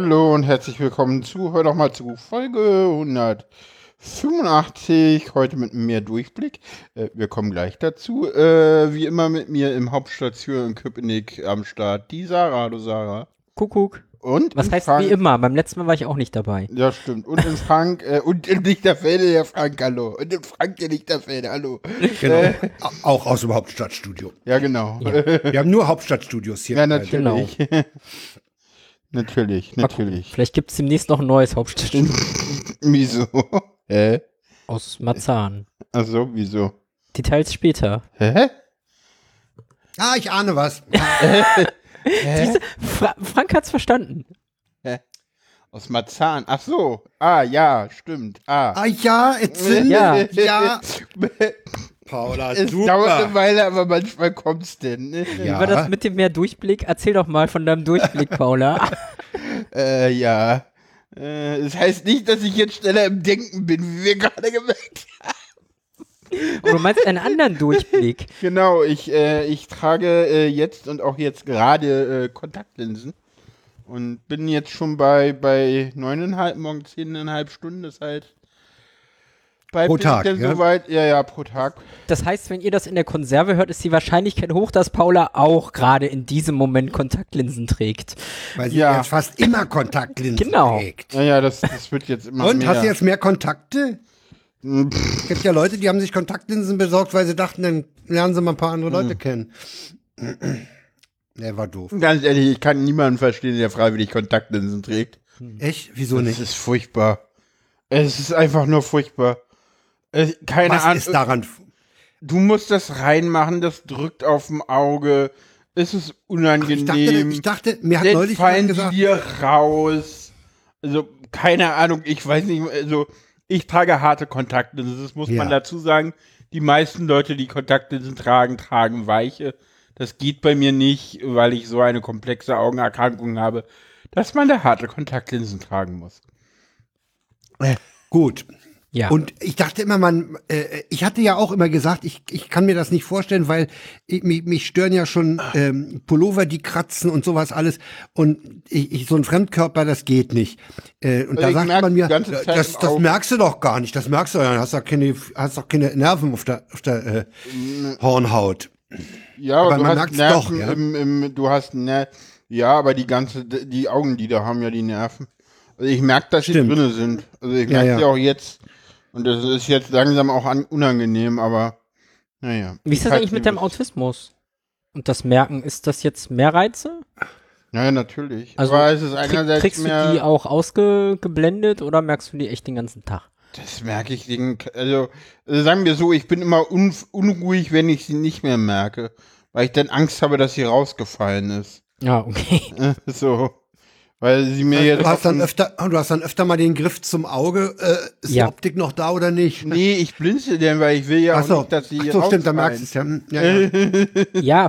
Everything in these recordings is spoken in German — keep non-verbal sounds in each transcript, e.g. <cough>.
Hallo und herzlich willkommen zu, hör doch mal zu, Folge 185, heute mit mehr Durchblick. Äh, wir kommen gleich dazu. Äh, wie immer mit mir im Hauptstation in Köpenick am Start, die Sarah, hallo Sarah. Kuckuck. Und Was heißt Frank- wie immer? Beim letzten Mal war ich auch nicht dabei. Ja, stimmt. Und in Frank, äh, und in Lichterfelde der Frank, hallo. Und in Frank der Lichterfelde, hallo. Genau. Au- Auch aus dem Hauptstadtstudio. Ja, genau. Ja, Wir haben nur Hauptstadtstudios hier. natürlich. natürlich, <laughs> Mal gucken. natürlich. Vielleicht gibt es demnächst noch ein neues Hauptstadtstudio <laughs> Wieso? Hä? aus Marzahn. Achso, wieso? Details später. Hä? Ah, ich ahne was. <laughs> Diese, Fra Frank hat's verstanden. Aus Marzahn. Ach so. Ah, ja, stimmt. Ah. Ah ja, erzähl. Ja. ja. <laughs> Paula, es dauert eine Weile, aber manchmal kommt's denn. ne? Wie war das mit dem mehr Durchblick? Erzähl doch mal von deinem Durchblick, Paula. <laughs> Äh, ja. Äh, das heißt nicht, dass ich jetzt schneller im Denken bin, wie wir gerade gemerkt haben. Oder du meinst einen anderen Durchblick? <laughs> Genau, ich, äh, ich trage äh, jetzt und auch jetzt gerade äh, Kontaktlinsen. Und bin jetzt schon bei, bei neuneinhalb, morgen zehneinhalb Stunden, das heißt. Bei Pro Tag, ja? Soweit, ja, ja, pro Tag. Das heißt, wenn ihr das in der Konserve hört, ist die Wahrscheinlichkeit hoch, dass Paula auch gerade in diesem Moment Kontaktlinsen trägt. Weil sie Ja. jetzt fast immer Kontaktlinsen Genau. trägt. Ja, ja, das, das wird jetzt immer Und, mehr. hast du jetzt mehr Kontakte? Hm, Es gibt ja Leute, die haben sich Kontaktlinsen besorgt, weil sie dachten, dann lernen sie mal ein paar andere Leute Hm. kennen. <clears throat> Der war doof. Ganz ehrlich, ich kann niemanden verstehen, der freiwillig Kontaktlinsen trägt. Echt? Wieso Das nicht? ist furchtbar. Es ist einfach nur furchtbar. Äh, keine Was Ahnung. ist daran? Du musst das reinmachen, das drückt auf dem Auge. Es ist Ich unangenehm. dachte, ich dachte, mir hat Dann neulich fallen gesagt, dir raus. Also, keine Ahnung, ich weiß nicht, also, ich trage harte Kontaktlinsen, das muss man Ja. dazu sagen. Die meisten Leute, die Kontaktlinsen tragen, tragen weiche. Das geht bei mir nicht, weil ich so eine komplexe Augenerkrankung habe, dass man da harte Kontaktlinsen tragen muss. gut. Ja. Und ich dachte immer, man, äh, ich hatte ja auch immer gesagt, ich, ich kann mir das nicht vorstellen, weil ich, mich, mich stören ja schon ähm, Pullover, die kratzen und sowas alles. Und ich, ich so ein Fremdkörper, das geht nicht. Äh, und da Ich sagt man mir, äh, das, das merkst du doch gar nicht. Das merkst du ja, hast doch keine, hast doch keine Nerven auf der, auf der äh, Hornhaut. Ja, aber, Aber du man hast merkt's Nerven doch, ja. im, im, du hast ne, ja, aber die ganze, die Augenlider haben ja die Nerven. Also ich merke, dass sie drinne sind. Also ich Ja, merke ja. sie auch jetzt. Und das ist jetzt langsam auch an, unangenehm, aber naja. Wie ist das eigentlich mit deinem. Autismus? Und das Merken, ist das jetzt mehr Reize? Ja, natürlich. Also aber es ist einerseits kriegst du die auch ausgeblendet oder merkst du die echt den ganzen Tag? das merke ich, den, also, also sagen wir so, ich bin immer un, unruhig, wenn ich sie nicht mehr merke, weil ich dann Angst habe, dass sie rausgefallen ist. Ja, okay. Äh, <laughs> so. Weil sie mir jetzt Du hast dann den- öfter, du hast dann öfter mal den Griff zum Auge. Äh, ist Ja. die Optik noch da oder nicht? Nee, ich blinzel denn, weil ich will ja so, nicht, dass sie Ach so stimmt, da merkst du es ja. Ja, ja. <laughs> Ja,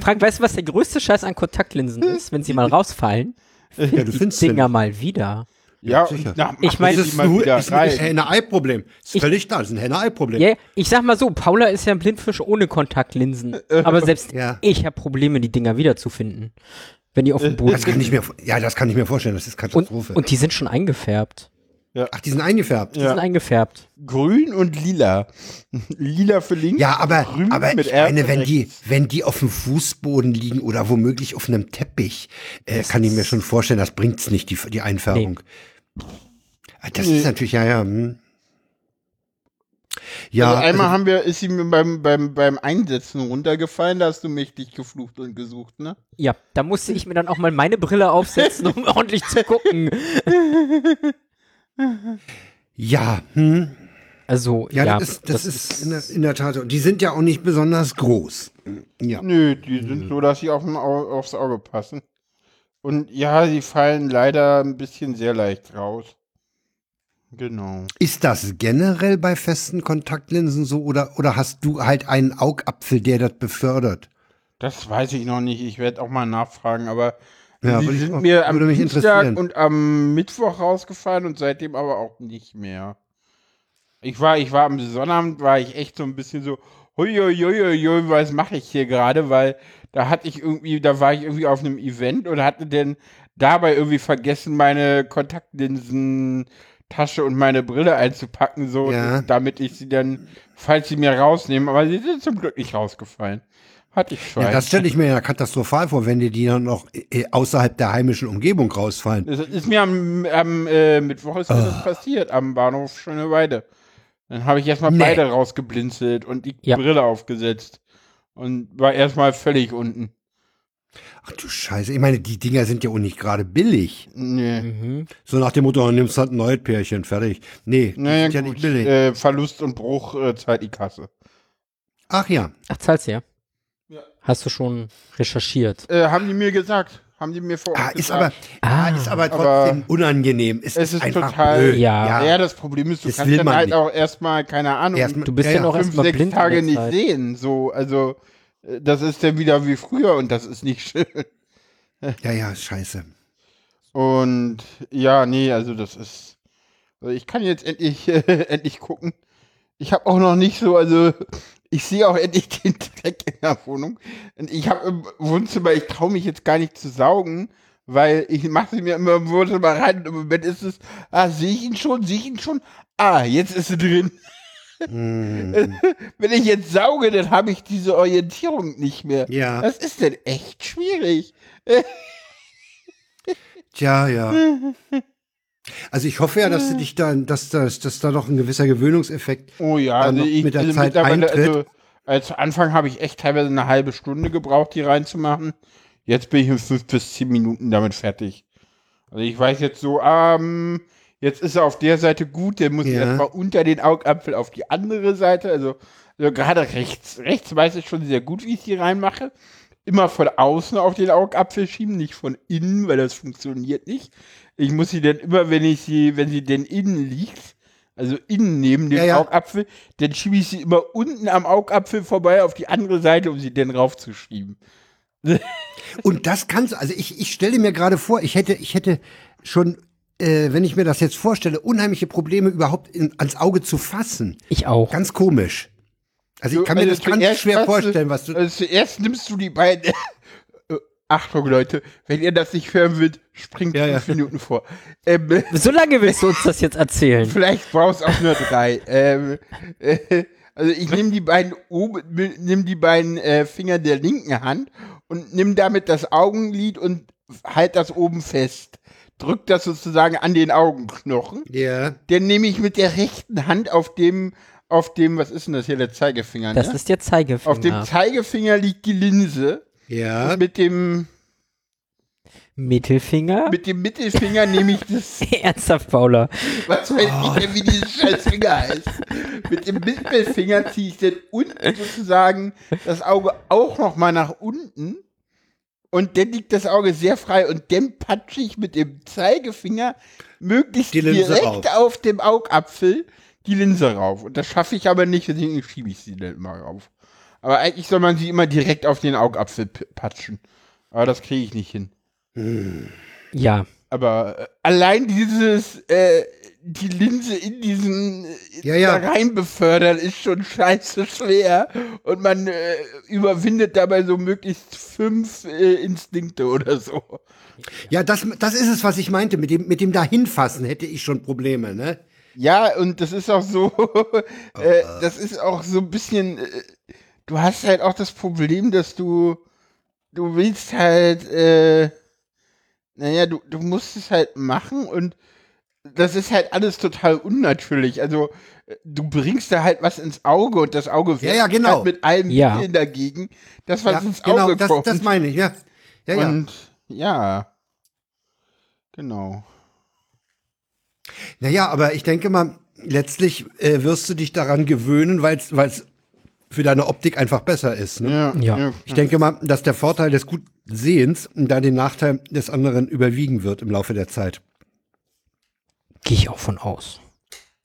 Frank, weißt du, was der größte Scheiß an Kontaktlinsen ist? Wenn sie mal rausfallen, ja du die findest sie Dinger nicht. mal wieder. Ja, sicher. und nach, Ich mein, mach Das ist, wieder ist ein. Henne-Ei-Problem. Ist Ich- völlig da, das ist ein Henne-Ei-Problem. Ja, ich sag mal so, Paula ist ja ein Blindfisch ohne Kontaktlinsen. <laughs> Aber selbst Ja. ich habe Probleme, die Dinger wiederzufinden. Wenn die auf dem Boden Das kann ich mir, ja, das kann ich mir vorstellen, das ist Und, Katastrophe. und die sind schon eingefärbt. Ach, die sind eingefärbt. Die Ja. sind eingefärbt. Grün und lila. <laughs> lila für links. Ja, aber, grün aber mit ich meine, wenn die, wenn die auf dem Fußboden liegen oder womöglich auf einem Teppich, äh, kann ich mir schon vorstellen, das bringt's nicht, die, die Einfärbung. Ah, Das Nee. ist natürlich, ja, ja. Hm. Ja, also einmal also, haben wir, ist sie mir beim, beim, beim Einsetzen runtergefallen, da hast du mächtig geflucht und gesucht, ne? Ja, da musste ich mir dann auch mal meine Brille aufsetzen, um <laughs> ordentlich zu gucken. ja, hm. Also, ja, ja, das, ist, das, ist in der, in der Tat. so. Und die sind ja auch nicht besonders groß. Ja. Nö, die sind so, dass sie auf dem Au aufs Auge passen. Und ja, sie fallen leider ein bisschen sehr leicht raus. Genau. Ist das generell bei festen Kontaktlinsen so oder, oder hast du halt einen Augapfel, der das befördert? Das weiß ich noch nicht. Ich werde auch mal nachfragen, aber Ja, ich sind auch- mir am Dienstag und am Mittwoch rausgefallen und seitdem aber auch nicht mehr. Ich war, ich war am Sonnabend, war ich echt so ein bisschen so, huiuiuiui, was mache ich hier gerade, weil da hatte ich irgendwie, da war ich irgendwie auf einem Event und hatte denn dabei irgendwie vergessen, meine Kontaktlinsen-Tasche und meine Brille einzupacken, so, Ja. damit ich sie dann, falls sie mir rausnehmen, aber sie sind zum Glück nicht rausgefallen. Hatte ich schon. Ja, das stelle ich mir ja katastrophal vor, wenn dir die dann noch äh, außerhalb der heimischen Umgebung rausfallen. Das ist mir am, am äh, Mittwoch ist mir Ah. das passiert, am Bahnhof Schöneweide. Dann habe ich erstmal Nee. beide rausgeblinzelt und die Ja. Brille aufgesetzt. Und war erstmal völlig unten. Ach du Scheiße, ich meine, die Dinger sind ja auch nicht gerade billig. Nee. Mhm. So nach dem Motto, nimmst halt ein neues Pärchen, fertig. Nee, die Naja, sind ja gut. nicht billig. Äh, Verlust und Bruch äh, zahlt die Kasse. Ach ja. Ach, zahlst du ja? Ja. Hast du schon recherchiert? Äh, haben die mir gesagt. Haben die mir vor Ah, Ort ist gesagt. aber, ah, ist aber trotzdem unangenehm. Es, Es ist einfach total- blöd. Ja. Ja. das Problem ist, du Das kannst dann halt nicht. auch erstmal, keine Ahnung, Erstmal- Du bist Ja, ja, noch fünf, sechs Tage nicht sehen. So, also das ist dann wieder wie früher und das ist nicht <laughs> schön. Ja, ja, scheiße. Und ja, nee, also das ist. Also ich kann jetzt endlich, <laughs> endlich gucken. Ich habe auch noch nicht so, also ich sehe auch endlich <laughs> den Dreck in der Wohnung. Und ich habe im Wohnzimmer, ich traue mich jetzt gar nicht zu saugen, weil ich mache sie mir immer im Wohnzimmer rein und im Moment ist es, ah, sehe ich ihn schon, sehe ich ihn schon? Ah, jetzt ist sie drin. Hm, <laughs> Wenn ich jetzt sauge, dann habe ich diese Orientierung nicht mehr. ja, Das ist denn echt schwierig. <laughs> tja, ja. Also ich hoffe ja, dass du dich dann, dass, dass, dass da noch ein gewisser Gewöhnungseffekt. Oh ja, dann also ich, mit der also Zeit mittlerweile, eintritt. also als Anfang habe ich echt teilweise eine halbe Stunde gebraucht, die reinzumachen. Jetzt bin ich in fünf bis zehn Minuten damit fertig. Also ich weiß jetzt so, ähm, jetzt ist er auf der Seite gut, der muss Ja. erstmal unter den Augapfel auf die andere Seite. Also, also gerade rechts, rechts weiß ich schon sehr gut, wie ich die reinmache. Immer von außen auf den Augapfel schieben, nicht von innen, weil das funktioniert nicht. Ich muss sie dann immer, wenn ich sie, wenn sie denn innen liegt, also innen neben dem Ja, ja. Augapfel, dann schiebe ich sie immer unten am Augapfel vorbei auf die andere Seite, um sie dann raufzuschieben. <laughs> Und das kannst du, also ich, ich stelle mir gerade vor, ich hätte, ich hätte schon, äh, wenn ich mir das jetzt vorstelle, unheimliche Probleme überhaupt in, ans Auge zu fassen. Ich auch. Ganz komisch. Also ich Du- kann mir also das ganz schwer vorstellen, was du. Also zuerst nimmst du die beiden. <laughs> Äh, Achtung, Leute, wenn ihr das nicht hören wollt, springt Ja, fünf ja. Minuten vor. Ähm, <laughs> So lange willst du uns das jetzt erzählen? vielleicht brauchst du auch nur drei. ähm, äh, also ich nehme die beiden oben, nimm die beiden äh, Finger der linken Hand und nimm damit das Augenlid und halt das oben fest. Drück das sozusagen an den Augenknochen. Ja. Dann nehme ich mit der rechten Hand auf dem, auf dem, was ist denn das hier, der Zeigefinger, Das ne? ist der Zeigefinger. Auf dem Zeigefinger liegt die Linse. Ja. Und mit dem, Mittelfinger? mit dem Mittelfinger nehme ich das, <laughs> Ernsthaft, Paula. was weiß ich denn, wie dieses scheiß Finger heißt. Mit dem Mittelfinger ziehe ich dann unten sozusagen das Auge auch noch mal nach unten. Und dann liegt das Auge sehr frei und dann patsche ich mit dem Zeigefinger möglichst Die Linse direkt rauf. auf dem Augapfel die Linse rauf. Und das schaffe ich aber nicht, deswegen schiebe ich sie dann immer rauf. Aber eigentlich soll man sie immer direkt auf den Augapfel patschen. Aber das kriege ich nicht hin. Ja. Aber äh, allein dieses, äh, die Linse in diesen äh, Ja, ja. da rein befördern ist schon scheiße schwer. Und man äh, überwindet dabei so möglichst fünf äh, Instinkte oder so. Ja, das, das ist es, was ich meinte. Mit dem, mit dem Dahinfassen hätte ich schon Probleme, ne? Ja, und das ist auch so, <laughs> äh, das ist auch so ein bisschen, äh, du hast halt auch das Problem, dass du, du willst halt, äh, naja, du, du musst es halt machen und das ist halt alles total unnatürlich. Also, äh, du bringst da halt was ins Auge und das Auge Ja, ja, genau. halt mit allem Ja. Mitteln dagegen, das was Ja, ins Auge genau, das, kommt. das meine ich, ja. Ja, ja. und ja, genau. Naja, aber ich denke mal, letztlich äh, wirst du dich daran gewöhnen, weil es für deine Optik einfach besser ist. Ne? Ja, Ja. Ich denke mal, dass der Vorteil des guten Sehens da den Nachteil des anderen überwiegen wird im Laufe der Zeit. Gehe ich auch von aus.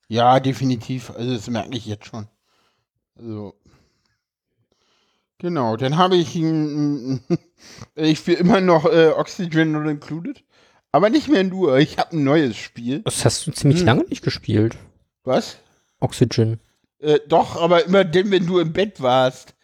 Ja, definitiv. Also das merke ich jetzt schon. Also. Genau, dann habe ich ein, <laughs> ich spiele immer noch äh, Oxygen Not Included, aber nicht mehr nur. Ich habe ein neues Spiel. Das hast du ziemlich Hm. lange nicht gespielt. Was? Oxygen. Äh, doch, aber immer dann, wenn du im Bett warst.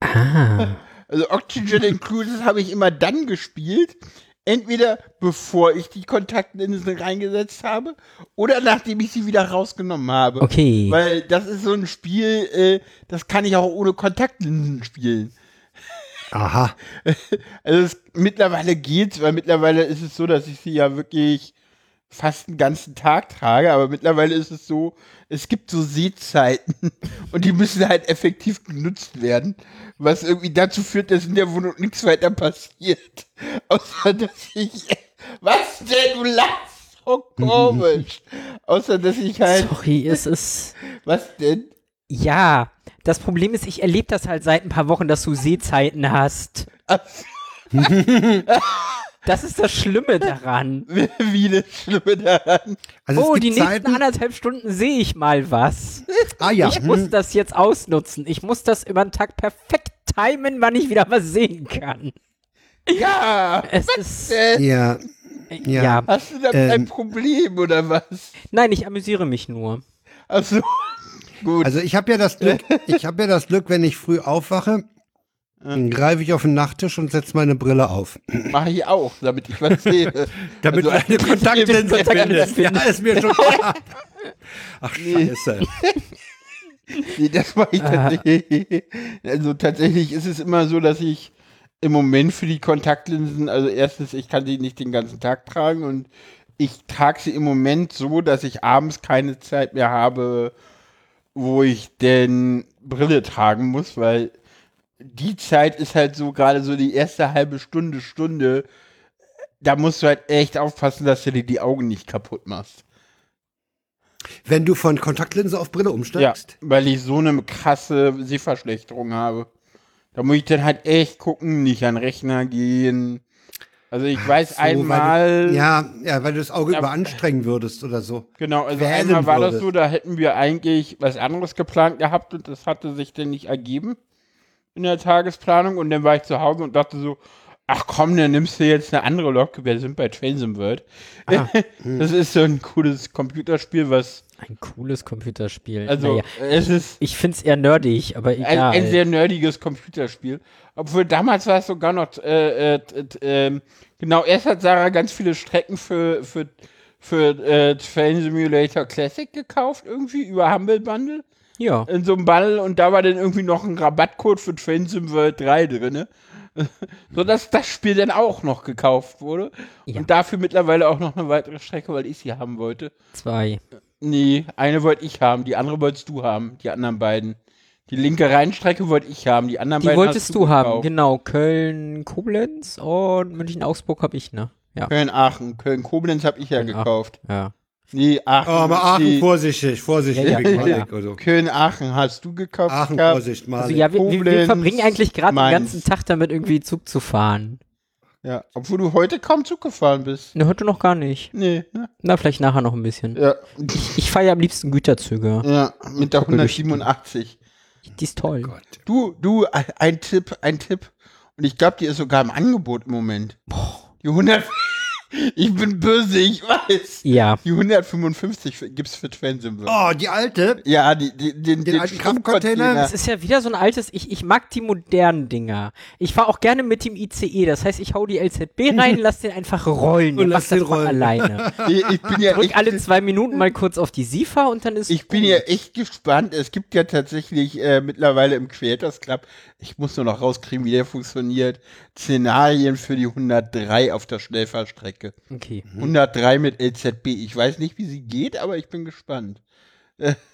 Ah. <laughs> Also Oxygen Included habe ich immer dann gespielt, Entweder bevor ich die Kontaktlinsen reingesetzt habe oder nachdem ich sie wieder rausgenommen habe. Okay. Weil das ist so ein Spiel, äh, das kann ich auch ohne Kontaktlinsen spielen. Aha. <laughs> Also es, mittlerweile geht's, weil mittlerweile ist es so, dass ich sie ja wirklich fast den ganzen Tag trage, aber mittlerweile ist es so, es gibt so Sehzeiten <laughs> und die müssen halt effektiv genutzt werden, was irgendwie dazu führt, dass in der Wohnung nichts weiter passiert. <laughs> Außer dass ich, <laughs> was denn, du lachst so komisch. Außer dass ich halt, Sorry, es ist. was denn? Ja, das Problem ist, ich erlebe das halt seit ein paar Wochen, dass du Sehzeiten hast. Ach, Das ist das Schlimme daran. <laughs> Wie das Schlimme daran. Also oh, die nächsten Zeiten. anderthalb Stunden sehe ich mal was. Ah ja. Ich muss hm. das jetzt ausnutzen. Ich muss das über den Tag perfekt timen, wann ich wieder was sehen kann. Ja, Es ist. Ja. ja. ja. hast du da ein Ähm. Problem oder was? Nein, ich amüsiere mich nur. Achso, <laughs> gut. Also ich habe ja das Glück, <laughs> ich habe ja das Glück, wenn ich früh aufwache, dann greife ich auf den Nachttisch und setze meine Brille auf. Mache ich auch, damit ich was sehe. <laughs> Damit Also, du eine <laughs> Kontaktlinse findest. Ja, ist mir schon klar. <laughs> Ach, scheiße. Nee, das mache ich tatsächlich. Also tatsächlich ist es immer so, dass ich im Moment für die Kontaktlinsen, also erstens, ich kann sie nicht den ganzen Tag tragen und ich trage sie im Moment so, dass ich abends keine Zeit mehr habe, wo ich denn Brille tragen muss, weil die Zeit ist halt so gerade so die erste halbe Stunde, Stunde. Da musst du halt echt aufpassen, dass du dir die Augen nicht kaputt machst. Wenn du von Kontaktlinse auf Brille Ja, umsteigst. weil ich so eine krasse Sehverschlechterung habe. Da muss ich dann halt echt gucken, nicht an den Rechner gehen. Also ich weiß So, einmal, Du, ja, ja, weil du das Auge Ja. überanstrengen würdest oder so. genau, also einmal war das würdest. so, da hätten wir eigentlich was anderes geplant gehabt und das hatte sich dann nicht ergeben in der Tagesplanung und dann war ich zu Hause und dachte so, ach komm, dann nimmst du jetzt eine andere Lok, wir sind bei Trainsim World. Ah. <laughs> das ist so ein cooles Computerspiel, was, Ein cooles Computerspiel. also naja, es ist ich find's eher nerdig, aber ein, egal. ein sehr nerdiges Computerspiel. Obwohl damals war es sogar noch, äh, äh, ähm, genau, erst hat Sarah ganz viele Strecken für, für, für äh, Train Simulator Classic gekauft, irgendwie über Humble Bundle. Ja. In so einem Bundle und da war dann irgendwie noch ein Rabattcode für Train Sim World 3 drin. <laughs> So dass das Spiel dann auch noch gekauft wurde. Ja. Und dafür mittlerweile auch noch eine weitere Strecke, weil ich sie haben wollte. Zwei. Nee, eine wollte ich haben, die andere wolltest du haben, die anderen beiden. Die linke Rheinstrecke wollte ich haben, die anderen Die beiden wolltest hast du haben, gekauft. genau. Köln, Koblenz und München-Augsburg habe ich, ne? Ja. Köln-Aachen. Köln-Koblenz habe ich ja Köln-Aachen. gekauft. Ja. Nee, Aachen. Oh, aber Aachen, nee, vorsichtig, vorsichtig. Ja, ja, ja, Malik ja. oder so. Köln-Aachen hast du gekauft. Aachen, gehabt. Vorsicht, mal. Also ja, wir, wir, wir Koblenz, verbringen eigentlich gerade den ganzen Tag damit, irgendwie Zug zu fahren. Ja, obwohl du heute kaum Zug gefahren bist. Ne, heute noch gar nicht. Nee, ne? Na, vielleicht nachher noch ein bisschen. Ja, Ich fahre ja am liebsten Güterzüge. ja, mit der 187. Die ist toll. Gott. Du, du, ein- ein Tipp, ein Tipp. Und ich glaube, die ist sogar im Angebot im Moment. Die 100. ich bin böse, ich weiß. Ja. Die 155 für- gibt's für Transim. Oh, die alte. Ja, die, die, den, Den alten Kraftcontainer? Das ist ja wieder so ein altes, ich, ich mag die modernen Dinger. Ich fahre auch gerne mit dem ICE, das heißt, ich hau die LZB rein, lass den einfach rollen. Und lass den rollen. alleine. <laughs> Ich, ich bin ja Drück echt, alle zwei Minuten mal kurz auf die SIFA und dann ist ich bin gut. ja echt gespannt. Es gibt ja tatsächlich äh, mittlerweile im Creators Club, ich muss nur noch rauskriegen, wie der funktioniert, Szenarien für die 103 auf der Schnellfahrstrecke. Okay. 103 mit LZB. Ich weiß nicht, wie sie geht, aber ich bin gespannt. <laughs>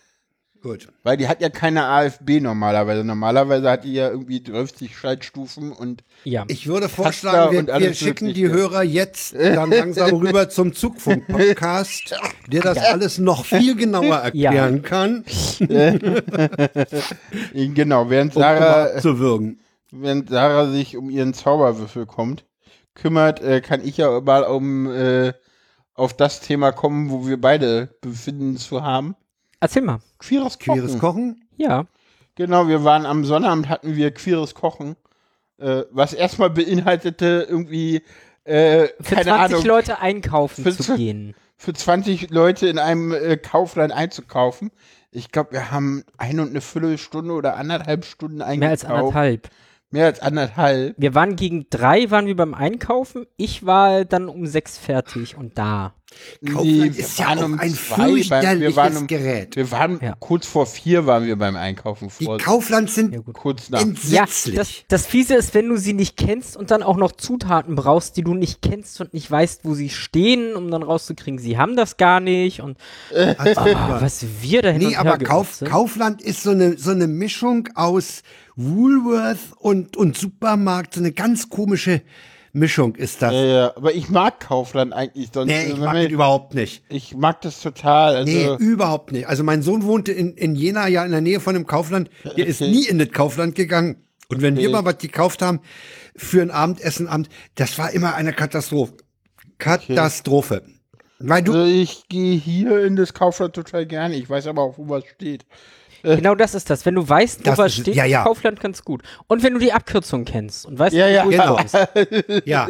Gut. Weil die hat ja keine AFB normalerweise. Normalerweise hat die ja irgendwie 30 Schaltstufen und Ja. Ich würde vorschlagen, wir, wir schicken die. Hörer jetzt dann langsam <laughs> rüber zum Zugfunk-Podcast, der das alles noch viel genauer erklären kann, <laughs> genau, während um Sarah, abzuwürgen. während Sarah sich um ihren Zauberwürfel kommt, kümmert, äh, kann ich ja mal um äh, auf das Thema kommen, wo wir beide befinden zu haben. Erzähl mal. Queeres Kochen. Queeres Kochen? Ja. Genau, wir waren am Sonnabend, hatten wir queeres Kochen, äh, was erstmal beinhaltete irgendwie, äh, Für keine 20 Ahnung, Leute einkaufen Für zu gehen. für 20 Leute in einem äh, Kaufland einzukaufen. Ich glaube, wir haben ein und eine Viertelstunde oder anderthalb Stunden eingekauft. Mehr als anderthalb. Mehr als anderthalb. Wir waren gegen drei, waren wir beim Einkaufen. Ich war dann um sechs fertig und da. Kaufland Nee, ist ja um ein fürchterliches wir waren um- Gerät. Wir waren Ja. kurz vor vier waren wir beim Einkaufen. Die Vor, Kaufland sind Ja, kurz nach. Ja, entsetzlich. das, das Fiese ist, wenn du sie nicht kennst und dann auch noch Zutaten brauchst, die du nicht kennst und nicht weißt, wo sie stehen, um dann rauszukriegen, sie haben das gar nicht und <laughs> ah, was wir da Nee, aber Kauf. Kaufland ist so eine, so eine Mischung aus Woolworth und, und Supermarkt. So eine ganz komische Mischung ist das. Ja, ja, aber ich mag Kaufland eigentlich sonst. nee, ich mag das überhaupt nicht. ich mag das total. Also, Nee, überhaupt nicht. Also mein Sohn wohnte in, in Jena, ja in der Nähe von dem Kaufland. Der ist Okay. nie in das Kaufland gegangen. Und wenn wir Okay. mal was gekauft haben für ein Abendessen, Abend, das war immer eine Katastrophe. Katastrophe. Weil du, also ich gehe hier in das Kaufland total gerne. Ich weiß aber auch, wo was steht. Genau das ist das. Wenn du weißt, wo was steht, Ja, ja. Kaufland ganz gut. Und wenn du die Abkürzung kennst und weißt, Ja, ja, wo genau. ist. ja,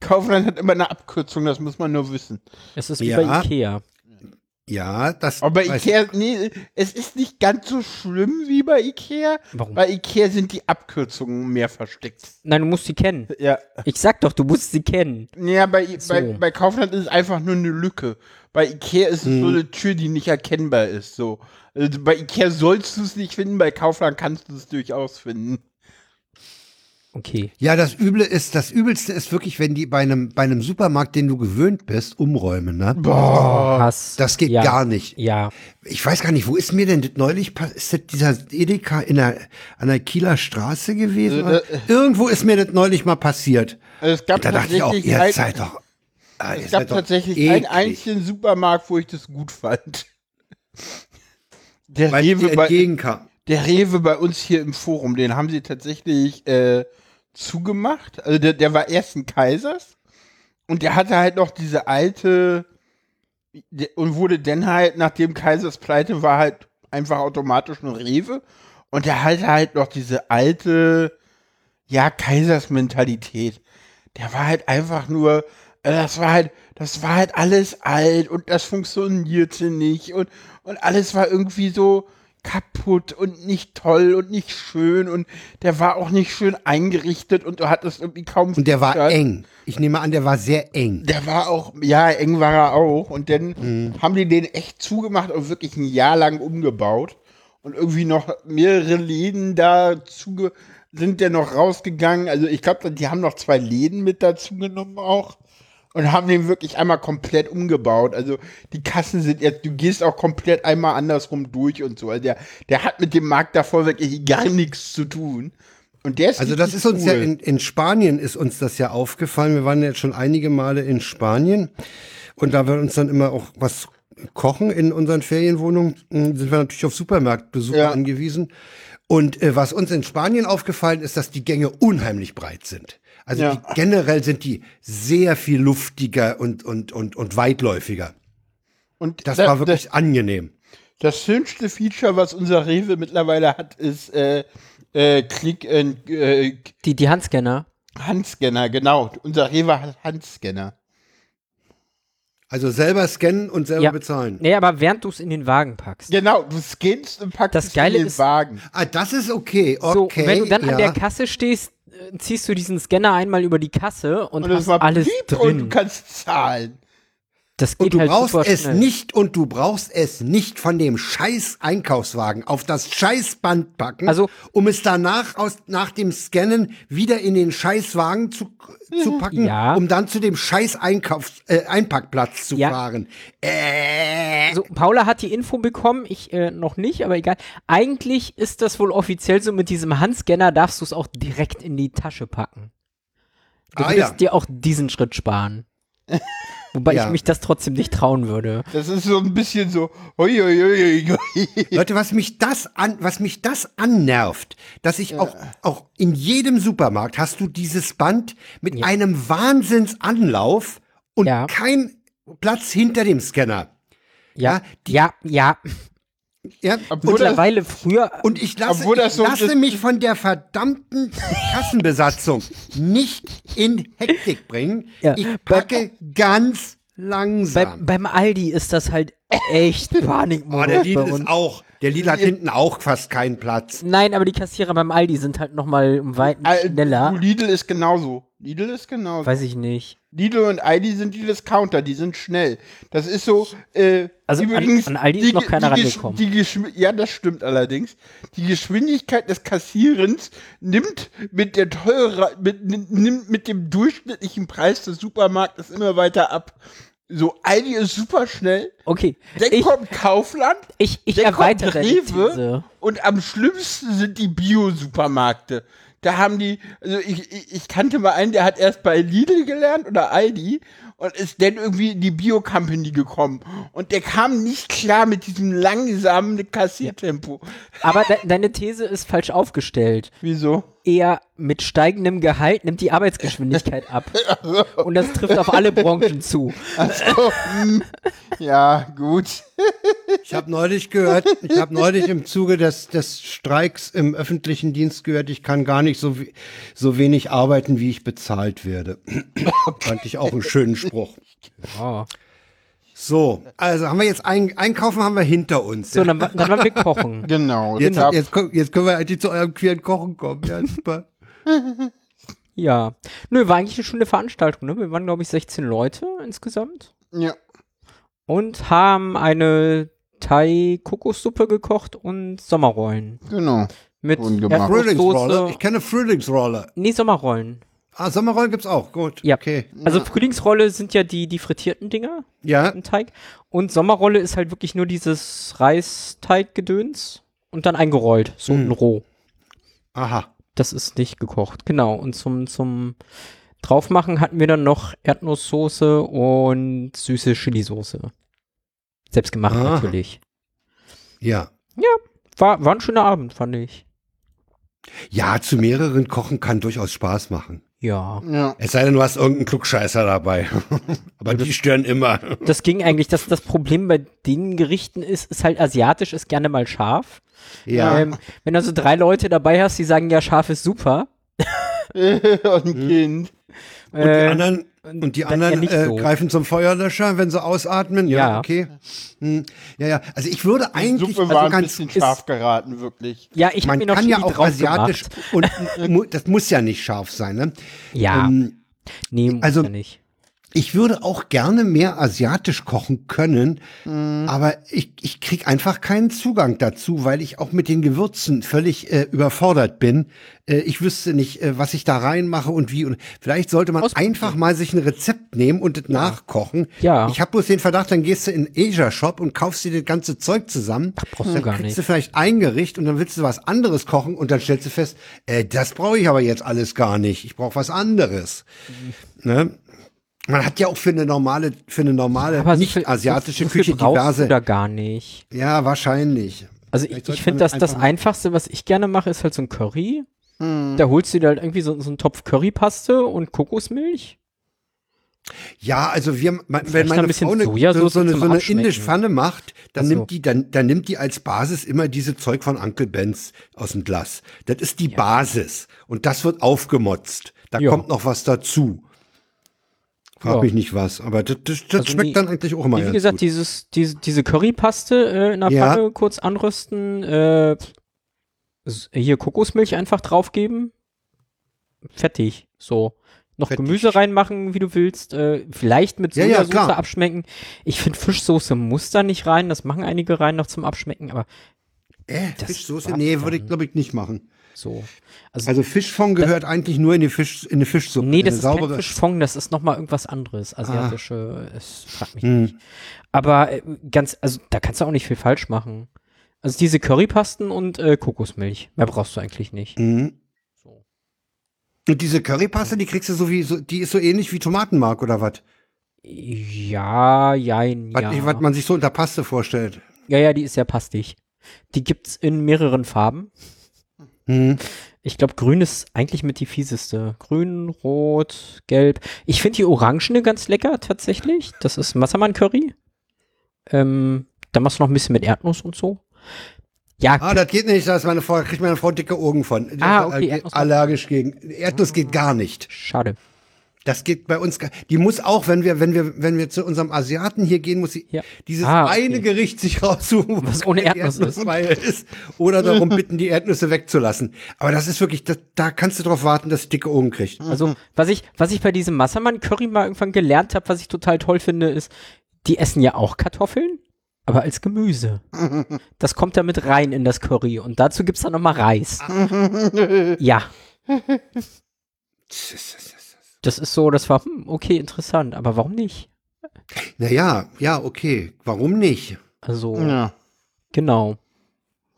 Kaufland hat immer eine Abkürzung, das muss man nur wissen. Es ist wie Ja. bei Ikea. ja, das. Aber Ikea, nee, es ist nicht ganz so schlimm wie bei Ikea. Warum? Bei Ikea sind die Abkürzungen mehr versteckt. Nein, du musst sie kennen. Ja. Ich sag doch, du musst sie kennen. Ja, bei, So. bei, bei Kaufland ist es einfach nur eine Lücke. Bei Ikea ist es Mhm. so eine Tür, die nicht erkennbar ist. So. Also bei Ikea sollst du es nicht finden, bei Kaufland kannst du es durchaus finden. Okay. Ja, das Üble ist, das Übelste ist wirklich, wenn die bei einem, bei einem Supermarkt, den du gewöhnt bist, umräumen, ne? Boah. Hass. Das geht ja. gar nicht. Ja. Ich weiß gar nicht, wo ist mir denn das neulich, ist das dieser Edeka in der, an der Kieler Straße gewesen? Äh, äh, Irgendwo ist mir das neulich mal passiert. Also es gab Da dachte ich auch, tatsächlich, ihr ein, seid doch, ah, ihr es gab tatsächlich eklig. einen einzigen Supermarkt, wo ich das gut fand. Der weil Rewe, entgegenkam. der Rewe bei uns hier im Forum, den haben sie tatsächlich äh, zugemacht. Also der, der war erst ein Kaisers und der hatte halt noch diese alte und wurde dann halt, nachdem Kaisers pleite war, halt einfach automatisch ein Rewe und der hatte halt noch diese alte, ja, Kaisers-Mentalität. Der war halt einfach nur, äh, das war halt, das war halt alles alt und das funktionierte nicht und, und alles war irgendwie so kaputt und nicht toll und nicht schön und der war auch nicht schön eingerichtet und du hattest irgendwie kaum Und der war eng. Ich nehme an, der war sehr eng. Der war auch, ja, eng war er auch. Und dann haben die den echt zugemacht und wirklich ein Jahr lang umgebaut. Und irgendwie noch mehrere Läden da zuge sind der noch rausgegangen. Also ich glaube, die haben noch zwei Läden mit dazu genommen auch. Und haben den wirklich einmal komplett umgebaut. Also die Kassen sind jetzt, du gehst auch komplett einmal andersrum durch und so. Also der, der hat mit dem Markt davor wirklich gar nichts zu tun. Und der ist Also das ist uns ja in, in Spanien ist uns das ja aufgefallen. Wir waren jetzt schon einige Male in Spanien und da wir uns dann immer auch was kochen in unseren Ferienwohnungen, mh, sind wir natürlich auf Supermarktbesuche Ja. angewiesen. Und äh, was uns in Spanien aufgefallen ist, dass die Gänge unheimlich breit sind. Also Ja. die, generell sind die sehr viel luftiger und und und und weitläufiger. Und Das da- war wirklich angenehm. Das schönste Feature, was unser Rewe mittlerweile hat, ist äh, äh, Click and äh, Die, die Handscanner. Handscanner, genau. Unser Rewe hat Handscanner. Also selber scannen und selber Ja. bezahlen. Nee, aber während du es in den Wagen packst. Genau, du scannst und packst Das es Geile in den ist- Wagen. Ah, das ist okay. Okay. So, wenn du dann ja. an der Kasse stehst, äh, ziehst du diesen Scanner einmal über die Kasse und, Und das hast war alles piep und du drin. kannst zahlen. Das geht Und du halt brauchst es schnell. nicht und du brauchst es nicht von dem scheiß Einkaufswagen auf das scheiß Band packen, Also- um es danach aus, nach dem Scannen wieder in den Scheißwagen zu, zu <laughs> packen, Ja. um dann zu dem scheiß Einkaufs, äh, Einpackplatz zu Ja. fahren. Äh, So, Paula hat die Info bekommen, ich äh, noch nicht, aber egal. Eigentlich ist das wohl offiziell so, mit diesem Handscanner darfst du es auch direkt in die Tasche packen. Du Ah, ja. dir auch diesen Schritt sparen. <laughs> Wobei Ja. ich mich das trotzdem nicht trauen würde. Das ist so ein bisschen so, hui, hui, hui. Leute, was mich das an, was mich das annervt, dass ich auch, auch in jedem Supermarkt hast du dieses Band mit einem Wahnsinnsanlauf und Ja. kein Platz hinter dem Scanner. Ja, Ja, die- ja, ja. Ja, Obwohl und, das- Mittlerweile früher. und ich lasse, ich so lasse ist- mich von der verdammten Kassenbesatzung nicht in Hektik bringen. Ja. Ich packe ganz Bei, langsam. beim Aldi ist das halt echt Oh, <laughs> Panikmodus der bei Lidl ist auch, der Lidl hat hinten auch fast keinen Platz. Nein, aber die Kassierer beim Aldi sind halt noch mal um weit Al- schneller. Lidl ist genauso. Lidl ist genauso. Weiß ich nicht. Lidl und Aldi sind die Discounter, die sind schnell. Das ist so. Äh, Also an- übrigens, an Aldi ist die, noch keiner die, rangekommen. Die ja, das stimmt allerdings. Die Geschwindigkeit des Kassierens nimmt mit der teure, mit, nimmt mit dem durchschnittlichen Preis des Supermarktes immer weiter ab. So, Aldi ist super schnell. Okay, Dann ich, kommt Kaufland. ich, ich dann kommt erweitere die Rewe. Und am schlimmsten sind die Bio-Supermärkte. Da haben die, also ich, ich, ich kannte mal einen, der hat erst bei Lidl gelernt oder Aldi und ist dann irgendwie in die Bio-Company gekommen. Und der kam nicht klar mit diesem langsamen Kassiertempo. Aber de deine These ist falsch aufgestellt. Wieso? Eher mit steigendem Gehalt nimmt die Arbeitsgeschwindigkeit ab. <laughs> Und das trifft auf alle Branchen zu. Also, ja, gut. Ich habe neulich gehört, ich habe neulich im Zuge des, des Streiks im öffentlichen Dienst gehört, ich kann gar nicht so, so wenig arbeiten, wie ich bezahlt werde. Fand ich auch einen schönen Spruch. Oh. So, also haben wir jetzt ein, Einkaufen haben wir hinter uns. So, dann, dann wollen wir kochen. <laughs> Genau. jetzt, da- jetzt, jetzt können wir eigentlich zu eurem queeren Kochen kommen. Ja, super. <laughs> Ja. Nö, war eigentlich eine schöne Veranstaltung, ne? Wir waren, glaube ich, 16 Leute insgesamt. ja. Und haben eine Thai-Kokossuppe gekocht und Sommerrollen. Genau. Mit. Erdnusssoße. Ich kenne Frühlingsrolle. Nee, Sommerrollen. Ah, Sommerrollen gibt's auch. Gut. Ja. Okay. Also Frühlingsrolle sind ja die, die frittierten Dinger Ja. im Teig. Und Sommerrolle ist halt wirklich nur dieses Reisteiggedöns und dann eingerollt, so Mhm. unten roh. Aha. Das ist nicht gekocht. Genau. Und zum, zum Draufmachen hatten wir dann noch Erdnusssoße und süße Chilisoße. Selbst gemacht Ah. natürlich. Ja. War, war ein schöner Abend, fand ich. Ja, zu mehreren kochen kann durchaus Spaß machen. Ja. Ja. Es sei denn, du hast irgendeinen Klugscheißer dabei. <laughs> Aber die stören immer. Das ging eigentlich, das, das Problem bei den Gerichten ist, ist halt asiatisch, ist gerne mal scharf. Ja. Ähm, wenn du so drei Leute dabei hast, die sagen, ja, scharf ist super. <laughs> und ein Kind. Und die Äh, anderen, und die anderen nicht äh, so. greifen zum Feuerlöscher, wenn sie ausatmen. Ja, Ja. okay. Hm. Ja, ja. Also ich würde Die eigentlich Suppe also war ein ganz, bisschen scharf geraten, wirklich. ja, ich man mir noch kann ja auch asiatisch gemacht. und <laughs> mu- das muss ja nicht scharf sein. Ne? Ja, Ähm, nee, muss also- ja nicht. Ich würde auch gerne mehr asiatisch kochen können, aber ich, ich krieg einfach keinen Zugang dazu, weil ich auch mit den Gewürzen völlig äh, überfordert bin. Äh, ich wüsste nicht, äh, was ich da reinmache und wie. Und vielleicht sollte man Ausprobieren. einfach mal sich ein Rezept nehmen und es nachkochen. Ja. Ich habe bloß den Verdacht, dann gehst du in den Asia-Shop und kaufst dir das ganze Zeug zusammen. brauchst du dann gar kriegst nicht. du vielleicht ein Gericht und dann willst du was anderes kochen und dann stellst du fest, äh, das brauche ich aber jetzt alles gar nicht. Ich brauche was anderes. Ne? Man hat ja auch für eine normale, für eine normale, Aber nicht viel- asiatische so, so Küche diverse. da gar nicht. Ja, wahrscheinlich. Also ich, Vielleicht ich sollte finde, das einfach- Einfachste, was ich gerne mache, ist halt so ein Curry. Hm. Da holst du dir halt irgendwie so, so einen Topf Currypaste und Kokosmilch. Ja, also wir, man, wenn meine Frau eine, so, so eine, so eine indische Pfanne macht, dann so. nimmt die, dann, dann nimmt die als Basis immer diese Zeug von Uncle Benz aus dem Glas. Das ist die Basis. Und das wird aufgemotzt. Da Ja. kommt noch was dazu. Frag Ja. mich nicht was, aber das, das, das Also schmeckt die- dann eigentlich auch immer Wie gesagt, gut. dieses, diese, diese Currypaste äh, in der Ja. Pfanne kurz anrüsten, äh, hier Kokosmilch einfach draufgeben. Fertig. So. Noch Fertig. Gemüse reinmachen, wie du willst. Äh, vielleicht mit Ja, ja, Sojasauce klar. abschmecken. Ich finde, Fischsoße muss da nicht rein. Das machen einige rein noch zum Abschmecken, aber Äh, Fischsoße? Nee, würde ich glaube ich nicht machen. So. Also, Also Fischfond gehört eigentlich nur in die Fisch, in die Fischsuppe. nee, das ist kein saubere- Fischfond, das ist nochmal irgendwas anderes. Asiatische, es fragt mich Hm. nicht. Aber äh, ganz, also da kannst du auch nicht viel falsch machen. Also diese Currypasten und äh, Kokosmilch. Mehr brauchst du eigentlich nicht. Mhm. So. Und diese Currypaste, die kriegst du so wie, so, die ist so ähnlich wie Tomatenmark oder was? Ja, jein, ja. was man sich so unter Paste vorstellt. ja, ja, die ist sehr pastig. Die gibt's in mehreren Farben. Mhm. Ich glaube, grün ist eigentlich mit die fieseste. Grün, rot, gelb. Ich finde die orangene ganz lecker, tatsächlich. Das ist Massaman-Curry. Ähm, da machst du noch ein bisschen mit Erdnuss und so. Ja, Ah, das geht nicht, da meine Frau, kriegt meine Frau dicke Augen von. Die Ah, okay, äh, Erdnuss- allergisch gegen. Erdnuss geht gar nicht. schade. Das geht bei uns. gar- Die muss auch, wenn wir, wenn wir, wenn wir zu unserem Asiaten hier gehen, muss sie Ja. dieses Ah, okay. eine Gericht sich raussuchen, Was ohne Erdnuss ist. bei ist. Oder darum <laughs> bitten, die Erdnüsse wegzulassen. Aber das ist wirklich, das, da kannst du drauf warten, dass sie dicke Augen kriegt. Also, was ich, was ich bei diesem Massamann-Curry mal irgendwann gelernt habe, was ich total toll finde, ist, die essen ja auch Kartoffeln, aber als Gemüse. <laughs> Das kommt da mit rein in das Curry und dazu gibt's dann nochmal Reis. <laughs> Ja, das ist so, das war, hm, okay, interessant, aber warum nicht? Naja, ja, okay. Warum nicht? Also, Ja, genau,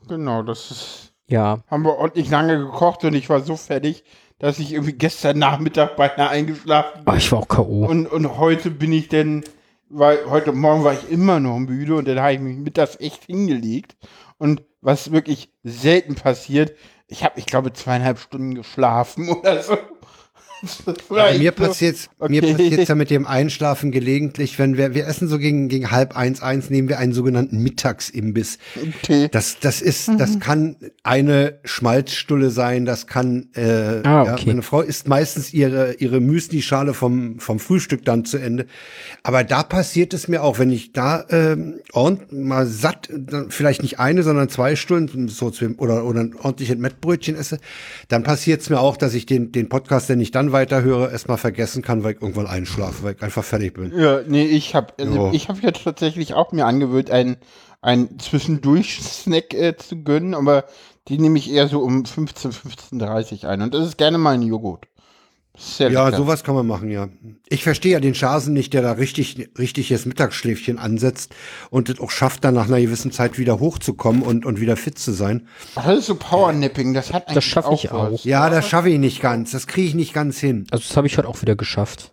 genau, das ist. ja. Haben wir ordentlich lange gekocht und ich war so fertig, dass ich irgendwie gestern Nachmittag beinahe eingeschlafen bin. Oh, ich war auch K.O. Und, und heute bin ich denn, weil heute Morgen war ich immer noch müde und dann habe ich mich mittags echt hingelegt. Und was wirklich selten passiert, ich habe, ich glaube, zweieinhalb Stunden geschlafen <laughs> oder so. <laughs> Bei mir passiert's, mir okay. passiert's ja mit dem Einschlafen gelegentlich, wenn wir, wir essen so gegen, gegen halb eins, eins, nehmen wir einen sogenannten Mittagsimbiss. Okay. Das, das ist, Mhm. das kann eine Schmalzstulle sein, das kann, äh, Ah, ja, okay. meine Frau isst meistens ihre, ihre Müsli-Schale vom, vom Frühstück dann zu Ende. Aber da passiert es mir auch, wenn ich da, ähm, ordentlich mal satt, dann vielleicht nicht eine, sondern zwei Stunden, so zu, oder, oder ein ordentliches Mettbrötchen esse, dann passiert es mir auch, dass ich den, den Podcast, den ich dann weiterhöre, erstmal vergessen kann, weil ich irgendwann einschlafe, weil ich einfach fertig bin. Ja, nee, ich habe also ich habe jetzt tatsächlich auch mir angewöhnt, einen, einen Zwischendurch-Snack äh, zu gönnen, aber die nehme ich eher so um 15, 15.30 ein. Und das ist gerne mal ein Joghurt. Sehr Ja, lecker. sowas kann man machen, ja. Ich verstehe ja den Schasen nicht, der da richtig, richtiges Mittagsschläfchen ansetzt und es auch schafft, dann nach einer gewissen Zeit wieder hochzukommen und, und wieder fit zu sein. Das ist so Powernapping, das hat eigentlich schaffe ich was. auch. Ja, das schaffe ich nicht ganz. Das kriege ich nicht ganz hin. Also, das habe ich heute auch wieder geschafft.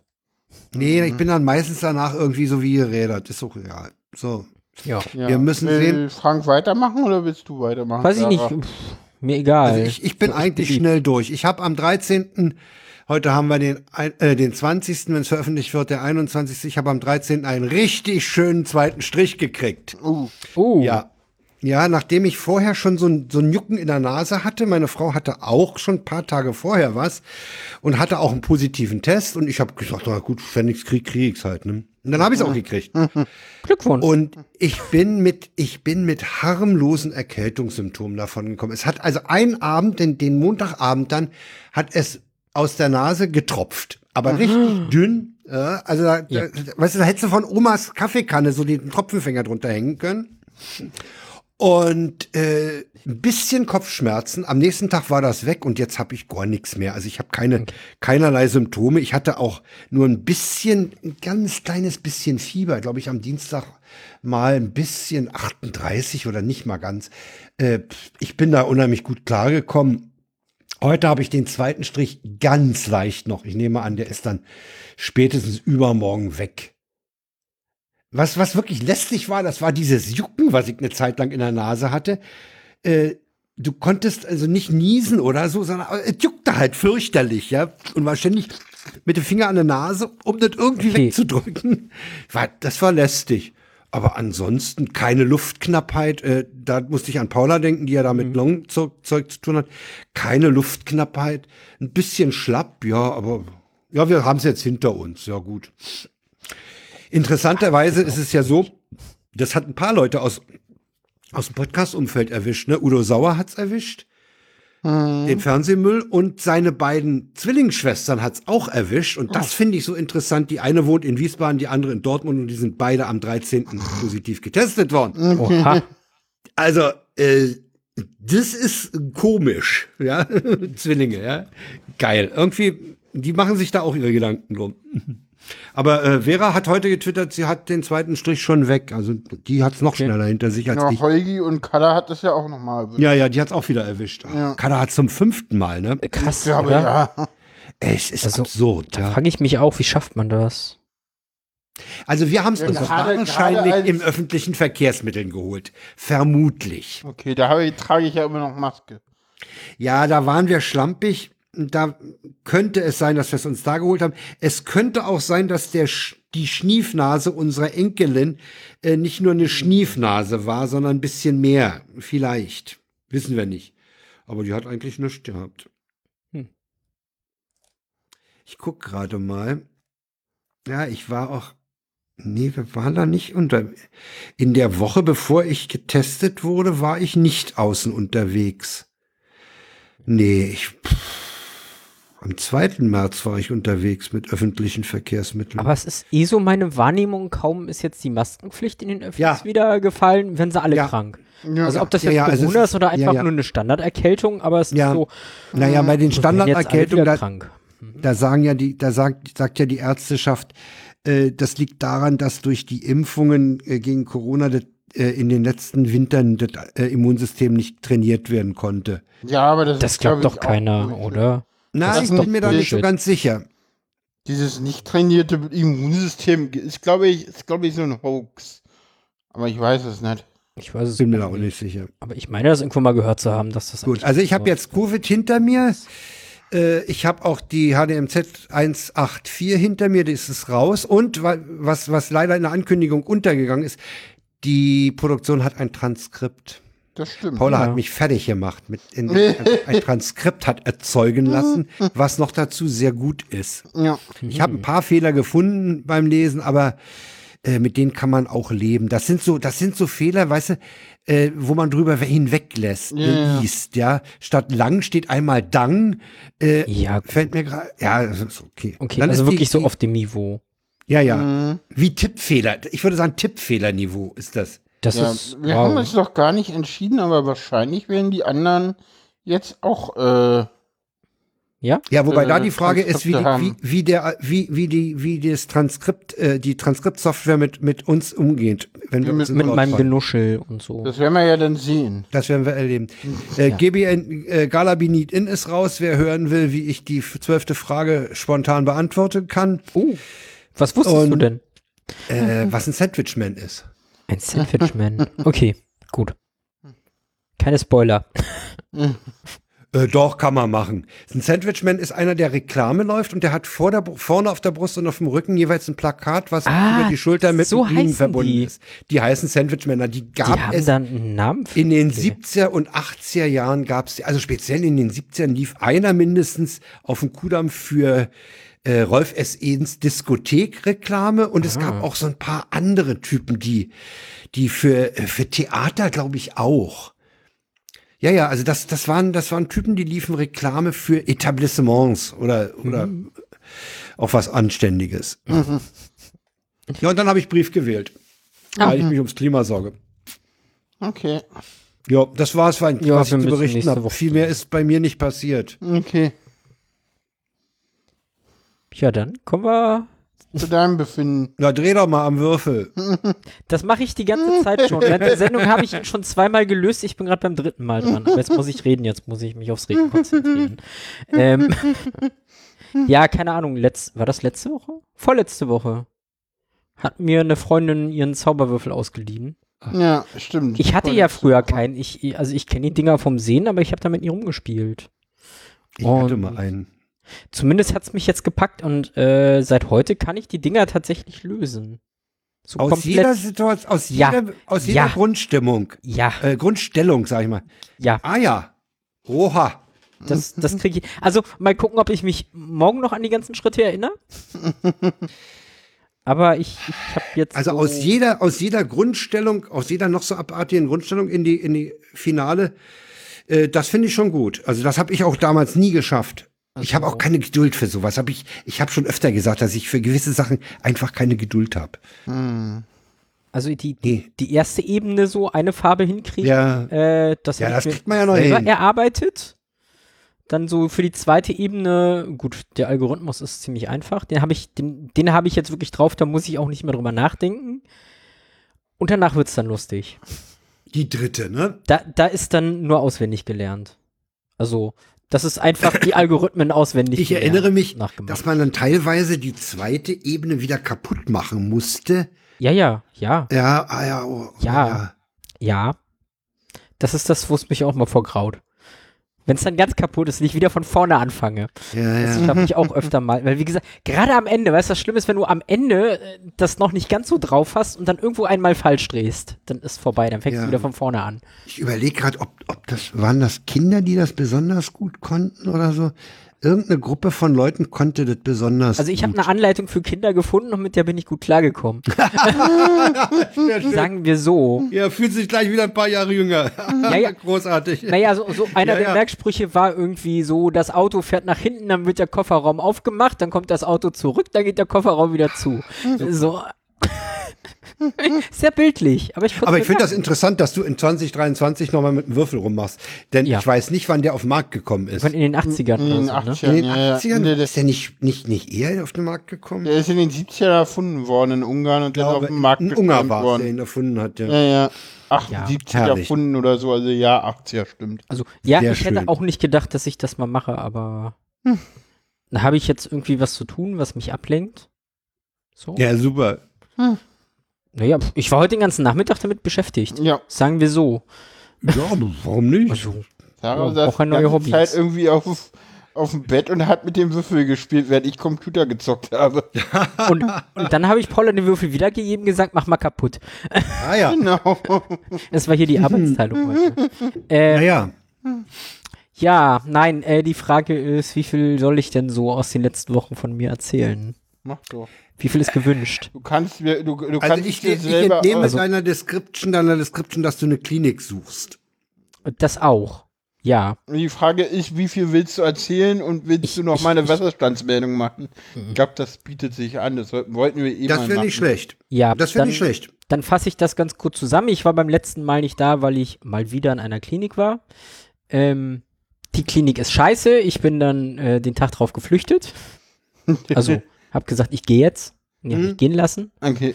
Nee, Mhm. ich bin dann meistens danach irgendwie so wie gerädert. Ist auch egal. So. Ja. Ja. Wir müssen Will sehen- Frank weitermachen oder willst du weitermachen? Weiß ich nicht, Sarah? pff, mir egal. Also ich, ich bin eigentlich schnell durch. Ich habe am 13. Heute haben wir den, äh, den 20., wenn es veröffentlicht wird, der 21. Ich habe am 13. einen richtig schönen zweiten Strich gekriegt. Uh, Oh, Ja. Ja, nachdem ich vorher schon so ein, so ein Jucken in der Nase hatte, meine Frau hatte auch schon ein paar Tage vorher was und hatte auch einen positiven Test und ich habe gesagt, na gut, wenn ich's krieg, krieg ich's halt. Ne? Und dann habe ich es auch gekriegt. <laughs> Glückwunsch. Und ich bin mit, ich bin mit harmlosen Erkältungssymptomen davon gekommen. Es hat also einen Abend, den, den Montagabend dann, hat es aus der Nase getropft. Aber richtig dünn. Ja, also da, Ja. da, weißt du, da hättest du von Omas Kaffeekanne so den Tropfenfänger drunter hängen können. Und äh, ein bisschen Kopfschmerzen. Am nächsten Tag war das weg und jetzt habe ich gar nichts mehr. Also ich habe keine keinerlei Symptome. Ich hatte auch nur ein bisschen, ein ganz kleines bisschen Fieber, glaube ich, am Dienstag mal ein bisschen 38 oder nicht mal ganz. Äh, ich bin da unheimlich gut klargekommen. Heute habe ich den zweiten Strich ganz leicht noch. Ich nehme an, der ist dann spätestens übermorgen weg. Was, was wirklich lästig war, das war dieses Jucken, was ich eine Zeit lang in der Nase hatte. Äh, du konntest also nicht niesen oder so, sondern es juckte halt fürchterlich, ja. Und war ständig mit dem Finger an der Nase, um das irgendwie Okay. wegzudrücken. War, das war lästig. Aber ansonsten keine Luftknappheit. Äh, da musste ich an Paula denken, die ja da mit Longzeug Zeug zu tun hat. Keine Luftknappheit. Ein bisschen schlapp, ja, aber ja, wir haben es jetzt hinter uns. Ja, gut. Interessanterweise ist es ja so, das hat ein paar Leute aus, aus dem Podcast-Umfeld erwischt. Ne? Udo Sauer hat's erwischt, den Fernsehmüll, und seine beiden Zwillingsschwestern hat's auch erwischt. Und das finde ich so interessant. Die eine wohnt in Wiesbaden, die andere in Dortmund und die sind beide am 13. positiv getestet worden. Oha. <laughs> Also, äh, das ist komisch, ja. <laughs> Zwillinge, ja. Geil. Irgendwie, die machen sich da auch ihre Gedanken drum. Aber äh, Vera hat heute getwittert, sie hat den zweiten Strich schon weg. Also die hat's noch schneller hinter sich als ja, ich. Holgi und Kada hat das ja auch nochmal. Ja, ja, die hat's auch wieder erwischt. Ja. Kada hat zum fünften Mal, ne? Krass, Ja, aber ja. Ey, Es ist Also, absurd. Da Ja. frage ich mich auch, wie schafft man das? Also wir haben es Ja, uns gerade- wahrscheinlich gerade im öffentlichen Verkehrsmitteln geholt. Vermutlich. Okay, da habe ich, trage ich ja immer noch Maske. Ja, da waren wir schlampig. Da könnte es sein, dass wir es uns da geholt haben. Es könnte auch sein, dass der Sch die Schniefnase unserer Enkelin äh, nicht nur eine Schniefnase war, sondern ein bisschen mehr. Vielleicht. Wissen wir nicht. Aber die hat eigentlich nichts gehabt. Hm. Ich guck gerade mal. Ja, ich war auch. Nee, wir waren da nicht unter. In der Woche, bevor ich getestet wurde, war ich nicht außen unterwegs. Nee, ich. Pff, am 2. März war ich unterwegs mit öffentlichen Verkehrsmitteln. Aber es ist eh so meine Wahrnehmung, kaum ist jetzt die Maskenpflicht in den Öffis Ja. wieder gefallen, werden sie alle Ja. krank. Ja. Also ob das Ja, jetzt ja, also Corona es ist oder einfach ja, ja. nur eine Standarderkältung, aber es Ja. ist so, naja, bei den Standarderkältungen, da, krank. da sagen ja die, da sagt, sagt ja die Ärzteschaft, äh, das liegt daran, dass durch die Impfungen äh, gegen Corona das, äh, in den letzten Wintern das äh, Immunsystem nicht trainiert werden konnte. ja, aber das, Das glaubt doch keiner, oder? Na, Das ich ist bin mir da nicht so ganz sicher. Dieses nicht trainierte Immunsystem ist, glaube ich, ist, glaube ich, so ein Hoax. Aber ich weiß es nicht. Ich weiß es Bin mir da auch nicht sicher. Aber ich meine, das irgendwo mal gehört zu haben, dass das Gut, also ich habe jetzt Covid hinter mir. Äh, ich habe auch die HDMZ 184 hinter mir, das ist raus. Und wa- was, was leider in der Ankündigung untergegangen ist, die Produktion hat ein Transkript. Das stimmt. Paula Ja. hat mich fertig gemacht, mit in, ein Transkript hat erzeugen lassen, <laughs> was noch dazu sehr gut ist. Ja. Ich habe ein paar Fehler gefunden beim Lesen, aber äh, mit denen kann man auch leben. Das sind so, das sind so Fehler, weißt du, äh, wo man drüber hinweglässt, Ja, ja. liest, ja. Statt lang steht einmal Dang. Äh, Ja, gut. Fällt mir gerade, ja, das ist okay. Okay, Dann also ist die- wirklich so auf dem Niveau. Ja, ja. Mhm. Wie Tippfehler. Ich würde sagen, Tippfehlerniveau ist das. Das ja ist, wir haben wow. es noch gar nicht entschieden, aber wahrscheinlich werden die anderen jetzt auch äh, ja? Ja, wobei äh, da die Frage ist, wie, die, wie, haben. wie der, wie, wie die, wie das Transkript, äh, die Transkriptsoftware mit, mit uns umgeht, wenn wir Ja, uns in Mit Urlaub meinem. Genuschel und so. das werden wir ja dann sehen. Das werden wir erleben. <laughs> Äh, GBN äh, Galabi Need In ist raus. Wer hören will, wie ich die zwölfte Frage spontan beantworten kann, Oh, was wusstest du Und- denn? äh, was ein Sandwichman ist. Ein Sandwichman. Okay, gut. Keine Spoiler. Äh, doch, kann man machen. Ein Sandwichman ist einer, der Reklame läuft und der hat vor der, vorne auf der Brust und auf dem Rücken jeweils ein Plakat, was Ah, über die Schulter mit so Blumen verbunden die. ist. Die heißen Sandwichmänner. Die Die gab haben es dann einen Namen für In den Okay. 70er und 80er Jahren gab es, also speziell in den 70ern lief einer mindestens auf dem Kudamm für äh, Rolf S. Edens Diskothekreklame und es gab auch so ein paar andere Typen, die, die für, äh, für Theater, glaube ich, auch. Ja, ja, also das, das waren, das waren Typen, die liefen Reklame für Etablissements oder, oder auch was Anständiges. Ja, und dann habe ich Brief gewählt, weil ich mich ums Klima sorge. Okay. Ja, das war's, was Ja, was wir ich zu berichten habe. Viel mehr ist bei mir nicht passiert. Okay. Ja, dann kommen wir. Zu deinem Befinden. Na, dreh doch mal am Würfel. <laughs> Das mache ich die ganze Zeit schon. Während der Sendung habe ich ihn schon zweimal gelöst. Ich bin gerade beim dritten Mal dran. Aber jetzt muss ich reden. Jetzt muss ich mich aufs Reden konzentrieren. ähm, <laughs> ja, keine Ahnung. Letz, war das letzte Woche? Vorletzte Woche. Hat mir eine Freundin ihren Zauberwürfel ausgeliehen. Ja, stimmt. Ich hatte ja früher keinen. Ich, also ich kenne die Dinger vom Sehen, aber ich habe damit nie rumgespielt. Ich hatte Und- mal einen. Zumindest hat's mich jetzt gepackt und äh, seit heute kann ich die Dinger tatsächlich lösen. So Aus komplett. jeder Situation, aus Ja. jeder, aus jeder Ja. Grundstimmung, ja, äh, Grundstellung, sag ich mal. ja, Ah ja. Oha. das, das kriege ich. Also mal gucken, ob ich mich morgen noch an die ganzen Schritte erinnere. <laughs> Aber ich, ich habe jetzt. Also so, aus jeder, aus jeder Grundstellung, aus jeder noch so abartigen Grundstellung in die, in die Finale, äh, das finde ich schon gut. Also das habe ich auch damals nie geschafft. Ich habe auch keine Geduld für sowas. Hab ich ich habe schon öfter gesagt, dass ich für gewisse Sachen einfach keine Geduld habe. Also die, Nee. die erste Ebene so eine Farbe hinkriegen. Ja. Äh, das Ja, das kriegt man ja noch selber hin. erarbeitet. Dann so für die zweite Ebene, gut, der Algorithmus ist ziemlich einfach. Den habe ich, den, den habe ich jetzt wirklich drauf, da muss ich auch nicht mehr drüber nachdenken. Und danach wird's dann lustig. Die dritte, ne? Da, da ist dann nur auswendig gelernt. Also, das ist einfach die Algorithmen auswendig. Ich erinnere mich, dass man dann teilweise die zweite Ebene wieder kaputt machen musste. Ja, ja, ja, Ja, ah ja, oh, Ja. ja. Das ist das, wo es mich auch mal vorgraut. Wenn es dann ganz kaputt ist und ich wieder von vorne anfange. Ja, Das ja. schaffe ich auch öfter mal. Weil, wie gesagt, gerade am Ende, weißt du, das Schlimme ist, wenn du am Ende äh, das noch nicht ganz so drauf hast und dann irgendwo einmal falsch drehst, dann ist vorbei, dann fängst Ja. du wieder von vorne an. Ich überlege gerade, ob, ob das, waren das Kinder, die das besonders gut konnten oder so? Irgendeine Gruppe von Leuten konnte das besonders. Also ich habe eine Anleitung für Kinder gefunden und mit der bin ich gut klargekommen. <laughs> Sagen wir so. Ja, fühlt sich gleich wieder ein paar Jahre jünger. Ja, ja. Großartig. Naja, so, so einer Ja, der ja. Merksprüche war irgendwie so, das Auto fährt nach hinten, dann wird der Kofferraum aufgemacht, dann kommt das Auto zurück, dann geht der Kofferraum wieder zu. <laughs> So. <laughs> Sehr bildlich, aber ich Aber ich finde das interessant, dass du in 2023 nochmal mit einem Würfel rummachst. Denn Ja. ich weiß nicht, wann der auf den Markt gekommen ist. in den 80ern In den oder so, ne? 80ern, In den ja, ja. 80ern Nee, ist der nicht, nicht, nicht eher auf den Markt gekommen? der ist in den 70ern erfunden worden in Ungarn und dann auf dem Markt ein Ungar war es, der ihn erfunden hat. Ja. Ja, ja. 78 herrlich. erfunden oder so, also ja, 80er stimmt. Also, ja, Sehr ich hätte schön. auch nicht gedacht, dass ich das mal mache, aber da habe ich jetzt irgendwie was zu tun, was mich ablenkt. So. ja, super. Naja, ich war heute den ganzen Nachmittag damit beschäftigt. Ja, Sagen wir so. Ja, warum nicht? Also, Sarah Ja, auch ein die neue ganze Hobbys. Zeit irgendwie auf, auf dem Bett und hat mit dem Würfel gespielt, während ich Computer gezockt habe. <laughs> und, und dann habe ich Paula den Würfel wiedergegeben, gesagt, mach mal kaputt. Ah ja, Genau. Das war hier die Arbeitsteilung heute. Äh, naja. Ja, nein, äh, die Frage ist, wie viel soll ich denn so aus den letzten Wochen von mir erzählen? Mach doch. Wie viel ist gewünscht? Du kannst mir, du, du Also kannst ich, dir ich selber entnehme also- deiner Description, deiner Description, dass du eine Klinik suchst. Das auch. Ja. Die Frage ist, wie viel willst du erzählen und willst Ich- du noch ich- mal eine ich- Wasserstandsmeldung machen? Ich glaube, das bietet sich an. Das wollten wir eh Das wäre nicht schlecht. Ja, Das wäre nicht schlecht. dann fasse ich das ganz kurz zusammen. Ich war beim letzten Mal nicht da, weil ich mal wieder in einer Klinik war. Ähm, die Klinik ist scheiße. Ich bin dann äh, den Tag drauf geflüchtet. <laughs> Also, hab gesagt, ich gehe jetzt. Die hab Mhm. ich gehen lassen. Okay,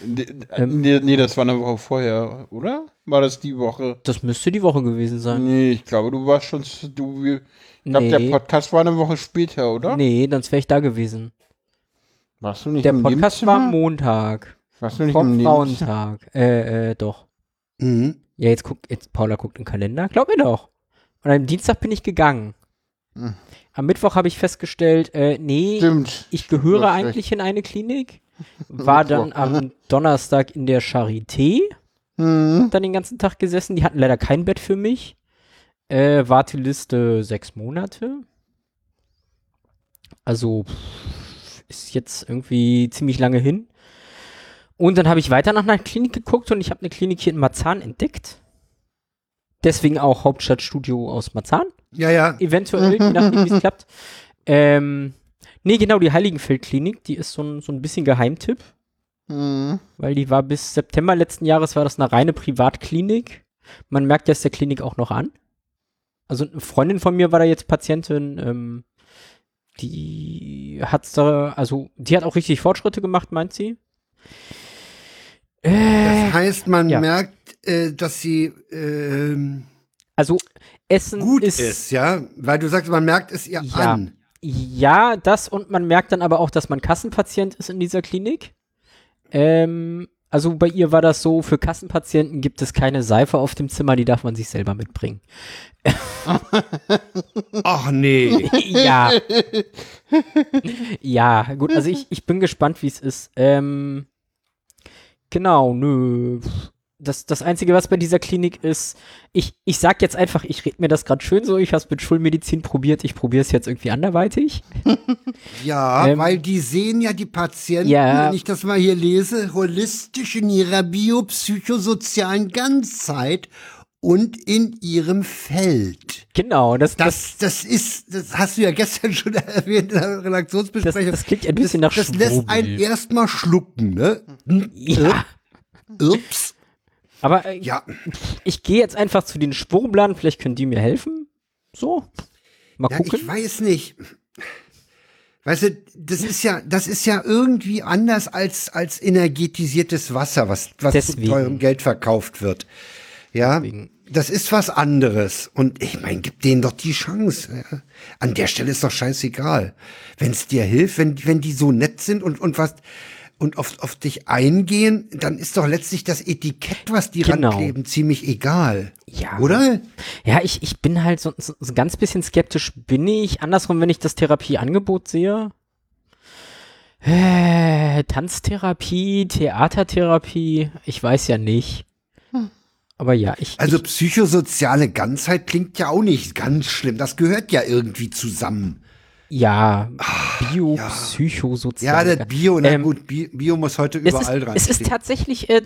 Ähm. nee, nee, das war eine Woche vorher, oder? War das die Woche? Das müsste die Woche gewesen sein. Nee, ich glaube, du warst schon, du, ich glaube, der Nee, Podcast war eine Woche später, oder? nee, sonst wäre ich da gewesen. Warst du nicht Der im Podcast war am? Montag. Warst du nicht Vom im? Frauentag. Äh, äh, doch. Mhm. Ja, jetzt guckt, jetzt Paula guckt im Kalender. Glaub mir doch. Und am Dienstag bin ich gegangen. Hm. Am Mittwoch habe ich festgestellt, äh, nee, Stimmt. ich gehöre eigentlich in eine Klinik. War dann am Donnerstag in der Charité, Hm. dann den ganzen Tag gesessen. Die hatten leider kein Bett für mich. Äh, Warteliste sechs Monate. Also ist jetzt irgendwie ziemlich lange hin. Und dann habe ich weiter nach einer Klinik geguckt und ich habe eine Klinik hier in Marzahn entdeckt. Deswegen auch Hauptstadtstudio aus Marzahn. Ja, ja. Eventuell, je nachdem, wie es <laughs> klappt. Ähm, nee, genau, die Heiligenfeld-Klinik, die ist so ein, so ein bisschen Geheimtipp, Hm. weil die war bis September letzten Jahres war das eine reine Privatklinik. Man merkt das der Klinik auch noch an. Also eine Freundin von mir war da jetzt Patientin, ähm, die hat's da, also die hat auch richtig Fortschritte gemacht, meint sie. Äh, Das heißt, man ja. merkt, äh, dass sie ähm, also Essen gut ist, ist, ja, weil du sagst, man merkt es ihr Ja. an. Ja, das und man merkt dann aber auch, dass man Kassenpatient ist in dieser Klinik. Ähm, also bei ihr war das so, für Kassenpatienten gibt es keine Seife auf dem Zimmer, die darf man sich selber mitbringen. Ach nee. <laughs> ja. ja, gut, also ich, ich bin gespannt, wie es ist. Ähm, genau, nö. Das, das Einzige, was bei dieser Klinik ist, ich, ich sag jetzt einfach, ich rede mir das gerade schön so, ich habe es mit Schulmedizin probiert, ich probiere es jetzt irgendwie anderweitig. <laughs> Ja, Ähm, weil die sehen ja die Patienten, Ja. wenn ich das mal hier lese, holistisch in ihrer biopsychosozialen Ganzheit und in ihrem Feld. Genau, das, Das, das, das ist, das hast du ja gestern <laughs> schon erwähnt in der das, Redaktionsbesprechung. das klingt ein bisschen nach das lässt einen erstmal schlucken, ne? Ja, Ups. Aber äh, Ja, ich gehe jetzt einfach zu den Schwurblern, vielleicht können die mir helfen. So, mal ja, gucken. ich weiß nicht. Weißt du, das ist ja, das ist ja irgendwie anders als, als energetisiertes Wasser, was, was zu Deswegen. teurem Geld verkauft wird. Ja, Deswegen. das ist was anderes. Und ich meine, gib denen doch die Chance. Ja. An der Stelle ist doch scheißegal. Wenn es dir hilft, wenn, wenn die so nett sind und, und was, und auf, auf dich eingehen, dann ist doch letztlich das Etikett, was die Genau. rankleben, ziemlich egal. Ja. Oder? Ja, ich, ich bin halt so, so, so ein ganz bisschen skeptisch bin ich. Andersrum, wenn ich das Therapieangebot sehe. Äh, Tanztherapie, Theatertherapie, ich weiß ja nicht. Aber ja, ich, Also ich psychosoziale Ganzheit klingt ja auch nicht ganz schlimm. Das gehört ja irgendwie zusammen. Ja, Bio, ja. Psychosozial. Ja, das Bio, na Ähm, gut, Bio, muss heute es ist, überall dran es ist tatsächlich äh,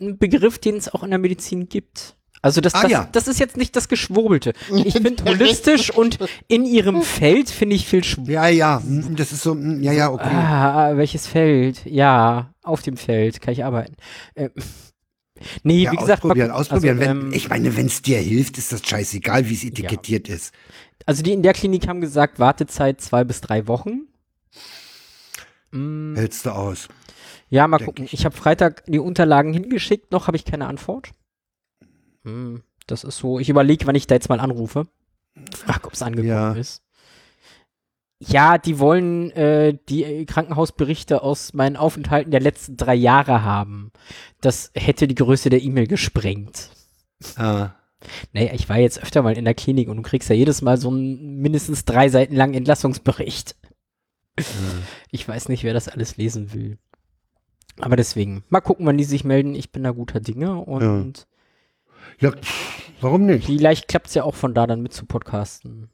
ein Begriff, den es auch in der Medizin gibt. Also das, Ah, das, ja. das ist jetzt nicht das Geschwurbelte. Ich <laughs> finde holistisch und in ihrem Feld finde ich viel schw Ja, ja, mm, das ist so, mm, ja, ja, okay. Ah, welches Feld? Ja, auf dem Feld kann ich arbeiten. Äh, nee, ja, wie gesagt, ausprobieren, ausprobieren. Also, wenn, ähm, ich meine, wenn es dir hilft, ist das scheißegal, wie es etikettiert ist. also die in der Klinik haben gesagt, Wartezeit zwei bis drei Wochen. Mm, Hältst du aus. ja, mal gucken. ich. Ich, habe Freitag die Unterlagen hingeschickt, noch habe ich keine Antwort. Mm, das ist so, ich überlege, wann ich da jetzt mal anrufe. Frag, ob es angekommen Ja. ist. Ja, die wollen äh, die äh, Krankenhausberichte aus meinen Aufenthalten der letzten drei Jahre haben. Das hätte die Größe der E-Mail gesprengt. Ah. Naja, ich war jetzt öfter mal in der Klinik und du kriegst ja jedes Mal so einen mindestens drei Seiten langen Entlassungsbericht. Ich weiß nicht, wer das alles lesen will. Aber deswegen, mal gucken, wann die sich melden. Ich bin da guter Dinge und Ja, pff, warum nicht? vielleicht klappt es ja auch von da dann mit zu podcasten.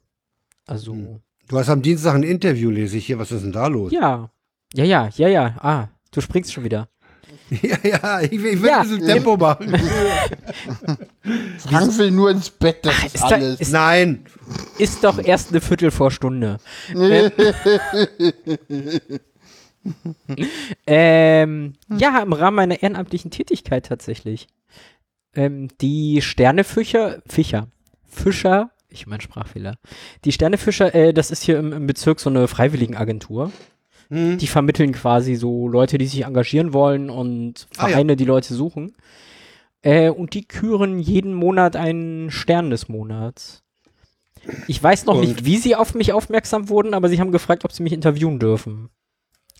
Also, Hm. Du hast am Dienstag ein Interview, lese ich hier. Was ist denn da los? ja. Ja, ja, ja, ja. Ah, du springst schon wieder. <laughs> ja, ja, ich, will- ich will Ja. ein bisschen Tempo machen. <laughs> Frank will nur ins Bett, das ist, ist da- alles. ist- Nein. Ist doch erst eine Viertel vor Stunde. <laughs> ähm, ja, im Rahmen meiner ehrenamtlichen Tätigkeit tatsächlich. Ähm, die Sternefischer, Fischer, Fischer, ich mein Sprachfehler. Die Sternefischer, äh, das ist hier im, im Bezirk so eine Freiwilligenagentur. Hm. Die vermitteln quasi so Leute, die sich engagieren wollen und Ah, ja. Vereine, die Leute suchen. Äh, und die küren jeden Monat einen Stern des Monats. Ich weiß noch Und? nicht, wie sie auf mich aufmerksam wurden, aber sie haben gefragt, ob sie mich interviewen dürfen.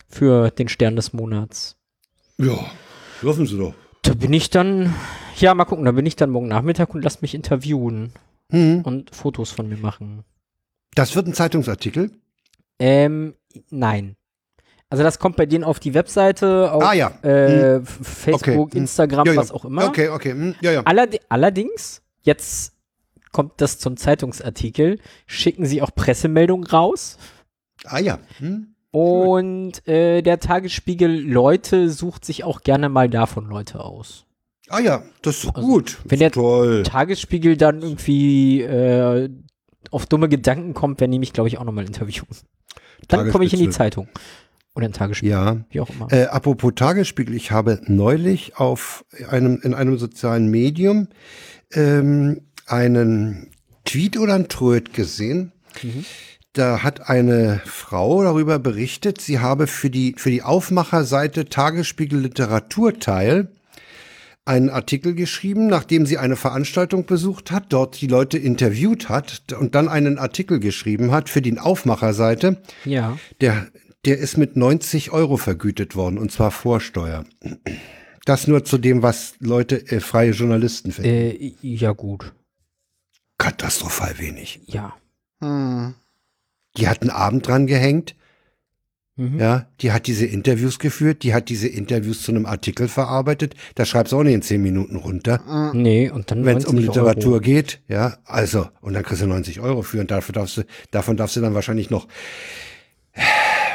Für den Stern des Monats. Ja, dürfen sie doch. Da bin ich dann, ja, mal gucken, da bin ich dann morgen Nachmittag und lass mich interviewen Hm. und Fotos von mir machen. Das wird ein Zeitungsartikel. Ähm, nein. Also das kommt bei denen auf die Webseite, auf Ah ja. äh, F- Facebook, Okay. Hm. Instagram, Ja, ja. was auch immer. Okay, okay. hm, Ja, ja. Allerde allerdings, jetzt kommt das zum Zeitungsartikel, schicken sie auch Pressemeldungen raus. Ah ja. Hm. Und äh, der Tagesspiegel Leute sucht sich auch gerne mal davon Leute aus. Ah ja, das ist Also, gut. wenn der- Toll. Tagesspiegel dann irgendwie äh, auf dumme Gedanken kommt, wenn die mich, glaube ich, auch nochmal interviewen. Dann komme ich in die. Zeitung. Oder in Tagesspiegel, Ja. wie auch immer. Äh, apropos Tagesspiegel, ich habe neulich auf einem, in einem sozialen Medium ähm, einen Tweet oder ein Tröd gesehen. Mhm. Da hat eine Frau darüber berichtet, sie habe für die, für die Aufmacherseite Tagesspiegel Literaturteil einen Artikel geschrieben, nachdem sie eine Veranstaltung besucht hat, dort die Leute interviewt hat und dann einen Artikel geschrieben hat für die Aufmacherseite. ja. Der, der ist mit 90 Euro vergütet worden, und zwar Vorsteuer. Das nur zu dem, was Leute, äh, freie Journalisten verdienen. Äh, ja, gut. Katastrophal wenig. Ja. Hm. Die hat einen Abend dran gehängt, Mhm. ja, die hat diese Interviews geführt, die hat diese Interviews zu einem Artikel verarbeitet. Da schreibst du auch nicht in 10 Minuten runter, Nee, und dann wenn es um 90 Literatur Euro. geht, ja. Also, und dann kriegst du 90 Euro für und dafür darfst du, davon darfst du dann wahrscheinlich noch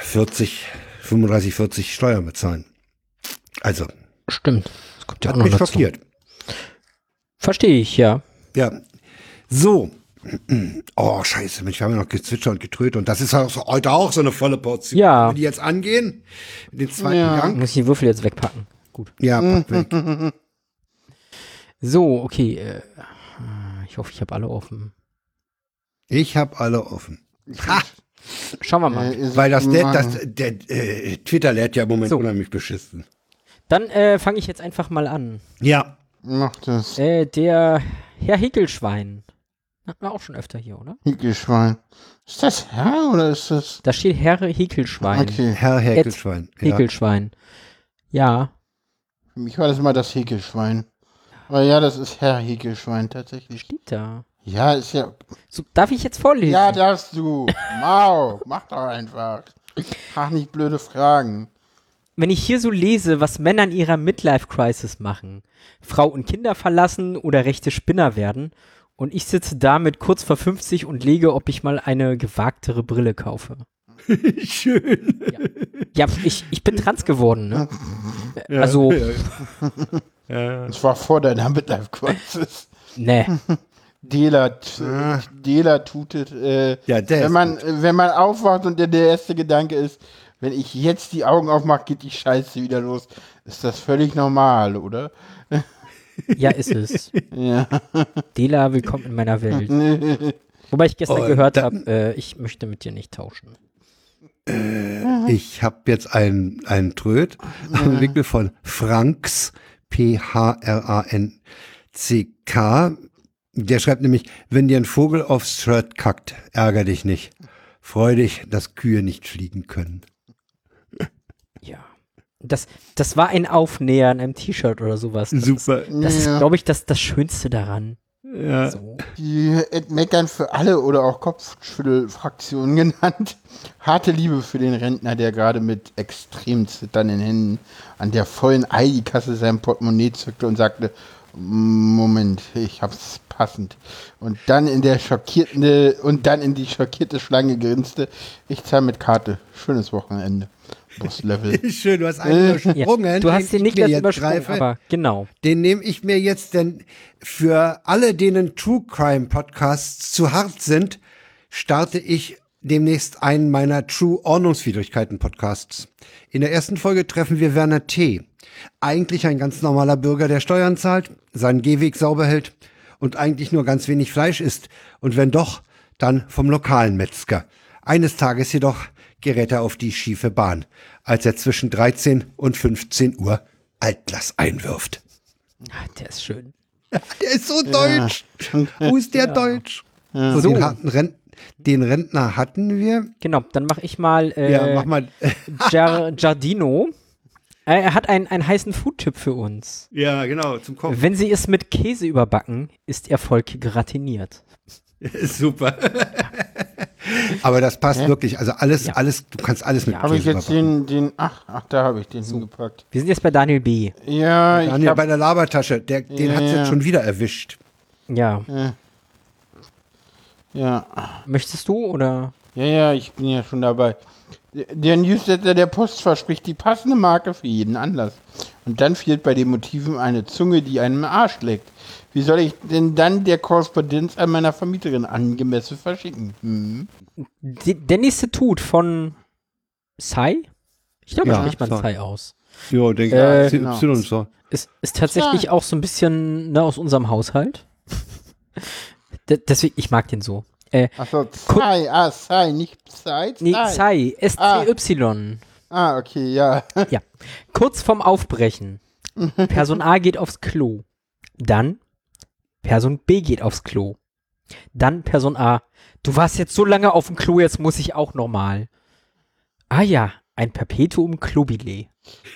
40, 35, 40 Steuern bezahlen. Also, Stimmt. Das kommt ja hat auch noch mich dazu. schockiert. Verstehe ich, ja. Ja. So. <clears throat> Oh, scheiße, Mensch, wir haben ja noch gezwitschert und getrötet und das ist auch so, heute auch so eine volle Portion. Ja. Wenn die jetzt angehen, den zweiten Ja. Gang. Muss ich die Würfel jetzt wegpacken. Gut. Ja, pack weg. <laughs> So, okay. Äh, ich hoffe, ich habe alle offen. Ich habe alle offen. Ha, Schauen wir mal. Äh, weil das, der, das, der äh, Twitter lädt ja im Moment So. unheimlich beschissen. Dann äh, fange ich jetzt einfach mal an. Ja. Mach das. Äh, der Herr Hickelschwein. Hatten wir auch schon öfter hier, oder? Hickelschwein. Ist das Herr oder ist das. Da steht Herr Hickelschwein. Okay. Herr Häkelschwein. Ja. Hickelschwein. Ja. Für mich war das mal das Hickelschwein. Aber ja, das ist Herr Hickelschwein tatsächlich. Steht da. Ja, ist ja. So, darf ich jetzt vorlesen? Ja, darfst du. Mau. Mach doch einfach. Frag nicht blöde Fragen. Wenn ich hier so lese, was Männer in ihrer Midlife-Crisis machen, Frau und Kinder verlassen oder rechte Spinner werden Und ich sitze da mit kurz vor 50 und lege, ob ich mal eine gewagtere Brille kaufe. <laughs> Schön. Ja, ich, ich bin trans geworden, ne? Ja, Also, ja, ja. Das war vor deiner Midlife-Crisis. ne. Dela, t- Dela tutet. Äh, Ja, der wenn man, wenn man aufwacht und der, der erste Gedanke ist, wenn ich jetzt die Augen aufmache, geht die Scheiße wieder los. Ist das völlig normal, oder? Ja, ist es. Ja. Dela, willkommen in meiner Welt. Wobei ich gestern Oh, gehört habe, äh, ich möchte mit dir nicht tauschen. Ich habe jetzt einen, einen Tröd am Wickel von Franks, P-H-R-A-N-C-K. Der schreibt nämlich, wenn dir ein Vogel aufs Shirt kackt, ärger dich nicht. Freu dich, dass Kühe nicht fliegen können. Das, das war ein Aufnäher in einem T-Shirt oder sowas. Das Super. Ist, das ist, Ja. glaube ich, das, das Schönste daran. Ja. So. Die Meckern für alle oder auch Kopfschüttelfraktionen <laughs> genannt. Harte Liebe für den Rentner, der gerade mit extrem zitternden Händen an der vollen Aldi-Kasse sein Portemonnaie zückte und sagte, Moment, ich hab's passend. Und dann in der schockierende und dann in die schockierte Schlange grinste, ich zahle mit Karte. Schönes Wochenende. Bosslevel. <laughs> Schön, du hast einen Ja, übersprungen. du hast den ich nicht jetzt übersprungen, greife. aber genau. Den nehme ich mir jetzt, denn für alle, denen True Crime Podcasts zu hart sind, starte ich demnächst einen meiner True Ordnungswidrigkeiten Podcasts. In der ersten Folge treffen wir Werner T. Eigentlich ein ganz normaler Bürger, der Steuern zahlt, seinen Gehweg sauber hält und eigentlich nur ganz wenig Fleisch isst. Und wenn doch, dann vom lokalen Metzger. Eines Tages jedoch gerät er auf die schiefe Bahn, als er zwischen 13 und 15 Uhr Altglas einwirft. Ah, der ist schön. Der ist so deutsch. <laughs> Wo ist der deutsch? So, So. Den, hatten Rent den Rentner hatten wir. Genau, dann mache ich mal äh, ja, mach mal. <laughs> Giardino. Äh, er hat einen, einen heißen Foodtipp für uns. ja, genau, zum Kopf. Wenn Sie es mit Käse überbacken, ist Erfolg gratiniert. <laughs> Super. Aber das passt wirklich. Also alles, Ja. alles, du kannst alles mit Habe ich jetzt überbacken. den, den, ach, ach, da habe ich den hingepackt. Wir sind jetzt bei Daniel B. Ja, ich Daniel, habe bei der Labertasche, der, den Ja, hat's ja. jetzt schon wieder erwischt. Ja. ja, Möchtest du oder? ja, ja, ich bin ja schon dabei. Der Newsletter der Post verspricht die passende Marke für jeden Anlass. Und dann fehlt bei den Motiven eine Zunge, die einem im Arsch leckt. Wie soll ich denn dann der Korrespondenz an meiner Vermieterin angemessen verschicken? Hm? Der nächste Tut von Sai? Ich glaube, Ja, ja, spricht man Sai. Sai aus. Ja, denke Äh, ich. genau. Y so. Ist, ist tatsächlich auch so ein bisschen ne, aus unserem Haushalt. <laughs> Deswegen, ich mag den so. Äh, Achso, Sai, ah, Sai, nicht Sai, nee, Sai. Sai, S-C-Y. Ah, okay, ja. Ja. Kurz vorm Aufbrechen. <laughs> Person A geht aufs Klo. Dann Person B geht aufs Klo. Dann Person A. Du warst jetzt so lange auf dem Klo, jetzt muss ich auch nochmal. Ah ja, ein Perpetuum Klobile.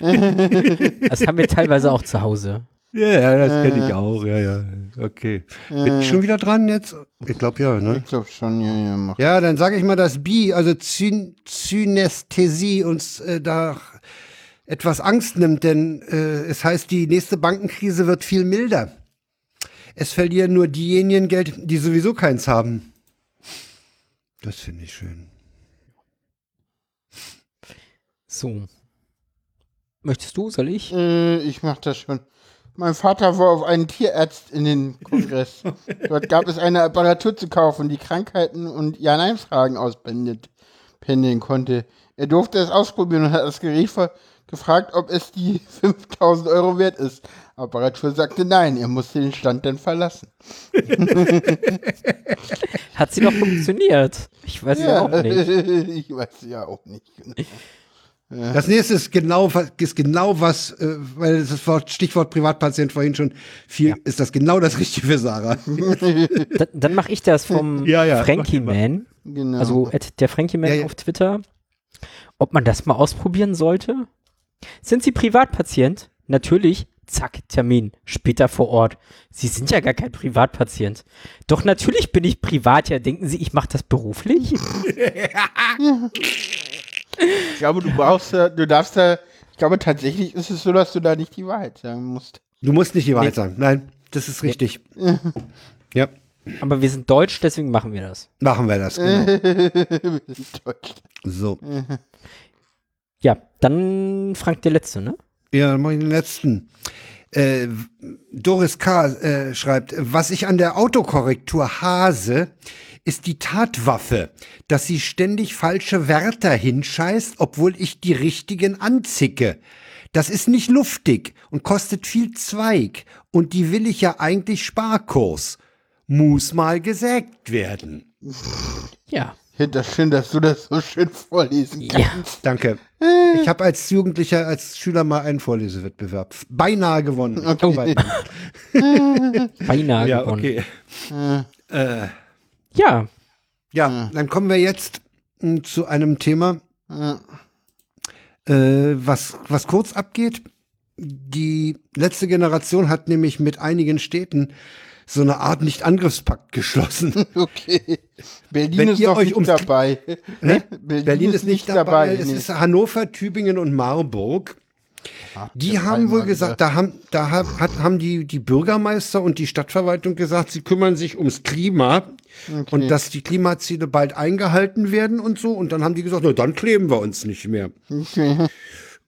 <laughs> das haben wir teilweise auch zu Hause. Ja, ja, das kenne ich auch. Ja, ja. Okay. Bin ich schon wieder dran jetzt? Ich glaube ja, ne? Ich glaube schon, ja, ja, mach. Ja, dann sage ich mal, dass Bi, also Zyn Synästhesie, uns äh, da etwas Angst nimmt, denn äh, es heißt, die nächste Bankenkrise wird viel milder. Es verlieren nur diejenigen Geld, die sowieso keins haben. Das finde ich schön. So. Möchtest du, soll ich? Äh, ich mach das schon. Mein Vater war auf einen Tierarzt in den Kongress. <laughs> Dort gab es eine Apparatur zu kaufen, die Krankheiten und Ja-Nein-Fragen auspendeln pendeln konnte. Er durfte es ausprobieren und hat das Gerät ver- gefragt, ob es die <laughs> 5000 Euro wert ist. Apparatur sagte nein, er musste den Stand dann verlassen. <laughs> Hat sie doch funktioniert. Ich weiß ja, auch nicht. <laughs> ich weiß ja auch nicht. Genau. Das nächste ist genau, was- ist genau was, äh, weil das Wort, Stichwort Privatpatient vorhin schon viel, ist das genau das Richtige für Sarah. Da, <laughs> dann mache ich das vom Ja, ja, Frankie Man. genau. Also der Frankie Man Ja, ja. auf Twitter. Ob man das mal ausprobieren sollte? Sind Sie Privatpatient? Natürlich. Zack, Termin. Später vor Ort. Sie sind ja gar kein Privatpatient. Doch natürlich bin ich privat. Ja, denken Sie, ich mache das beruflich? <laughs> Ich glaube, du brauchst da, du darfst da, ich glaube tatsächlich ist es so, dass du da nicht die Wahrheit sagen musst. Du musst nicht die Wahrheit sagen. Nein, das ist richtig. <laughs> Ja. Aber wir sind deutsch, deswegen machen wir das. Machen wir das, genau. <laughs> Wir sind deutsch. So. Ja, dann Frank der Letzte, ne? Ja, dann mach ich den letzten. Äh, Doris K. Äh, schreibt, was ich an der Autokorrektur hase, ist die Tatwaffe, dass sie ständig falsche Wörter hinscheißt, obwohl ich die richtigen anzicke. Das ist nicht luftig und kostet viel Zweig und die will ich ja eigentlich Sparkurs. Muss mal gesägt werden. Ja. Schön, dass du das so schön vorlesen kannst. Ja. Danke. Ich habe als Jugendlicher, als Schüler mal einen Vorlesewettbewerb beinahe gewonnen. <laughs> Okay. <laughs> Beinahe Ja, gewonnen. okay. Äh, Ja, ja, dann kommen wir jetzt mh, zu einem Thema, äh, was, was kurz abgeht. Die letzte Generation hat nämlich mit einigen Städten so eine Art Nicht-Angriffspakt geschlossen. <laughs> Okay. Berlin Wenn ist euch nicht dabei. Ne? <laughs> Berlin, ist nicht dabei. Es nee. ist Hannover, Tübingen und Marburg. Die haben wohl gesagt, da haben, da hat, haben die, die Bürgermeister und die Stadtverwaltung gesagt, sie kümmern sich ums Klima und dass die Klimaziele bald eingehalten werden und so. Und dann haben die gesagt, na, dann kleben wir uns nicht mehr. Okay.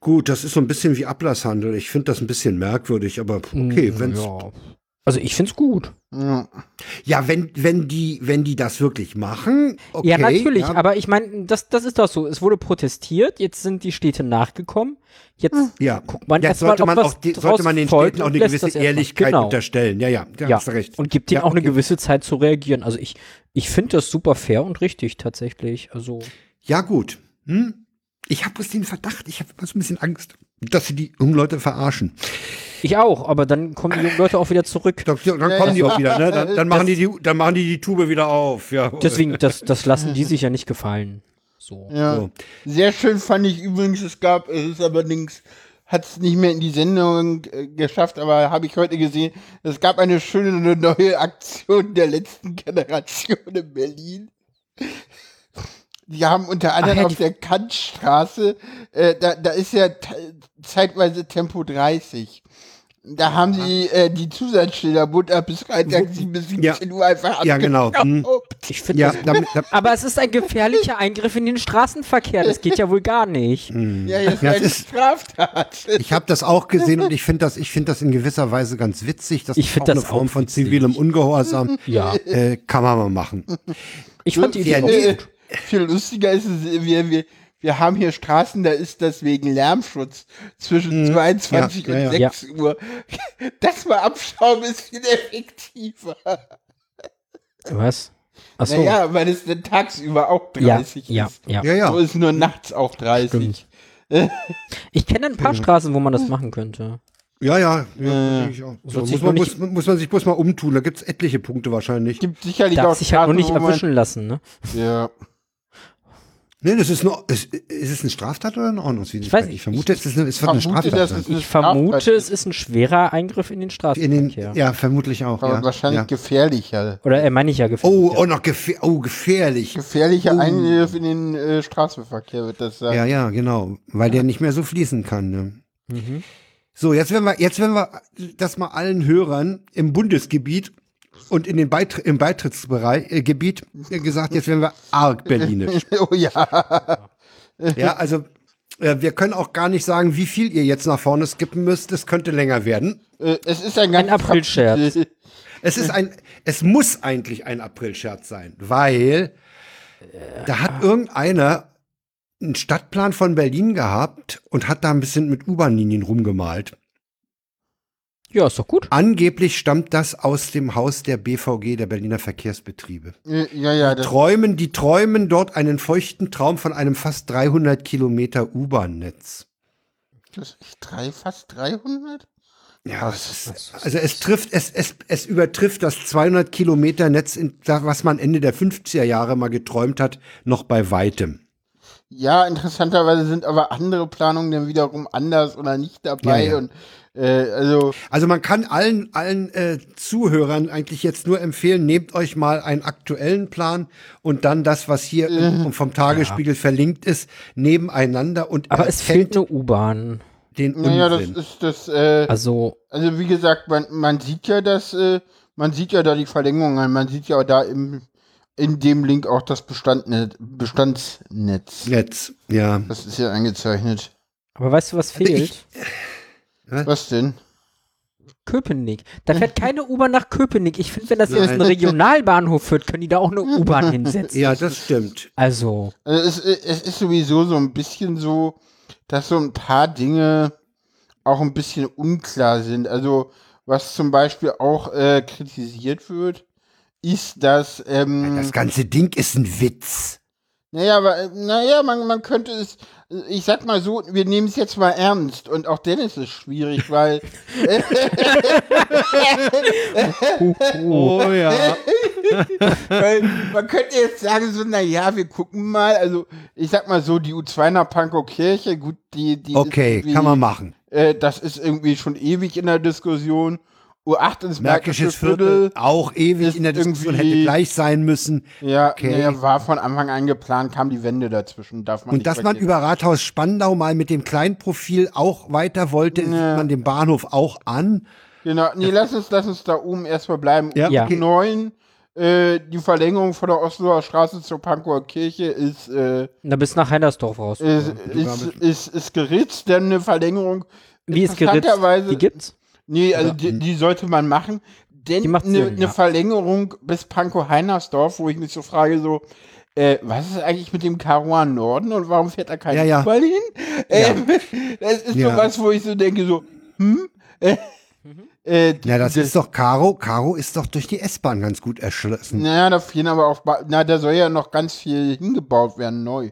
Gut, das ist so ein bisschen wie Ablasshandel. Ich finde das ein bisschen merkwürdig, aber okay, wenn's, ja. ja. Also ich find's gut. Ja. wenn, wenn die, wenn die das wirklich machen, okay. ja, natürlich, ja, aber ich meine, das, das ist doch so. Es wurde protestiert, jetzt sind die Städte nachgekommen. Jetzt ja. guckt man Jetzt mal, sollte ob man auch, die, sollte man den Städten auch eine gewisse. Ehrlichkeit Genau. unterstellen. Ja, ja, da Ja, hast du recht. und gibt denen Ja, auch eine okay. gewisse Zeit zu reagieren. Also ich, ich finde das super fair und richtig tatsächlich. Also Ja, gut. Hm? Ich habe bloß den Verdacht, ich habe immer so ein bisschen Angst, dass sie die jungen Leute verarschen. ich auch, aber dann kommen die jungen Leute auch wieder zurück. Dann, dann Ja, kommen die auch wieder, ne? Dann, dann, machen die, die, dann machen die die Tube wieder auf. Ja. Deswegen, das, das lassen die sich ja nicht gefallen. So. Ja. So. Sehr schön fand ich übrigens, es gab, es ist allerdings, hat es nicht mehr in die Sendung äh, geschafft, aber habe ich heute gesehen, es gab eine schöne neue Aktion der letzten Generation in Berlin. Die haben unter anderem ja, auf der Kantstraße, äh, da, da ist ja zeitweise Tempo 30. Da haben sie äh, die Zusatzschilder Montag bis Freitag 7 bis 17 Uhr einfach Ja, genau. Hm. abgeknopft. Ich finde Ja, das. damit, da, Aber es ist ein gefährlicher Eingriff in den Straßenverkehr. Das geht ja wohl gar nicht. Ja, jetzt Ja, eine es ist- Straftat. <laughs> ich habe das auch gesehen und ich finde das, ich finde das in gewisser Weise ganz witzig. Das Ich ist find auch eine das Form auch von zivilem Ungehorsam. Ja. Äh, kann man mal machen. Ich fand die Idee Ja, auch gut. Viel lustiger ist es, wir, wir, wir haben hier Straßen, da ist das wegen Lärmschutz zwischen 22 Mhm. Ja, und ja, ja. 6 Uhr. <laughs> Das mal abschauen ist viel effektiver. Was? Achso. Naja, weil es dann tagsüber auch ja, 30 ja, ist. ja. Ja, ja. So ist nur nachts auch 30. Stimmt. Ich kenne ein paar Straßen, wo man das machen könnte. Ja, ja. ja ich auch. So, muss, man, muss, muss man sich bloß mal umtun. Da gibt's etliche Punkte wahrscheinlich. Gibt sicherlich Darf auch sich halt nur nicht erwischen lassen, ne? Ja. Nee, das ist nur, ist, ist es eine Straftat oder eine Ordnungswidrigkeit? Ich weiß nicht. Ich vermute, es, ist eine, es wird eine Straftat es eine Ich vermute, es ist ein schwerer Eingriff in den In den, Straßenverkehr. ja, vermutlich auch. Aber Ja, wahrscheinlich ja. gefährlicher. Oder äh, meine ich ja gefährlich. Oh, oh, noch gefähr oh, gefährlich. Gefährlicher Eingriff in den äh, Straßenverkehr wird das sein. Ja, ja, genau. Weil der nicht mehr so fließen kann. Ne? Mhm. So, jetzt werden wir, jetzt werden wir das mal allen Hörern im Bundesgebiet und in den Beitr im Beitrittsbereich äh, Gebiet äh, gesagt, jetzt werden wir arg berlinisch. <laughs> Oh ja. <laughs> ja, also äh, wir können auch gar nicht sagen, wie viel ihr jetzt nach vorne skippen müsst. Es könnte länger werden. Äh, es ist ein ganz Aprilscherz. <laughs> Es ist ein, es muss eigentlich ein Aprilscherz sein, weil da hat irgendeiner einen Stadtplan von Berlin gehabt und hat da ein bisschen mit U-Bahn-Linien rumgemalt. Ja, ist doch gut. Angeblich stammt das aus dem Haus der BVG, der Berliner Verkehrsbetriebe. Äh, Ja, ja, das, Träumen, die träumen dort einen feuchten Traum von einem fast 300 Kilometer U-Bahn-Netz. das ist drei, fast 300? Ja, es ist, also es trifft, es, es, es übertrifft das 200 Kilometer Netz, in, was man Ende der 50er Jahre mal geträumt hat, noch bei weitem. Ja, interessanterweise sind aber andere Planungen dann wiederum anders oder nicht dabei. Ja, ja. Und äh, also Also man kann allen, allen äh, Zuhörern eigentlich jetzt nur empfehlen, nehmt euch mal einen aktuellen Plan und dann das, was hier im- vom Tagesspiegel verlinkt ist, nebeneinander und Aber es fehlt eine U-Bahn. den naja, das Unsinn. ist das, äh, Also, also wie gesagt, man, man sieht ja, dass äh, man sieht ja da die Verlängerungen, man sieht ja da im, in dem Link auch das Bestandnet, Bestandsnetz. Netz, ja. Das ist ja eingezeichnet. Aber weißt du, was Also fehlt? ich- Was denn? Köpenick. Da fährt keine U-Bahn nach Köpenick. Ich finde, wenn das jetzt ein Regionalbahnhof wird, können die da auch eine U-Bahn hinsetzen. Ja, das stimmt. Also, Also es, es ist sowieso so ein bisschen so, dass so ein paar Dinge auch ein bisschen unklar sind. Also was zum Beispiel auch äh, kritisiert wird, ist, dass ähm, Das ganze Ding ist ein Witz. Naja, aber äh, naja, man, man könnte es, äh, ich sag mal so, wir nehmen es jetzt mal ernst und auch Dennis ist schwierig, weil <laughs> Oh ja. <laughs> Weil man könnte jetzt sagen, so, na ja, wir gucken mal. Also, ich sag mal so, die U2 nach Pankow Kirche, gut, die, die. Okay, kann man machen. Äh, das ist irgendwie schon ewig in der Diskussion. U8 ins Märkisches Viertel, auch ewig ist in der Diskussion hätte gleich sein müssen. Ja, Okay. naja, war von Anfang an geplant, kam die Wende dazwischen, darf man Und dass man über Rathaus Spandau mal mit dem Kleinprofil auch weiter wollte, sieht man dem Bahnhof auch an. Genau, nee, lass uns, lass uns da oben erstmal bleiben. Ja, Ja. okay. Neun, äh, die Verlängerung von der Osloer Straße zur Pankower Kirche ist, äh, na, bis nach Heinersdorf raus. ist, ist, ist, ist geritzt, denn eine Verlängerung. Wie ist geritzt? Die gibt's? Nee, also die, die sollte man machen. Denn eine ne ja. Verlängerung bis Pankow Heinersdorf, wo ich mich so frage, so, äh, was ist eigentlich mit dem Karuan Norden und warum fährt da kein Ja, ja. Hin? Ähm, <laughs> das ist Ja. so was, wo ich so denke, so, hm? Äh, äh, Ja, das ist doch Karo. Karo ist doch durch die S-Bahn ganz gut erschlossen. Naja, da fehlen aber auch, ba- na, da soll ja noch ganz viel hingebaut werden, neu.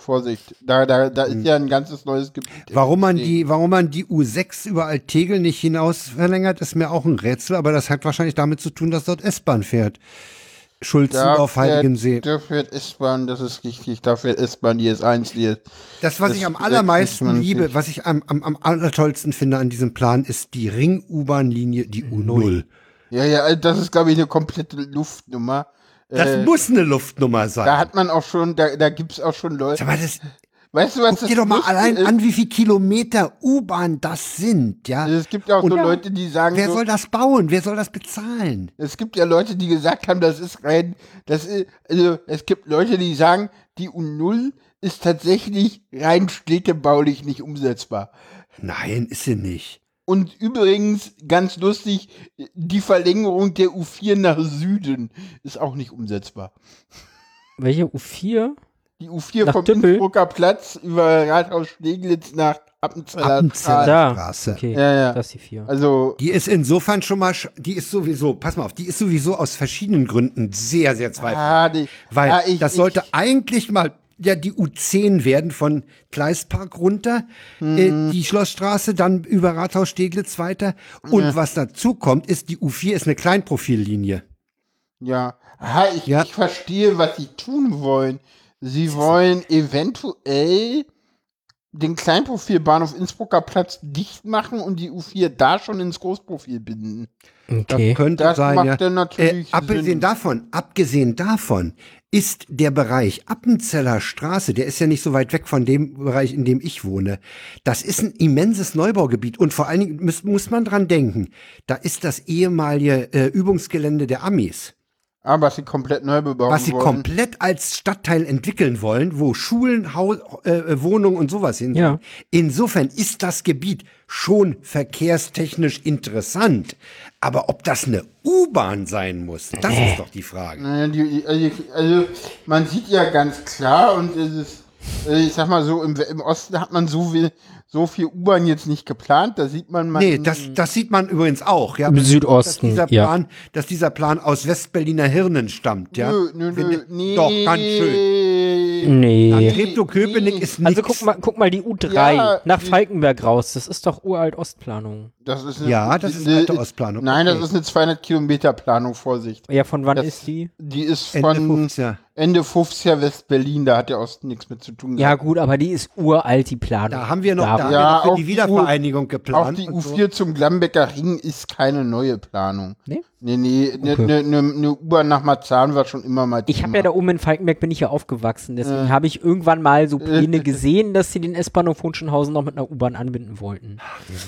Vorsicht, da, da, da ist ja ein ganzes neues Gebiet. Hm. Warum man die, warum man die U6 über Altegel nicht hinaus verlängert, ist mir auch ein Rätsel, aber das hat wahrscheinlich damit zu tun, dass dort S-Bahn fährt. Schulzen Da auf Heiligensee. Da fährt S-Bahn, das ist richtig, da fährt S-Bahn, die S1, die ist. Das, was das ich am ist allermeisten 26. liebe, was ich am, am, am allertollsten finde an diesem Plan, ist die Ring-U-Bahn-Linie, die U0. Ja, ja, also das ist, glaube ich, eine komplette Luftnummer. Das Äh, muss eine Luftnummer Da sein. hat man auch schon, da, da gibt's auch schon Leute. Sag mal, das, Weißt du, was guck das dir doch mal allein ist? an, wie viel Kilometer U-Bahn das sind, ja? Es gibt ja auch Und so ja, Leute, die sagen, Wer so, soll das bauen? Wer soll das bezahlen? es gibt ja Leute, die gesagt haben, das ist rein, das ist, also es gibt Leute, die sagen, die U0 ist tatsächlich rein städtebaulich nicht umsetzbar. Nein, ist sie nicht. Und übrigens, ganz lustig, die Verlängerung der U4 nach Süden ist auch nicht umsetzbar. Welche U4? Die U4 Nach vom Düppel? Innsbrucker Platz über Rathaus Steglitz nach Appenzeller. Straße. Okay, Ja, ja. das ist die 4. Also, Die ist insofern schon mal, die ist sowieso, pass mal auf, die ist sowieso aus verschiedenen Gründen sehr, sehr zweifelhaft. ah, die, Weil ja, ich, das sollte eigentlich mal ja die U10 werden von Gleispark runter, Mhm. äh, die Schlossstraße, dann über Rathaus Steglitz weiter. Und was dazu kommt, ist, die U4 ist eine Kleinprofillinie. Ja. Aha, ich, Ja. ich verstehe, was sie tun wollen. Sie wollen eventuell den Kleinprofilbahnhof Innsbrucker Platz dicht machen und die U4 da schon ins Großprofil binden. Okay. Könnte Das sein, macht ja. dann natürlich äh, abgesehen Sinn. davon, abgesehen davon ist der Bereich Appenzeller Straße, der ist ja nicht so weit weg von dem Bereich, in dem ich wohne. Das ist ein immenses Neubaugebiet und vor allen Dingen muss, muss man dran denken. Da ist das ehemalige äh, Übungsgelände der Amis. Aber was sie komplett neu bebauen was sie wollen. komplett als Stadtteil entwickeln wollen, wo Schulen, Haus, äh, Wohnungen und sowas hin. Ja. Insofern ist das Gebiet schon verkehrstechnisch interessant. Aber ob das eine U-Bahn sein muss, das ist doch die Frage. Naja, die, also, also man sieht ja ganz klar und es ist, äh, ich sag mal so, im, im Osten hat man so viel, so viel U-Bahn jetzt nicht geplant. Da sieht man mal. Nee, das, das sieht man übrigens auch. Ja, Im Südosten, dass dieser, ja. Plan, dass dieser Plan aus Westberliner Hirnen stammt. Ja? Nö, nö, nö, nee. Doch, ganz schön. Nee. Treptow-Köpenick ist Also nix. guck mal, guck mal die U3 Ja, nach Falkenberg raus. Das ist doch uralt Ostplanung. Das ist eine, Ja, das ist eine- alte Ostplanung. Nein, Okay. das ist eine 200 Kilometer Planung, Vorsicht. Ja, von wann Das- ist die? Die ist Ende von 50er. Ende 50er West-Berlin, da hat der Osten nichts mit zu tun. Ja, gehabt. gut, aber die ist uralt, die Planung. Da haben wir noch, da haben Ja, wir noch für auch die Wiedervereinigung Auch geplant. die und so. U4 zum Glambecker Ring ist keine neue Planung. Nee? Nee, nee, eine Okay. ne, ne, ne U-Bahn nach Marzahn war schon immer mal Ich habe ja da oben in Falkenberg bin ich ja aufgewachsen, deswegen Äh. habe ich irgendwann mal so Pläne gesehen, dass sie den S-Bahnhof Hohenschönhausen noch mit einer U-Bahn anbinden wollten.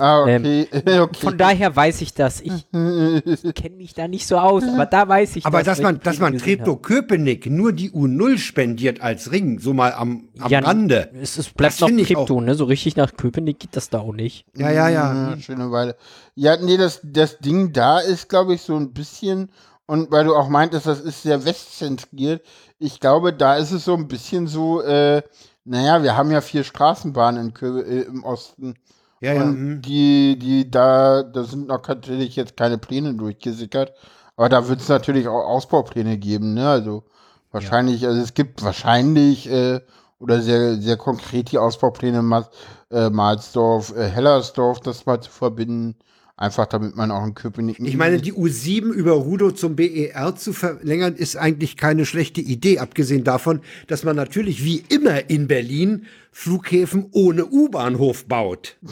Ah, okay. <laughs> okay. Ähm, Von daher weiß ich das. Ich <laughs> kenne mich da nicht so aus, aber da weiß ich Aber das. dass weil man, dass man Treptow-Köpenick nur die U0 spendiert als Ring, so mal am, am Ja, Rande. Es, es bleibt Das noch Treptow, ne? So richtig nach Köpenick geht das da auch nicht. Ja, ja, ja. Ja, schöne Weile. Ja, nee, das, das Ding da ist, glaube ich, so ein bisschen, und weil du auch meintest, das ist sehr westzentriert, ich glaube, da ist es so ein bisschen so, äh, naja, wir haben ja vier Straßenbahnen in Kö äh, im Osten. Ja, ja. und hm. die, die da, da sind noch natürlich jetzt keine Pläne durchgesickert, aber da wird es natürlich auch Ausbaupläne geben, ne? Also wahrscheinlich, also es gibt wahrscheinlich äh, oder sehr, sehr konkret die Ausbaupläne Mas, äh, Marsdorf, äh, Hellersdorf, das mal zu verbinden. Einfach damit man auch in Köpenick. Ich meine, die U7 über Rudow zum BER zu verlängern, ist eigentlich keine schlechte Idee, abgesehen davon, dass man natürlich wie immer in Berlin Flughäfen ohne U-Bahnhof baut. <laughs>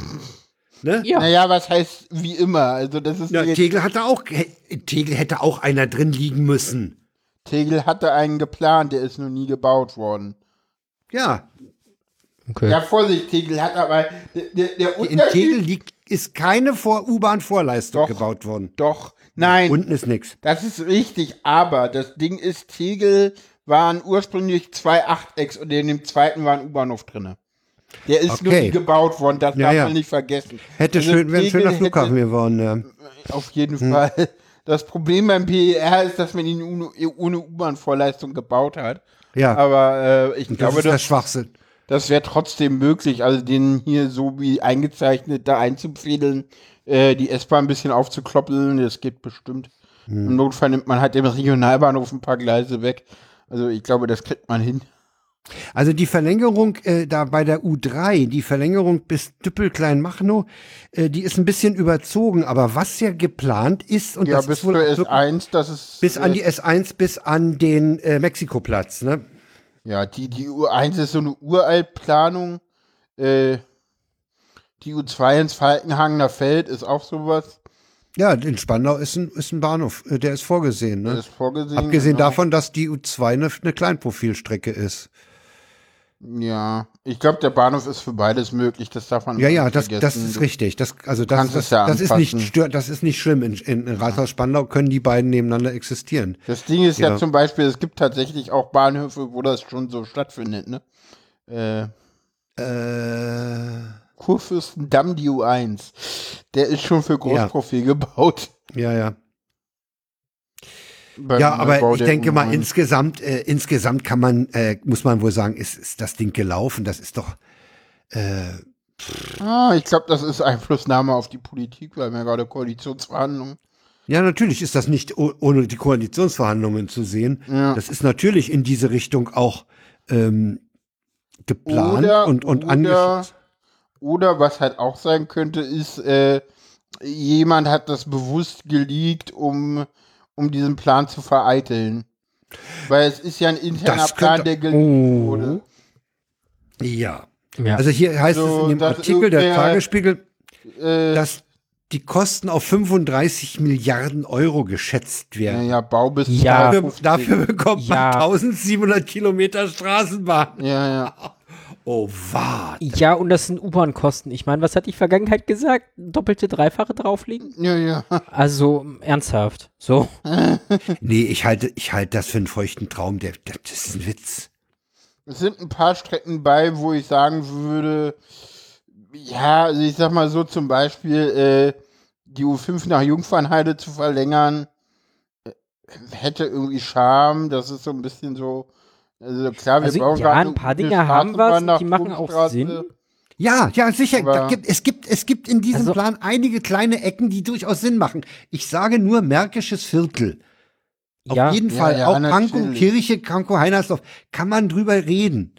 Ne? Ja. Naja, was heißt wie immer? Also das ist Ja, jetzt, Tegel hatte auch, Tegel hätte auch einer drin liegen müssen. Tegel hatte einen geplant, der ist noch nie gebaut worden. Ja, Okay. Ja, Vorsicht, Tegel hat aber der, der, der in Unterschied. Tegel liegt, ist keine Vor U-Bahn-Vorleistung gebaut worden. Doch, nein. Unten ist nix. Das ist richtig, aber das Ding ist, Tegel waren ursprünglich zwei Achtecks und in dem zweiten war ein U-Bahnhof drinne. Der ist nur Okay. nie gebaut worden, das Ja, darf ja. man nicht vergessen. Hätte Also schön, wäre ein schöner Flughafen geworden. Ja. Auf jeden Fall. Das Problem beim PER ist, dass man ihn ohne, U-Bahn-Vorleistung gebaut hat. ja. Aber äh, ich das glaube, ist der das, Schwachsinn. das wäre trotzdem möglich, also den hier so wie eingezeichnet da einzufädeln, äh, die S-Bahn ein bisschen aufzukloppeln, das geht bestimmt. Im Notfall nimmt man halt dem Regionalbahnhof ein paar Gleise weg. Also ich glaube, das kriegt man hin. Also die Verlängerung äh, da bei der U3, die Verlängerung bis Düppel-Kleinmachnow, äh, die ist ein bisschen überzogen. Aber was ja geplant ist, und Ja, das bis ist wohl zur auch wirklich- S1, das ist. bis an äh, die S1, bis an den äh, Mexikoplatz, ne? Ja, die, die U1 ist so eine Uraltplanung. Äh, die U2 ins Falkenhagener Feld ist auch sowas. Ja, in Spandau ist ein, ist ein Bahnhof, äh, der ist vorgesehen, ne? Das ist vorgesehen. Abgesehen genau. davon, dass die U2 eine, eine Kleinprofilstrecke ist. Ja, ich glaube, der Bahnhof ist für beides möglich. Das darf man Ja, ja, nicht das, vergessen. das ist richtig. Das, also das, das, ja das ist nicht anpassen. stör, das ist nicht schlimm. In, in, in Rathaus-Spandau können die beiden nebeneinander existieren. Das Ding ist ja. Ja. zum Beispiel, es gibt tatsächlich auch Bahnhöfe, wo das schon so stattfindet, ne? Äh, Äh, Kurfürstendamm, die U1. Der ist schon für Großprofil gebaut. ja, ja. Beim Ja, aber Neubau ich denke mal, U9. insgesamt, äh, insgesamt kann man, äh, muss man wohl sagen, ist, ist das Ding gelaufen. Das ist doch, äh, Ah, ich glaube, das ist Einflussnahme auf die Politik, weil wir gerade Koalitionsverhandlungen. ja, natürlich ist das nicht oh- ohne die Koalitionsverhandlungen zu sehen. Ja. Das ist natürlich in diese Richtung auch ähm, geplant Oder, und, und oder, oder was halt auch sein könnte, ist, äh, jemand hat das bewusst geleakt, um, um diesen Plan zu vereiteln. Weil es ist ja ein interner Das Plan, könnte- der geleakt Oh. wurde. Ja. Ja. Also hier heißt So, es in dem Artikel der Tagesspiegel, Äh, dass die Kosten auf 35 Milliarden Euro geschätzt ja, werden. ja, Bau bis Ja. Dafür, 2050. dafür bekommt Ja. man 1700 Kilometer Straßenbahn. Ja, ja. <laughs> Oh, was? ja, und das sind U-Bahn-Kosten. Ich meine, was hat die Vergangenheit gesagt? Doppelte, dreifache drauflegen? Ja, ja. <laughs> Also, ernsthaft. So. <laughs> Nee, ich halte, ich halte das für einen feuchten Traum. Der, der, das ist ein Witz. Es sind ein paar Strecken bei, wo ich sagen würde, ja, also ich sag mal so zum Beispiel, äh, die U5 nach Jungfernheide zu verlängern, äh, hätte irgendwie Charme. Das ist so ein bisschen so, also klar, wir Also, brauchen ja, gerade ein paar Dinge haben nach die machen auch. Sinn. Ja, ja, sicher. Gibt, es, gibt, es gibt in diesem Also- Plan einige kleine Ecken, die durchaus Sinn machen. Ich sage nur Märkisches Viertel. Auf Ja, jeden ja, Fall. ja, auch Pankow. Kirche, Pankow, Heinersdorf. Kann man drüber reden.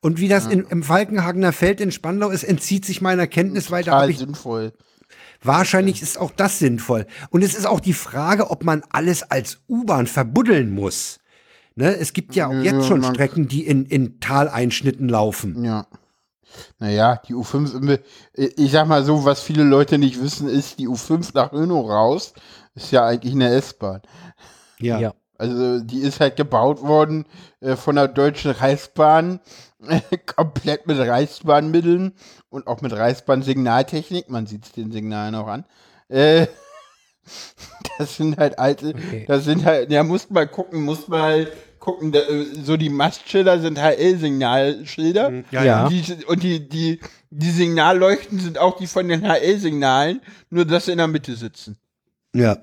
Und wie das in, im Falkenhagener Feld in Spandau ist, entzieht sich meiner Kenntnis, habe Total ich sinnvoll. Wahrscheinlich ist auch das sinnvoll. Und es ist auch die Frage, ob man alles als U-Bahn verbuddeln muss. Ne? Es gibt ja auch jetzt schon Strecken, die in, in Taleinschnitten laufen. Ja. Naja, die U5, im- ich sag mal so, was viele Leute nicht wissen, ist, die U5 nach Hönow raus ist ja eigentlich eine S-Bahn. Ja. Ja. Also die ist halt gebaut worden äh, von der Deutschen Reichsbahn, <laughs> komplett mit Reichsbahnmitteln und auch mit Reichsbahn-Signaltechnik. Man sieht es den Signalen auch an. Äh, <laughs> <laughs> das sind halt alte, Okay. das sind halt, ja, muss mal gucken, muss mal gucken, da, äh, so die Mastschilder sind HL-Signalschilder. Ja, Ja. Und, die, und die, die, die Signalleuchten sind auch die von den HL-Signalen, nur dass sie in der Mitte sitzen. ja.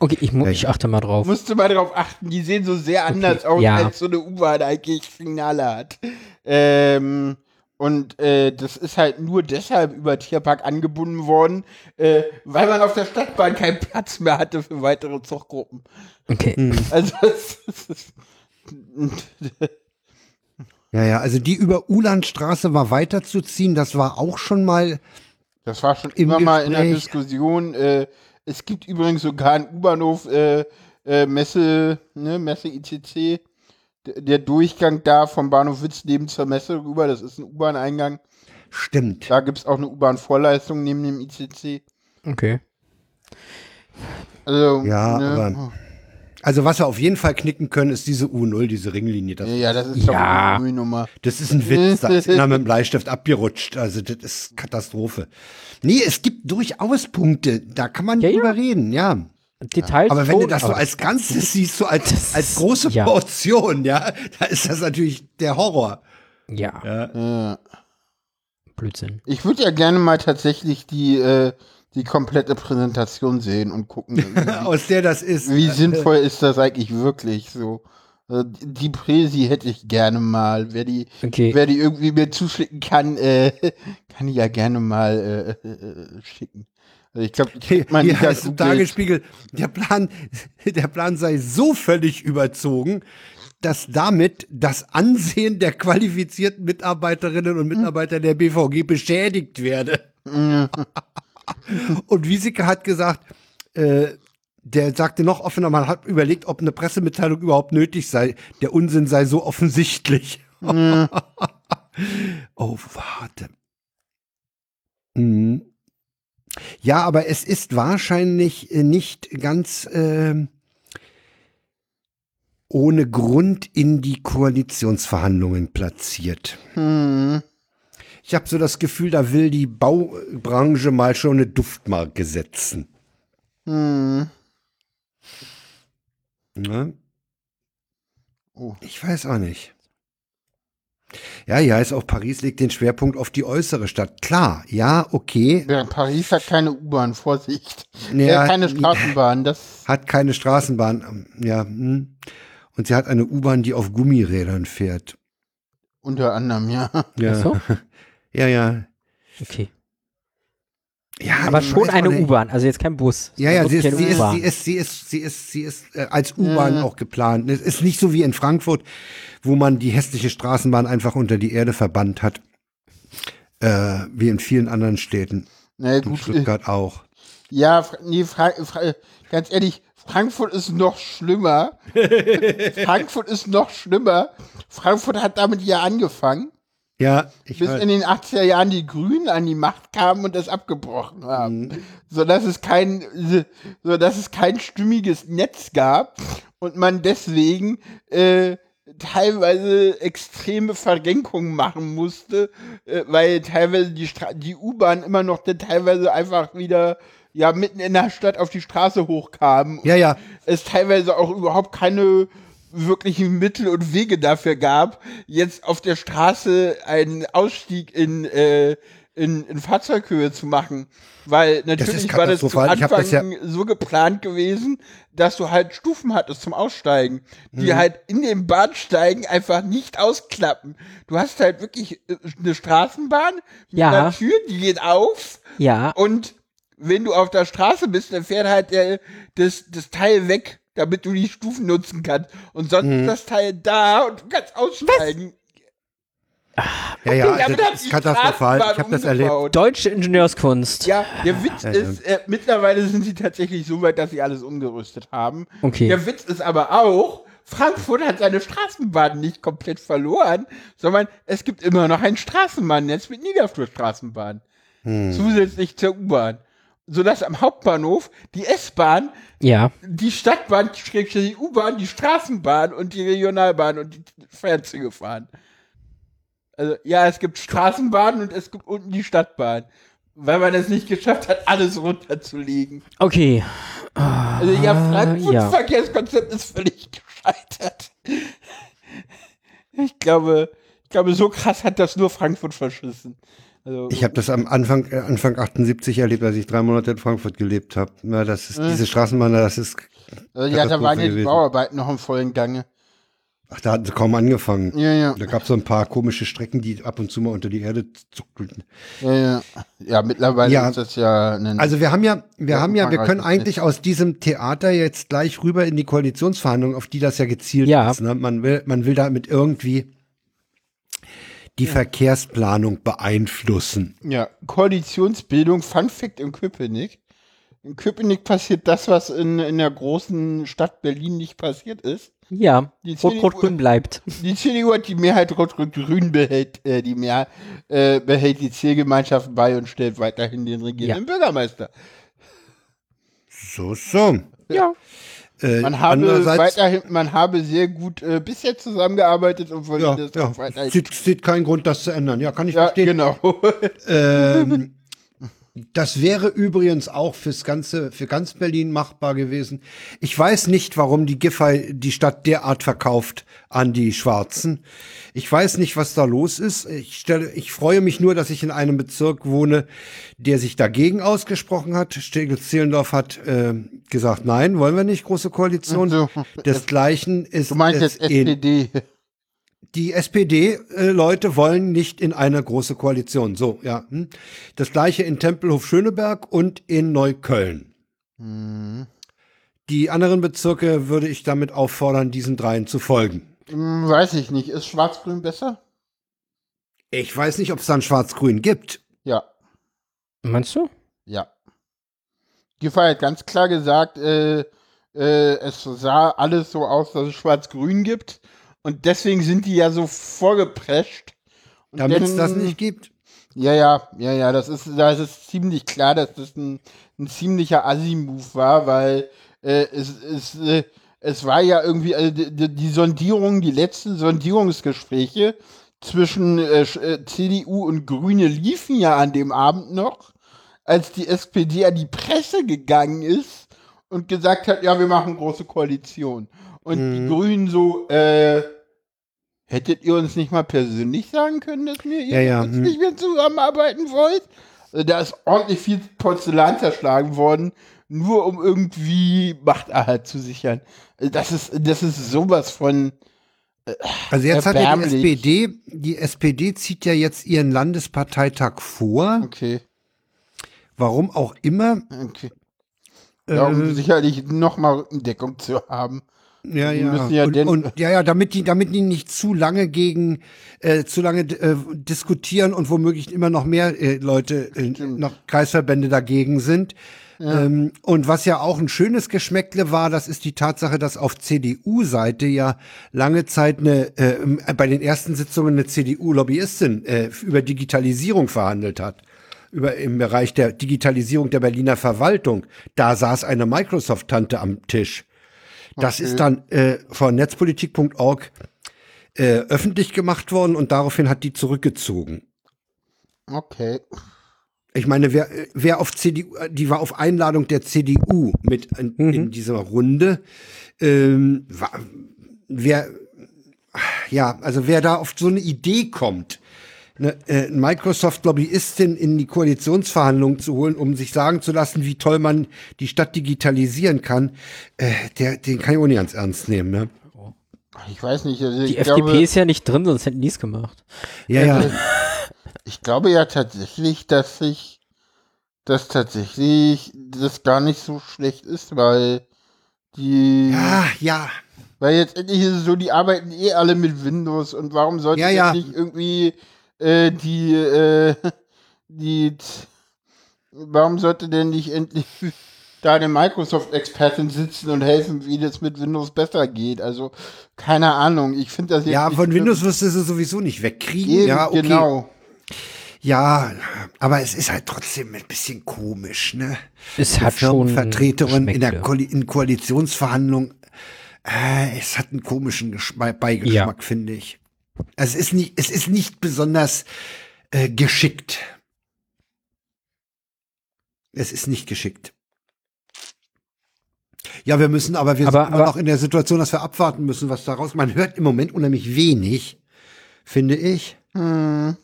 Okay, ich, mu ich achte mal drauf. Musst du mal darauf achten, die sehen so sehr anders aus, ja. als so eine U-Bahn eigentlich Signale hat. Ähm, und äh, das ist halt nur deshalb über Tierpark angebunden worden, äh, weil man auf der Stadtbahn keinen Platz mehr hatte für weitere Zuggruppen. Okay. Hm. Also es ist, Ja, ja, also die über Ulandstraße mal weiterzuziehen, das war auch schon mal, das war schon Im immer mal in der Gespräch. Diskussion. Äh, es gibt übrigens sogar einen U-Bahnhof, äh, äh, Messe, ne, Messe ICC. Der Durchgang da vom Bahnhof Witzleben zur Messe rüber, das ist ein U-Bahn-Eingang. stimmt. Da gibt es auch eine U-Bahn-Vorleistung neben dem ICC. Okay. Also, Ja, ne, aber- Also was wir auf jeden Fall knicken können, ist diese U0, diese Ringlinie. Das, ja, ja, das ist Ja. doch eine Müllnummer. das ist ein Witz, da ist einer mit dem Bleistift abgerutscht. Also das ist Katastrophe. Nee, es gibt durchaus Punkte, da kann man Ja, ja. drüber reden, ja. Details. Aber wenn du das so als Ganzes siehst, so als, als große ja. Portion, ja, da ist das natürlich der Horror. Ja, Ja. Blödsinn. Ich würde ja gerne mal tatsächlich die, äh, die komplette Präsentation sehen und gucken, <laughs> wie, Aus der das ist. wie sinnvoll ist das eigentlich wirklich so. Äh, Die Präsi hätte ich gerne mal. Wer die, Okay. wer die irgendwie mir zuschicken kann, äh, <laughs> kann ich ja gerne mal äh, äh, schicken. Ich glaube, man heißt im Tagesspiegel, der Plan, <laughs> der Plan sei so völlig überzogen, dass damit das Ansehen der qualifizierten Mitarbeiterinnen und Mitarbeiter der BVG beschädigt werde. <laughs> und Wieseke hat gesagt, äh, der sagte noch offener, man hat überlegt, ob eine Pressemitteilung überhaupt nötig sei. Der Unsinn sei so offensichtlich. <laughs> oh, warte. Mhm. Ja, aber es ist wahrscheinlich äh, nicht ganz ähm, ohne Grund in die Koalitionsverhandlungen platziert. Hm. Ich habe so das Gefühl, da will die Baubranche mal schon eine Duftmarke setzen. Hm. Ne? Oh. Ich weiß auch nicht. Ja, ja, ist auch Paris legt den Schwerpunkt auf die äußere Stadt. Klar, ja, okay. Ja, Paris hat keine U-Bahn, Vorsicht. Ja, äh, keine Straßenbahn, das. <laughs> Hat keine Straßenbahn. Ja, hm. und sie hat eine U-Bahn, die auf Gummirädern fährt. Unter anderem, ja. Ja, Ach so? <laughs> ja, ja. Okay. Ja Aber schon eine. U-Bahn, also jetzt kein Bus. Ja, ja, sie ist, sie ist, sie ist, sie ist, sie ist, sie ist äh, als U-Bahn auch geplant. Es ist nicht so wie in Frankfurt, wo man die hässliche Straßenbahn einfach unter die Erde verbannt hat, äh, wie in vielen anderen Städten. Na Und gut, äh, Stuttgart auch. ja, nee, Fra Fra ganz ehrlich, Frankfurt ist noch schlimmer. <laughs> Frankfurt ist noch schlimmer. Frankfurt hat damit ja angefangen, Ja, ich bis weiß. in den 80er Jahren die Grünen an die Macht kamen und das abgebrochen haben. Mhm. So dass es kein, so dass es kein stimmiges Netz gab und man deswegen äh, teilweise extreme Verrenkungen machen musste, äh, weil teilweise die, Stra die U-Bahn immer noch teilweise einfach wieder ja mitten in der Stadt auf die Straße hochkam. Ja, ja. Es teilweise auch überhaupt keine wirklichen Mittel und Wege dafür gab, jetzt auf der Straße einen Ausstieg in, äh, in, in Fahrzeughöhe zu machen. Weil natürlich war das zu Anfang das so geplant gewesen, dass du halt Stufen hattest zum Aussteigen, die Mhm. halt in den Bahnsteigen einfach nicht ausklappen. Du hast halt wirklich äh, eine Straßenbahn mit Ja. einer Tür, die geht auf Ja, und wenn du auf der Straße bist, dann fährt halt der, das, das Teil weg, damit du die Stufen nutzen kannst. Und sonst Mhm. ist das Teil da und du kannst aussteigen. Ja, ja, also damit hat das ist katastrophal. Ich habe das erlebt. deutsche Ingenieurskunst. Ja, der Witz Ja, ist, äh, mittlerweile sind sie tatsächlich so weit, dass sie alles umgerüstet haben. Okay. Der Witz ist aber auch, Frankfurt hat seine Straßenbahn nicht komplett verloren, sondern es gibt immer noch ein Straßenbahnnetz mit Niederflurstraßenbahn. Zusätzlich zur U-Bahn. Sodass am Hauptbahnhof die S-Bahn, Ja. die Stadtbahn, die U-Bahn, die Straßenbahn und die Regionalbahn und die Fernzüge fahren. Also, ja, es gibt Straßenbahnen und es gibt unten die Stadtbahn. Weil man es nicht geschafft hat, alles runterzulegen. Okay. Also ja, Frankfurts ja. Verkehrskonzept ist völlig gescheitert. Ich glaube, ich glaube, so krass hat das nur Frankfurt verschissen. Also, Ich habe das am Anfang, äh, Anfang 78 erlebt, als ich drei Monate in Frankfurt gelebt habe. Ja, das ist, diese Straßenbahn, das ist, also, ja, da waren ja die. Bauarbeiten noch im vollen Gange. ach, da hatten sie kaum angefangen. Ja, ja, Da gab es so ein paar komische Strecken, die ab und zu mal unter die Erde zuckelten. ja, ja. Ja, mittlerweile Ja. ist das ja ein. Also wir haben ja, wir Ja, haben ja, wir können eigentlich aus diesem Theater jetzt gleich rüber in die Koalitionsverhandlungen, auf die das ja gezielt Ja. ist. Ne? Man will, man will damit irgendwie die Verkehrsplanung beeinflussen. ja, Koalitionsbildung, Fun Fact in Köpenick. In Köpenick passiert das, was in, in der großen Stadt Berlin nicht passiert ist. Ja. Die CDU Rot-Rot-Grün bleibt. Die CDU hat die Mehrheit Rot-Rot-Grün behält, äh, die Mehr, äh, behält die Zielgemeinschaft bei und stellt weiterhin den regierenden Bürgermeister. So, so. Ja. Äh, Man habe weiterhin, man habe sehr gut äh, bisher zusammengearbeitet und wollte ja, das ja, weiterhin. sieht, sieht keinen Grund, das zu ändern. Ja, kann ich Ja, verstehen. genau. Ähm, <laughs> das wäre übrigens auch fürs ganze, für ganz Berlin machbar gewesen. Ich weiß nicht, warum die Giffey die Stadt derart verkauft an die Schwarzen. Ich weiß nicht, was da los ist. Ich stelle, ich freue mich nur, dass ich in einem Bezirk wohne, der sich dagegen ausgesprochen hat. Steglitz-Zehlendorf hat äh, gesagt, nein, wollen wir nicht, große Koalition. So. Desgleichen ist Du meinst jetzt in- SPD. Die SPD-Leute wollen nicht in eine große Koalition. So, ja. hm. Das gleiche in Tempelhof Schöneberg und in Neukölln. Hm. Die anderen Bezirke würde ich damit auffordern, diesen dreien zu folgen. Hm, weiß ich nicht. Ist Schwarz-Grün besser? Ich weiß nicht, ob es dann Schwarz-Grün gibt. Ja. Meinst du? Ja. Giffey hat ganz klar gesagt, äh, äh, es sah alles so aus, dass es Schwarz-Grün gibt. Und deswegen sind die ja so vorgeprescht. Damit es das nicht gibt. Ja, ja, ja, ja, das ist, das ist ziemlich klar, dass das ein, ein ziemlicher Assi-Move war, weil äh, es, es, äh, es war ja irgendwie, also die, die- die Sondierung, die letzten Sondierungsgespräche zwischen äh, Sch- äh, CDU und Grüne liefen ja an dem Abend noch, als die SPD an die Presse gegangen ist und gesagt hat, ja, wir machen große Koalition. Und die Grünen so, äh, hättet ihr uns nicht mal persönlich sagen können, dass wir Ja, ja, hm. nicht mehr zusammenarbeiten wollt? Also da ist ordentlich viel Porzellan zerschlagen worden, nur um irgendwie Machterhalt zu sichern. Also Das ist, das ist sowas von, Also jetzt hat ja die. SPD, die SPD zieht ja jetzt ihren Landesparteitag vor. okay, Warum auch immer. okay. Ja, um Äh, sicherlich nochmal Rückendeckung zu haben. Ja, Die ja. ja und, und ja, ja, damit die, damit die nicht zu lange gegen, äh, zu lange äh, diskutieren und womöglich immer noch mehr äh, Leute, äh, noch Kreisverbände dagegen sind. Ähm, und was ja auch ein schönes Geschmäckle war, das ist die Tatsache, dass auf CDU-Seite ja lange Zeit eine, äh, bei den ersten Sitzungen eine CDU-Lobbyistin äh, über Digitalisierung verhandelt hat. Über, im Bereich der Digitalisierung der Berliner Verwaltung. Da saß eine Microsoft-Tante am Tisch. Das ist dann äh, von netzpolitik.org äh, öffentlich gemacht worden und daraufhin hat die zurückgezogen. Okay. Ich meine, wer, wer auf CDU, die war auf Einladung der CDU mit in, in dieser Runde. Ähm, war, wer, ja, also wer da auf so eine Idee kommt, eine äh, Microsoft-Lobbyistin in die Koalitionsverhandlungen zu holen, um sich sagen zu lassen, wie toll man die Stadt digitalisieren kann, äh, der, den kann ich auch nicht ganz ernst nehmen. Ne? Ich weiß nicht. Also Die FDP glaube, ist ja nicht drin, sonst hätten die es gemacht. Ja, ja. Ich glaube ja tatsächlich, dass sich, dass tatsächlich das gar nicht so schlecht ist, weil die, Ja, ja. weil jetzt endlich ist es so, die arbeiten eh alle mit Windows und warum sollte Ja, ja. nicht irgendwie äh, die, äh, <laughs> die, warum sollte denn nicht endlich <laughs> da eine Microsoft-Expertin sitzen und helfen, wie das mit Windows besser geht. Also, keine Ahnung. Ich finde das jetzt. Ja, von. Windows wirst du sie sowieso nicht wegkriegen. Eben, ja, okay. genau. Ja, aber es ist halt trotzdem ein bisschen komisch, ne? Es hat schon Firmenvertreterin in der. Koali in Koalitionsverhandlung. Äh, es hat einen komischen Geschma Beigeschmack, Ja. finde ich. Es ist nicht, es ist nicht besonders äh, geschickt. Es ist nicht geschickt. Ja, wir müssen, aber wir Aber- sind immer aber- noch in der Situation, dass wir abwarten müssen, was daraus. Man hört im Moment unheimlich wenig, finde ich. Hm.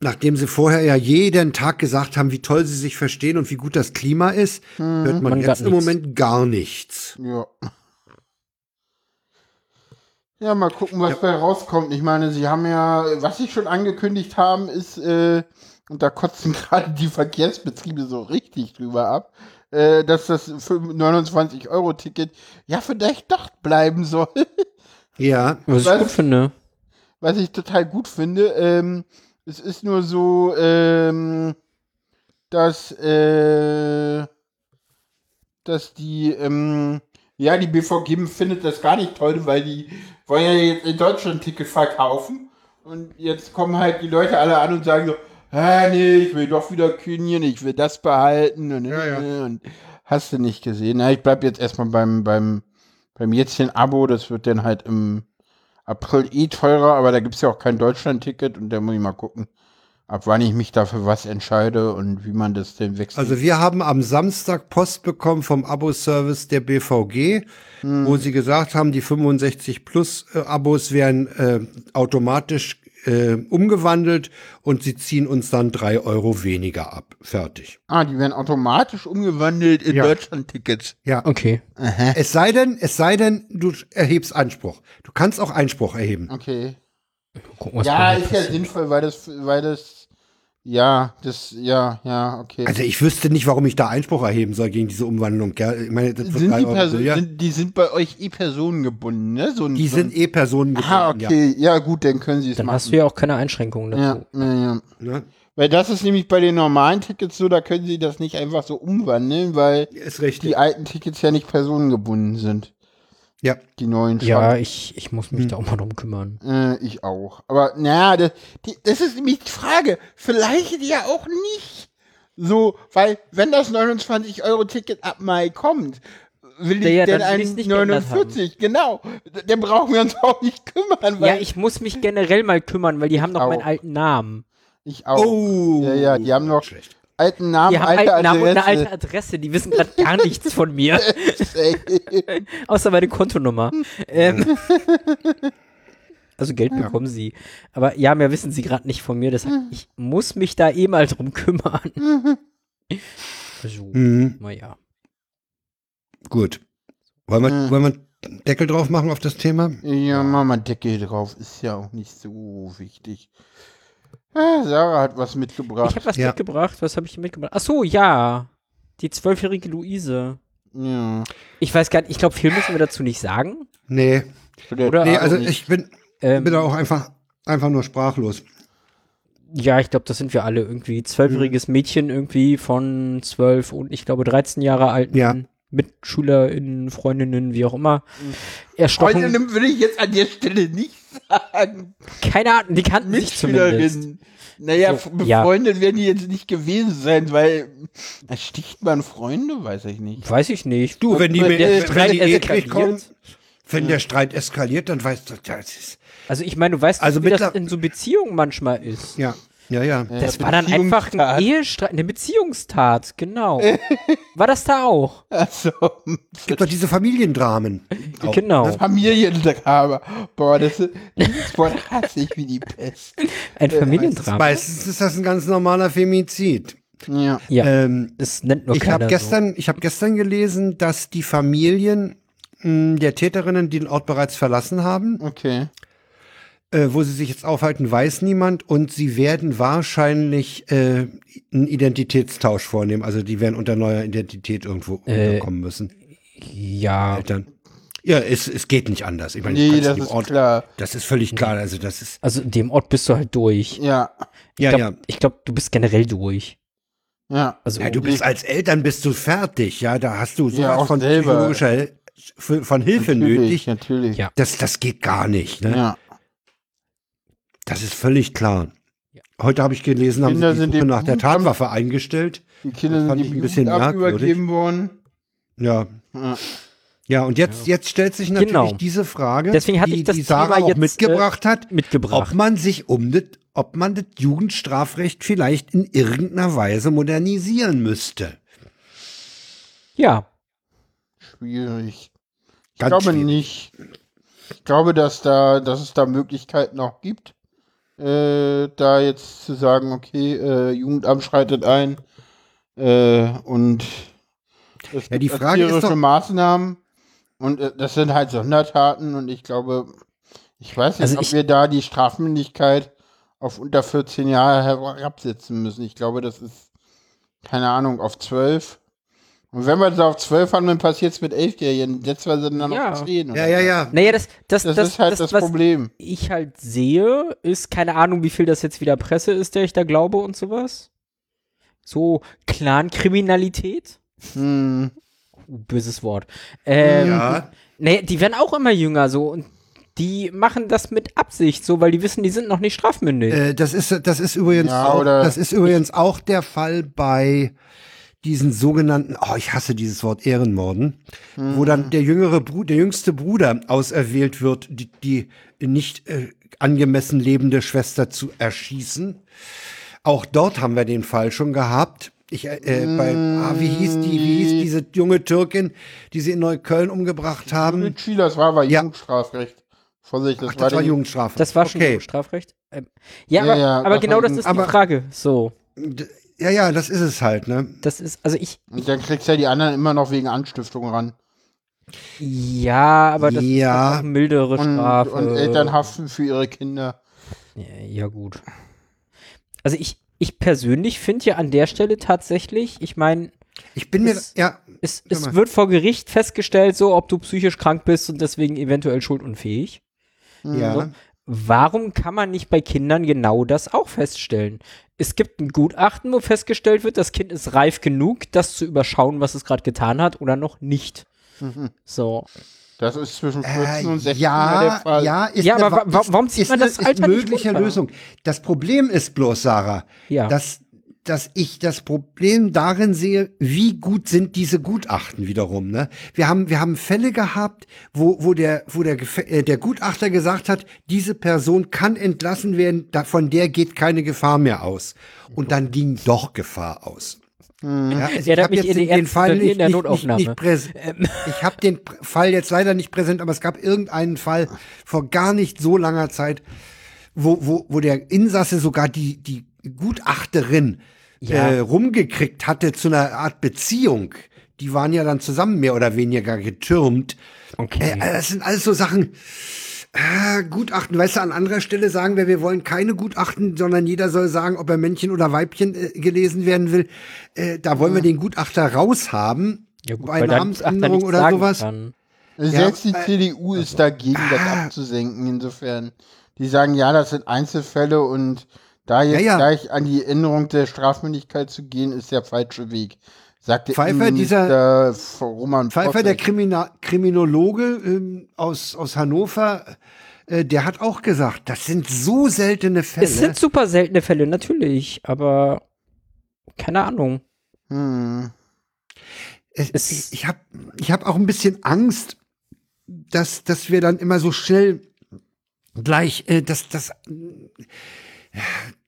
Nachdem sie vorher ja jeden Tag gesagt haben, wie toll sie sich verstehen und wie gut das Klima ist, hört man Man jetzt im nichts. Moment gar nichts. Ja. Ja, mal gucken, was bei rauskommt. Ich meine, sie haben ja, was sie schon angekündigt haben, ist, äh, und da kotzen <laughs> gerade die Verkehrsbetriebe so richtig drüber ab, äh, dass das 29-Euro-Ticket ja vielleicht doch bleiben soll. <laughs> Ja, Was ich Was? gut finde. was ich total gut finde. Ähm, es ist nur so, ähm, dass, äh, dass die, ähm, ja, die BVG findet das gar nicht toll, weil die wollen ja jetzt in Deutschland Ticket verkaufen. Und jetzt kommen halt die Leute alle an und sagen so, ah, nee, ich will doch wieder kündigen, ich will das behalten und, Ja, ja. und hast du nicht gesehen. Na, ich bleib jetzt erstmal beim, beim, beim jetzigen Abo, das wird dann halt im April eh teurer, aber da gibt's ja auch kein Deutschland-Ticket und da muss ich mal gucken, ab wann ich mich dafür was entscheide und wie man das denn wechselt. also wir haben am Samstag Post bekommen vom Abo-Service der BVG, wo sie gesagt haben, die 65 Plus äh, Abos werden äh, automatisch äh, umgewandelt und sie ziehen uns dann drei Euro weniger ab. Fertig. ah, die werden automatisch umgewandelt in Ja. Deutschland-Tickets. Ja. Okay. Es sei denn, es sei denn, du erhebst Einspruch. Du kannst auch Einspruch erheben. Okay. Gucken, was Ja, ist ja sinnvoll, weil das, weil das, ja, das, ja, ja, okay. Also ich wüsste nicht, warum ich da Einspruch erheben soll gegen diese Umwandlung. gell? Ich meine, das sind die, Euro Perso billiger. sind, die sind bei euch eh personengebunden, ne? So ein, Die so sind eh Personen Ah, gebunden, okay. Ja. gut, dann können sie es Dann machen. hast du ja auch keine Einschränkungen ja, dazu. ja, ja. ja. Ne? Weil das ist nämlich bei den normalen Tickets so, da können sie das nicht einfach so umwandeln, weil die alten Tickets ja nicht personengebunden sind. Ja. Die neuen schon. Ja, ich, ich muss Hm. mich da auch mal drum kümmern. Äh, ich auch. Aber naja, das, die, das ist nämlich die Frage. Vielleicht ja auch nicht. So, weil wenn das 29-Euro-Ticket ab Mai kommt, will ich Ja, denn dann will ein ich's nicht geändert 49? Genau. Dann brauchen wir uns <laughs> auch nicht kümmern, weil Ja, ich muss mich generell mal kümmern, weil die haben noch auch. meinen alten Namen. ich auch. Oh. Ja, ja, die haben noch Schlecht. Alten Namen, Die haben alte alten Namen und eine Adresse. alte Adresse. Die wissen gerade gar nichts von mir. <laughs> Außer meine Kontonummer. ähm, <laughs> also Geld bekommen sie. Aber ja, mehr wissen sie gerade nicht von mir. Deshalb, ich muss mich da eh mal drum kümmern. so, Mhm. naja. Gut. Wollen wir, Hm. wollen wir einen Deckel drauf machen auf das Thema? Ja, mach mal Deckel drauf. Ist ja auch nicht so wichtig. Ah, Sarah hat was mitgebracht. Ich habe was Ja. mitgebracht. Was habe ich mitgebracht? Ach so, ja. Die zwölfjährige Luise. ja. Ich weiß gar nicht, ich glaube, viel müssen wir dazu nicht sagen. Nee. Oder? Nee, also nicht. ich bin, Ähm, bin da auch einfach, einfach nur sprachlos. Ja, ich glaube, das sind wir alle irgendwie. Zwölfjähriges Mädchen irgendwie von zwölf und ich glaube 13 Jahre alten Ja. MitschülerInnen, Freundinnen, wie auch immer. Erstochen. Freundinnen würde ich jetzt an der Stelle nicht sagen. Keine Ahnung, die kannten sich zumindest. Naja, So, f- ja. befreundet werden die jetzt nicht gewesen sein, weil sticht man Freunde, weiß ich nicht. Weiß ich nicht. Du, wenn die, Der wenn, wenn Streit eskaliert. kommen, wenn der Streit eskaliert, dann weißt du, das ist, Also ich meine, du weißt, Also wie das in so Beziehungen manchmal ist. ja, ja, ja. Das war dann einfach ein Ehestreit, eine Beziehungstat, genau. <laughs> war das da auch? Also, Es gibt doch diese Familiendramen. Auch. Genau. Familiendrama. Boah, das, ist- dieses Wort hasse ich wie die Pest. Ein Familiendrama. Meistens ist das ein ganz normaler Femizid. Ja. Ja, Ähm, das nennt nur ich habe gestern, ich habe gestern gelesen, dass die Familien mh, der Täterinnen den Ort bereits verlassen haben. Okay. Äh, wo sie sich jetzt aufhalten, weiß niemand und sie werden wahrscheinlich äh, einen Identitätstausch vornehmen. Also die werden unter neuer Identität irgendwo Äh, unterkommen müssen. so. Ja, Eltern. Ja, es, es geht nicht anders. Ich meine, Nee, das ist Ort, klar. das ist völlig klar. Also das ist also in dem Ort bist du halt durch. Ja. ja, ich ja. glaube, glaub, du bist generell durch. Ja. Also Ja, du bist als Eltern bist du fertig, ja, da hast du sowas auch von selber. psychologischer von Hilfe natürlich, nötig. natürlich. Ja. Das, das geht gar nicht, ne? Ja. Das ist völlig klar. Heute habe ich gelesen, haben Kinder sie die sind Suche nach der Tatwaffe eingestellt. Die Kinder sind dem ich ein bisschen übergeben worden. Ja. Ja. Ja, und jetzt, jetzt stellt sich natürlich Genau. diese Frage, Deswegen hatte die, ich das die Sarah Thema auch jetzt, mitgebracht hat, mitgebracht. ob man sich um das, ob man das Jugendstrafrecht vielleicht in irgendeiner Weise modernisieren müsste. Ja, Schwierig. Ich Ganz glaube schwierig. nicht. Ich glaube, dass da, dass es da Möglichkeiten auch gibt, äh, da jetzt zu sagen, okay, äh, Jugendamt schreitet ein äh, und es Ja, die gibt Frage ist doch- Maßnahmen und äh, das sind halt Sondertaten und ich glaube, ich weiß nicht, Also ob ich- wir da die Strafmündigkeit auf unter 14 Jahre herabsetzen müssen. Ich glaube, das ist, keine Ahnung, auf 12. Und wenn wir das auf 12 haben, dann passiert es mit 11-Jährigen. Jetzt sind dann noch Ja. 10. oder Ja, ja, ja. naja, das, das, Das, das, ist halt das, was Problem. ich halt sehe, ist keine Ahnung, wie viel das jetzt wieder Presse ist, der ich da glaube und sowas. So Clankriminalität. Hm. Uh, böses Wort. Ähm, Ja. Nee, die werden auch immer jünger so und die machen das mit Absicht so, weil die wissen, die sind noch nicht strafmündig. Äh, das ist, das ist übrigens Ja, auch, das ist übrigens auch der Fall bei diesen sogenannten, oh, ich hasse dieses Wort Ehrenmorden, wo dann der jüngere Bruder, der jüngste Bruder auserwählt wird, die, die nicht äh, angemessen lebende Schwester zu erschießen. Auch dort haben wir den Fall schon gehabt. Ich, äh, äh, bei, ah, wie hieß die, wie hieß diese junge Türkin, die sie in Neukölln umgebracht haben? Mit Schüler, das war aber Ja. Jugendstrafrecht. Vorsicht, das, Ach, das war die- Jugendstrafe. das war schon okay. Strafrecht. Ähm, ja, Ja, aber, ja, aber das genau war das ist die aber- Frage. So, Ja, ja, das ist es halt, ne? das ist, also ich, Und dann kriegst du ja die anderen immer noch wegen Anstiftung ran. ja, aber das Ja. ist doch auch mildere Und, Strafe. und Eltern haften für ihre Kinder. Ja, ja, gut. Also ich, ich persönlich finde ja an der Stelle tatsächlich, ich meine, Ich bin mir, Es- ja, es, es wird vor Gericht festgestellt, so ob du psychisch krank bist und deswegen eventuell schuldunfähig. ja. Warum kann man nicht bei Kindern genau das auch feststellen? Es gibt ein Gutachten, wo festgestellt wird, das Kind ist reif genug, das zu überschauen, was es gerade getan hat oder noch nicht. Mhm. So. Das ist zwischen 14 und Äh, 16 ja, der Fall. ja, ist Ja, eine, aber warum zieht ist man das eine, Alter ist mögliche runter? Lösung. Das Problem ist bloß, Sarah, Ja. dass, dass ich das Problem darin sehe, wie gut sind diese Gutachten wiederum. Ne? Wir haben, wir haben Fälle gehabt, wo, wo der, wo der, äh, der Gutachter gesagt hat, diese Person kann entlassen werden, da, von der geht keine Gefahr mehr aus. Und dann ging doch Gefahr aus. Ja, also Ja, ich der hat habe jetzt in den, den Fall nicht, nicht, nicht, nicht präsent. Ich habe den Fall jetzt leider nicht präsent, aber es gab irgendeinen Fall vor gar nicht so langer Zeit, wo, wo, wo der Insasse sogar die, die Gutachterin Ja. äh, rumgekriegt hatte zu einer Art Beziehung. Die waren ja dann zusammen mehr oder weniger getürmt. Okay. Äh, das sind alles so Sachen. Äh, Gutachten, weißt du, an anderer Stelle sagen wir, wir wollen keine Gutachten, sondern jeder soll sagen, ob er Männchen oder Weibchen äh, gelesen werden will. Äh, da wollen wir den Gutachter raushaben. ja, gut, bei Namensänderung oder sowas. Kann. Selbst die äh, CDU ist dagegen, das abzusenken, insofern. Die sagen, ja, das sind Einzelfälle und da jetzt Ja, ja. gleich an die Änderung der Strafmündigkeit zu gehen, ist der falsche Weg. Sagt der Pfeiffer, F- Roman Pfeiffer, der. Krimina Kriminologe ähm, aus, aus Hannover, äh, der hat auch gesagt, das sind so seltene Fälle. Es sind super seltene Fälle, natürlich, aber keine Ahnung. Hm. Es, Es- ich ich habe ich hab auch ein bisschen Angst, dass, dass wir dann immer so schnell gleich, äh, dass das.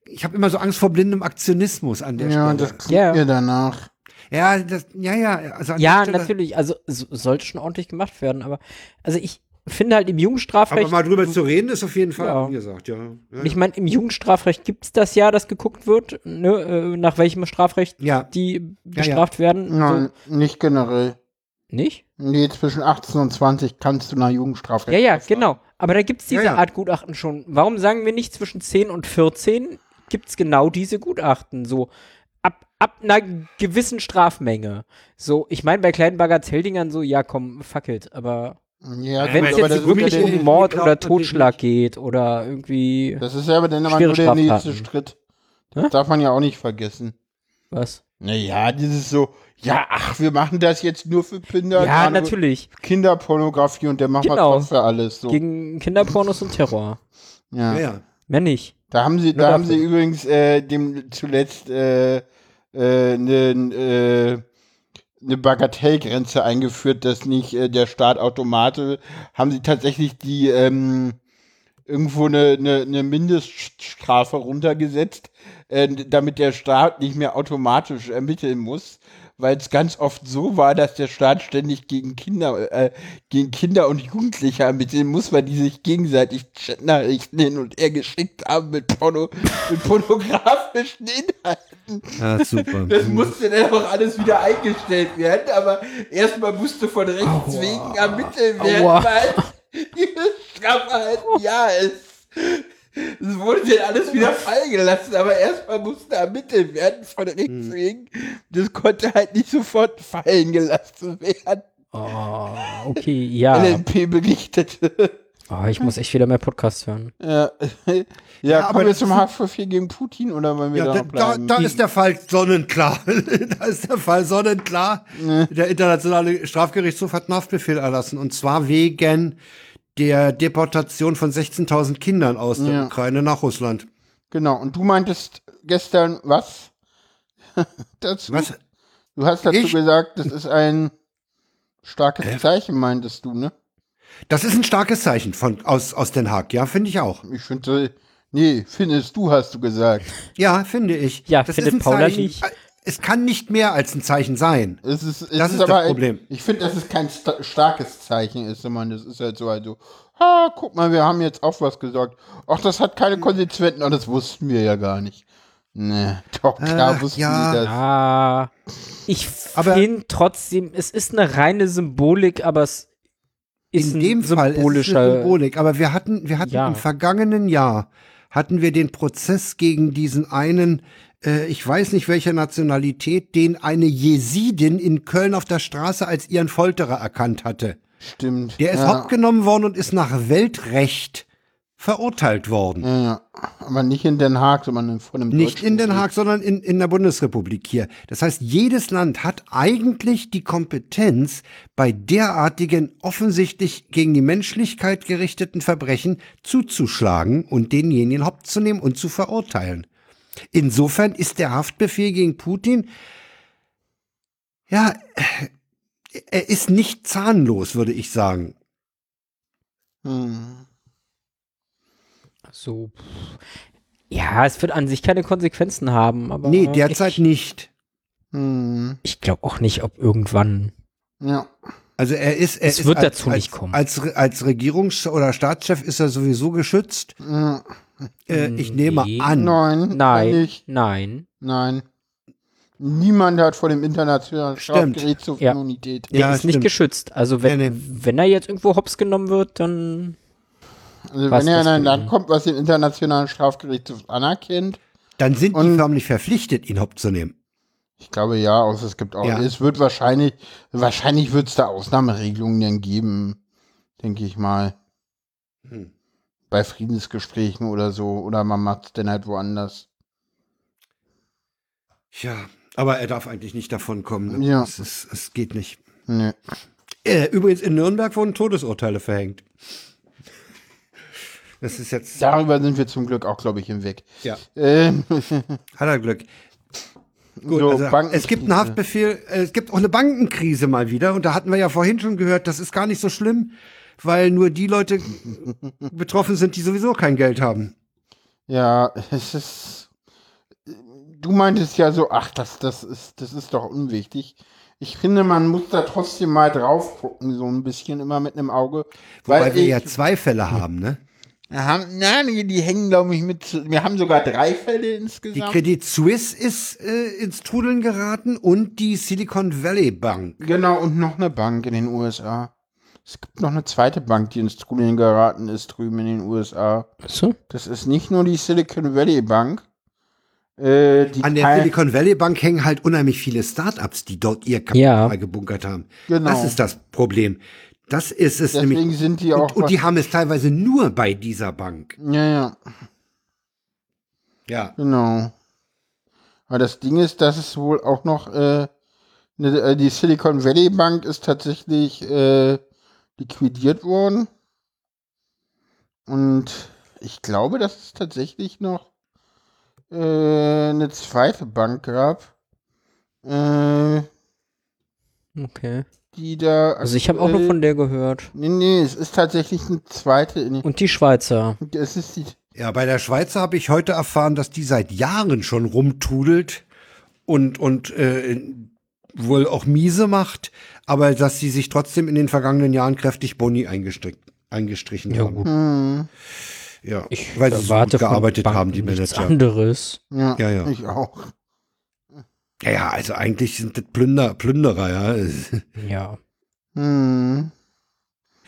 Ich habe immer so Angst vor blindem Aktionismus an der Ja, Stelle. das klingt Ja. mir danach. ja, das, ja, ja. Also Ja, Stelle, natürlich, also es sollte schon ordentlich gemacht werden, aber also ich finde halt im Aber Jugendstrafrecht, mal drüber zu reden, ist auf jeden Fall Ja. angesagt, ja. ja. ich meine, im Jugendstrafrecht gibt es das ja, das geguckt wird, ne, äh, nach welchem Strafrecht Ja. die Ja, bestraft werden. Nein, nicht generell. So, nicht? Nee, zwischen 18 und 20 kannst du nach Jugendstrafrecht. Ja, ja, genau. Aber da gibt es diese Ja, ja. Art Gutachten schon. Warum sagen wir nicht zwischen 10 und 14 gibt es genau diese Gutachten? So ab, ab einer gewissen Strafmenge. So, ich meine, bei kleinen Bagatelldingern so, ja komm, fuck it. Aber Ja, wenn es jetzt wirklich um Mord oder Totschlag geht oder irgendwie. Das ist ja aber dann Schwere nur der nächste. Schritt. Das darf man ja auch nicht vergessen. Was? Naja, dieses so, ja, ach, wir machen das jetzt nur für Kinder. Ja, natürlich. Kinderpornografie und der macht Genau. mal für alles. So. Gegen Kinderpornos und Terror. Ja. Ja, ja. Mehr nicht. Da haben sie, Nur da haben sie übrigens äh, dem zuletzt äh, äh, eine äh, eine Bagatellgrenze eingeführt, dass nicht äh, der Staat automatisch, haben sie tatsächlich die ähm, irgendwo eine, eine, eine Mindeststrafe runtergesetzt, äh, damit der Staat nicht mehr automatisch ermitteln muss, weil es ganz oft so war, dass der Staat ständig gegen Kinder, äh, gegen Kinder und Jugendliche ermitteln muss, weil die sich gegenseitig Chatnachrichten hin und her geschickt haben mit, Porno, mit pornografischen Inhalten. Ja, super. Das musste dann auch alles wieder eingestellt werden, aber erstmal musste von rechts wegen ermittelt werden, Aua. weil die Strafe halt, ja, es, es wurde dann alles wieder fallen gelassen, aber erstmal musste ermittelt werden von rechts wegen. Das konnte halt nicht sofort fallen gelassen werden. Oh, okay, ja. LNP berichtete. Oh, ich muss echt wieder mehr Podcast hören. Ja, <laughs> ja, Ja, kommen aber wir das zum ist- Haftbefehl gegen Putin oder wollen wir Ja, da da, noch da, bleiben? da ist der Fall sonnenklar. <laughs> da ist der Fall sonnenklar. Der internationale Strafgerichtshof hat einen Haftbefehl erlassen und zwar wegen der Deportation von 16.000 Kindern aus der Ja. Ukraine nach Russland. Genau, und du meintest gestern was? <laughs> dazu? Was? Du hast dazu Ich? gesagt, das ist ein starkes Zeichen, meintest du, ne? Das ist ein starkes Zeichen von aus aus Den Haag. Ja, finde ich auch. Ich finde, nee, findest du, hast du gesagt. Ja, finde ich. Ja, das findet ist ein Paula Zeichen. nicht. Es kann nicht mehr als ein Zeichen sein. Es ist, es Das ist ist aber das ein- Problem. Ich finde, dass es kein sta starkes Zeichen ist, sondern das ist halt so, halt so, ha, guck mal, wir haben jetzt auch was gesagt. Ach, das hat keine Konsequenzen, und das wussten wir ja gar nicht. Nee, <laughs> doch, klar Ach, wussten ja. die das. Ah, ich Aber- finde trotzdem, es ist eine reine Symbolik, aber es ist In dem ein Fall ist es symbolischer. eine Symbolik. Aber wir hatten, wir hatten Ja. im vergangenen Jahr hatten wir den Prozess gegen diesen einen, äh, ich weiß nicht welcher Nationalität, den eine Jesidin in Köln auf der Straße als ihren Folterer erkannt hatte. Stimmt. Der ist ja. hoppgenommen worden und ist nach Weltrecht verurteilt worden. Ja. Aber nicht in Den Haag, sondern von einem Nicht in Den. Haag, sondern in, in der Bundesrepublik hier. Das heißt, jedes Land hat eigentlich die Kompetenz, bei derartigen offensichtlich gegen die Menschlichkeit gerichteten Verbrechen zuzuschlagen und denjenigen hopp zu nehmen und zu verurteilen. Insofern ist der Haftbefehl gegen Putin, ja, er ist nicht zahnlos, würde ich sagen. Hm. So. Ja, es wird an sich keine Konsequenzen haben, aber. Nee, derzeit ich, nicht. Hm. Ich glaube auch nicht, ob irgendwann. Ja. Also er ist, er Es ist wird als, dazu als, nicht kommen. Als, als Regierungs- oder Staatschef ist er sowieso geschützt. ja. Äh, ich nehme Nee. an. Nein. Nein, Nicht. nein. Nein. Niemand hat vor dem internationalen Stimmt. Strafgerichtshof Ja. Immunität. Der Ja, ist nicht stimmt. geschützt. Also wenn, Nee, nee. wenn er jetzt irgendwo hops genommen wird, dann. Also Was wenn er in ein Land kommt, was den internationalen Strafgerichtshof anerkennt, Dann sind die Und- förmlich verpflichtet, ihn hopp zu nehmen. ich glaube ja, außer es gibt auch, Ja. es wird wahrscheinlich, wahrscheinlich wird es da Ausnahmeregelungen dann geben, denke ich mal. Hm. Bei Friedensgesprächen oder so, oder man macht es dann halt woanders. Ja, aber er darf eigentlich nicht davon kommen. Ne? Ja. Es, ist, es geht nicht. Nee. Äh, übrigens, in Nürnberg wurden Todesurteile verhängt. Das ist jetzt. Darüber sind wir zum Glück auch, glaube ich, hinweg. Ja, Ähm, <laughs> hat er Glück. Gut, so, also es gibt einen. Haftbefehl, äh, es gibt auch eine Bankenkrise mal wieder. Und da hatten wir ja vorhin schon gehört, das ist gar nicht so schlimm, weil nur die Leute betroffen sind, die sowieso kein Geld haben. Ja, es ist. Du meintest ja so, ach, das, das ist, das ist doch unwichtig. Ich finde, man muss da trotzdem mal drauf gucken, so ein bisschen immer mit einem Auge. Weil Weil wir ich, ja zwei Fälle haben, ne? haben, nein, die, die hängen, glaube ich, mit. Wir haben sogar drei Fälle Die insgesamt. Credit Suisse ist äh, ins Trudeln geraten und die Silicon Valley Bank. Genau, und noch eine Bank in den USA. Es gibt noch eine zweite Bank, die ins Trudeln geraten ist drüben in den USA. So? Das ist nicht nur die Silicon Valley Bank. Äh, die An der Silicon Valley Bank hängen halt unheimlich viele Startups, die dort ihr Kapital Ja. gebunkert haben. Genau. Das ist das Problem. Das ist es Deswegen nämlich. sind die auch. Und, und die haben es teilweise nur bei dieser Bank. ja, ja. Ja. Genau. Aber das Ding ist, dass es wohl auch noch, äh, ne, äh, die Silicon Valley Bank ist tatsächlich äh, liquidiert worden. Und ich glaube, dass es tatsächlich noch äh, eine zweite Bank gab, äh, Okay. die da. Also ich habe auch nur von der gehört. Nee, nee, es ist tatsächlich eine zweite. Nee, Und die Schweizer. es ist die. Ja, bei der Schweizer habe ich heute erfahren, dass die seit Jahren schon rumtudelt und, und äh, wohl auch miese macht, aber dass sie sich trotzdem in den vergangenen Jahren kräftig Boni eingestrickt, eingestrichen Ja, haben. gut. Hm, Ja, Ich weil sie so gut gearbeitet von haben, die Banken nichts Manager. anderes. ja, Ja, ja. ich auch. Ja, ja, also eigentlich sind das Plünder, Plünderer, ja. <laughs> Ja. Hm.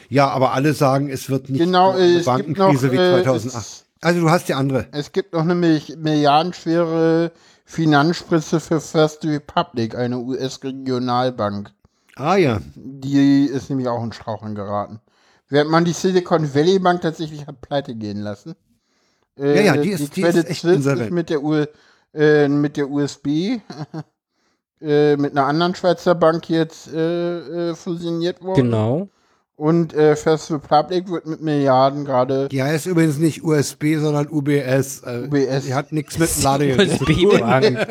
Ja, aber alle sagen, es wird nicht Genau, eine äh, gibt noch. Bankenkrise wie Äh, 2008. es, Also du hast die andere. es gibt noch eine milliardenschwere Finanzspritze für First Republic, eine US-Regionalbank. Ah ja. Die ist nämlich auch in Straucheln geraten. Während man die Silicon Valley Bank tatsächlich hat pleite gehen lassen. Äh, Ja, ja, die ist- die ist Credit echt Suisse insolvent. ist mit der, U äh, mit der USB, <laughs> äh, mit einer anderen Schweizer Bank jetzt äh, äh, fusioniert worden. Genau. Und äh, First Republic wird mit Milliarden gerade Die heißt übrigens nicht USB, sondern UBS. Äh, UBS. Die hat nichts mit Ladegerät <laughs> zu tun. USB-Bank.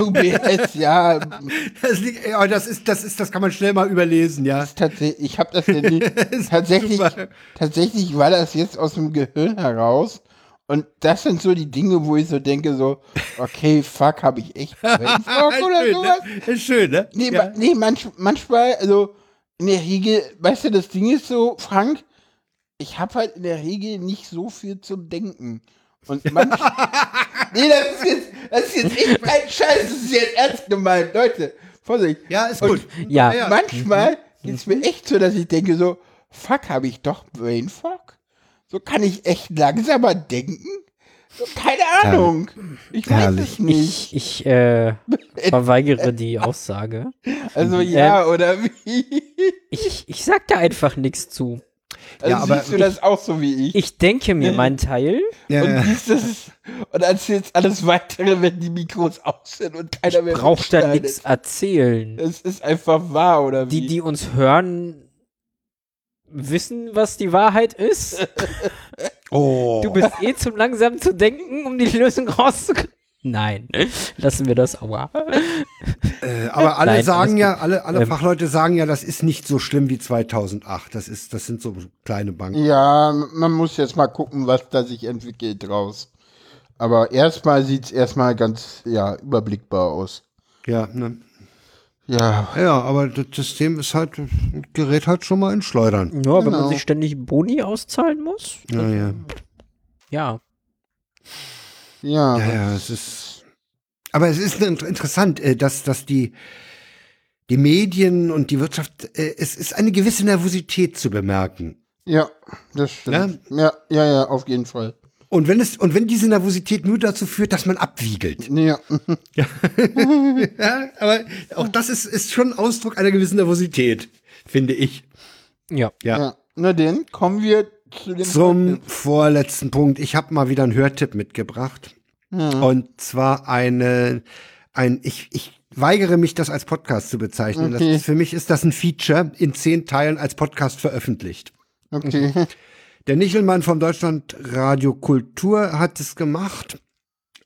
UBS, ja, Das, liegt, ja, das ist, das ist, das kann man schnell mal überlesen, ja. tatsächlich, ich habe das ja nie, <laughs> tatsächlich, super. tatsächlich war das jetzt aus dem Gehirn heraus. Und das sind so die Dinge, wo ich so denke, so, okay, fuck, habe ich echt <laughs> Brainfuck oder schön, sowas? ne? Ist schön, ne? Nee, ja. ma- nee manch, manchmal, also in der Regel, weißt du, das Ding ist so, Frank, ich habe halt in der Regel nicht so viel zum Denken. Und <laughs> manch, nee, das ist jetzt, das ist jetzt echt kein Scheiß, das ist jetzt ernst gemeint, Leute. Vorsicht. ja, ist Und gut. Ja. Ja. Manchmal geht's mir echt so, dass ich denke so, fuck, habe ich doch Brain Fog? So kann ich echt langsamer denken? Keine Ahnung. Ich weiß Herrlich. es nicht. Ich, ich äh, verweigere die Aussage. Also ja, oder wie? Ich, ich sag da einfach nichts zu. Also Ja, aber siehst du das auch so wie ich? Ich denke mir meinen Teil. Ja, und ja. und erzählst alles weitere, wenn die Mikros aus sind und keiner mehr Braucht da nichts erzählen. Es ist einfach wahr, oder wie? Die, die uns hören, wissen, was die Wahrheit ist. <laughs> Oh. Du bist eh zu langsam zu denken, um die Lösung rauszukriegen. Nein, lassen wir das aber. Äh, aber alle Nein, sagen ja, alle, alle Ähm. Fachleute sagen ja, das ist nicht so schlimm wie 2008. Das ist, das sind so kleine Banken. Ja, man muss jetzt mal gucken, was da sich entwickelt draus. Aber erstmal sieht's erstmal ganz, ja, überblickbar aus. Ja, ne? Ja, Ja, aber das System ist halt, gerät halt schon mal in Schleudern. Ja, wenn Genau. man sich ständig Boni auszahlen muss. Ja, ja. Ja. ja. Ja, ja, es ist. Aber es ist int- interessant, äh, dass, dass die, die Medien und die Wirtschaft, äh, es ist eine gewisse Nervosität zu bemerken. Ja, das stimmt. Ja, ja, ja, auf jeden Fall. Und wenn es, und wenn diese Nervosität nur dazu führt, dass man abwiegelt. Ja, <laughs> Ja, aber auch das ist, ist schon Ausdruck einer gewissen Nervosität, finde ich. Ja. Ja. ja. Na denn, kommen wir zu dem Zum vorletzten Punkt. Ich habe mal wieder einen Hörtipp mitgebracht. Und zwar eine, ein, ich, ich weigere mich, das als Podcast zu bezeichnen. Das Okay. ist, für mich ist das ein Feature in zehn Teilen als Podcast veröffentlicht. Okay. <laughs> Der Nichelmann vom Deutschlandradio Kultur hat es gemacht.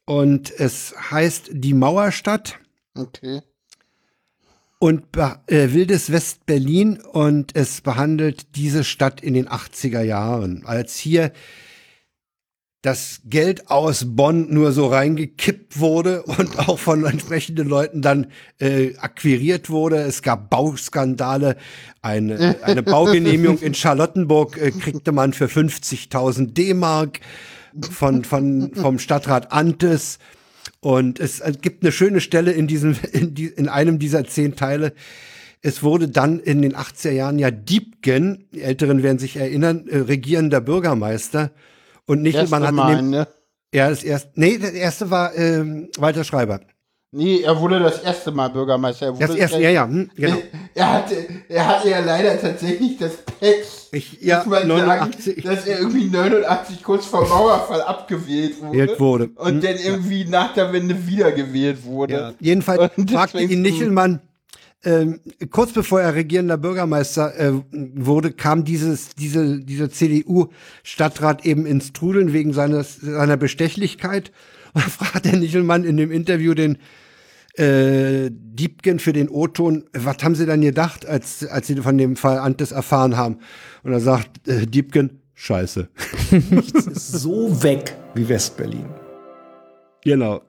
Und es heißt Die Mauerstadt Okay. und äh, Wildes West-Berlin und es behandelt diese Stadt in den 80er Jahren, als hier das Geld aus Bonn nur so reingekippt wurde und <laughs> auch von entsprechenden Leuten dann äh, akquiriert wurde. Es gab Bauskandale. Eine, eine <laughs> Baugenehmigung in Charlottenburg äh, kriegte man für 50.000 D-Mark von, von, vom Stadtrat Antes. Und es äh, gibt eine schöne Stelle in diesem, <laughs> in, die, in einem dieser zehn Teile. Es wurde dann in den 80er Jahren ja Diebken, die Älteren werden sich erinnern, äh, regierender Bürgermeister. Und Nichelmann Erste hat Mal, in dem, ne? ja, das erste, nee, das erste war ähm, Walter Schreiber. Nee, er wurde das erste Mal Bürgermeister. Er wurde Das erste, ja, ja, hm, genau. <laughs> er hatte, er hatte ja leider tatsächlich das Pech, Ich, ja, muss man 89 sagen, dass er irgendwie 89 kurz vor Mauerfall abgewählt wurde. Wurde. Und Hm, dann irgendwie nach der Wende wiedergewählt wurde. Ja. Jedenfalls fragte ihn Nichelmann, ähm, kurz bevor er regierender Bürgermeister äh, wurde, kam dieses, diese, dieser CDU-Stadtrat eben ins Trudeln wegen seines, seiner Bestechlichkeit. <laughs> Und da fragt der Nichelmann in dem Interview den äh, Diebken für den O-Ton, was haben Sie dann gedacht, als, als Sie von dem Fall Antes erfahren haben? Und er sagt äh, Diebken, scheiße. <laughs> ist so weg wie Westberlin. Genau.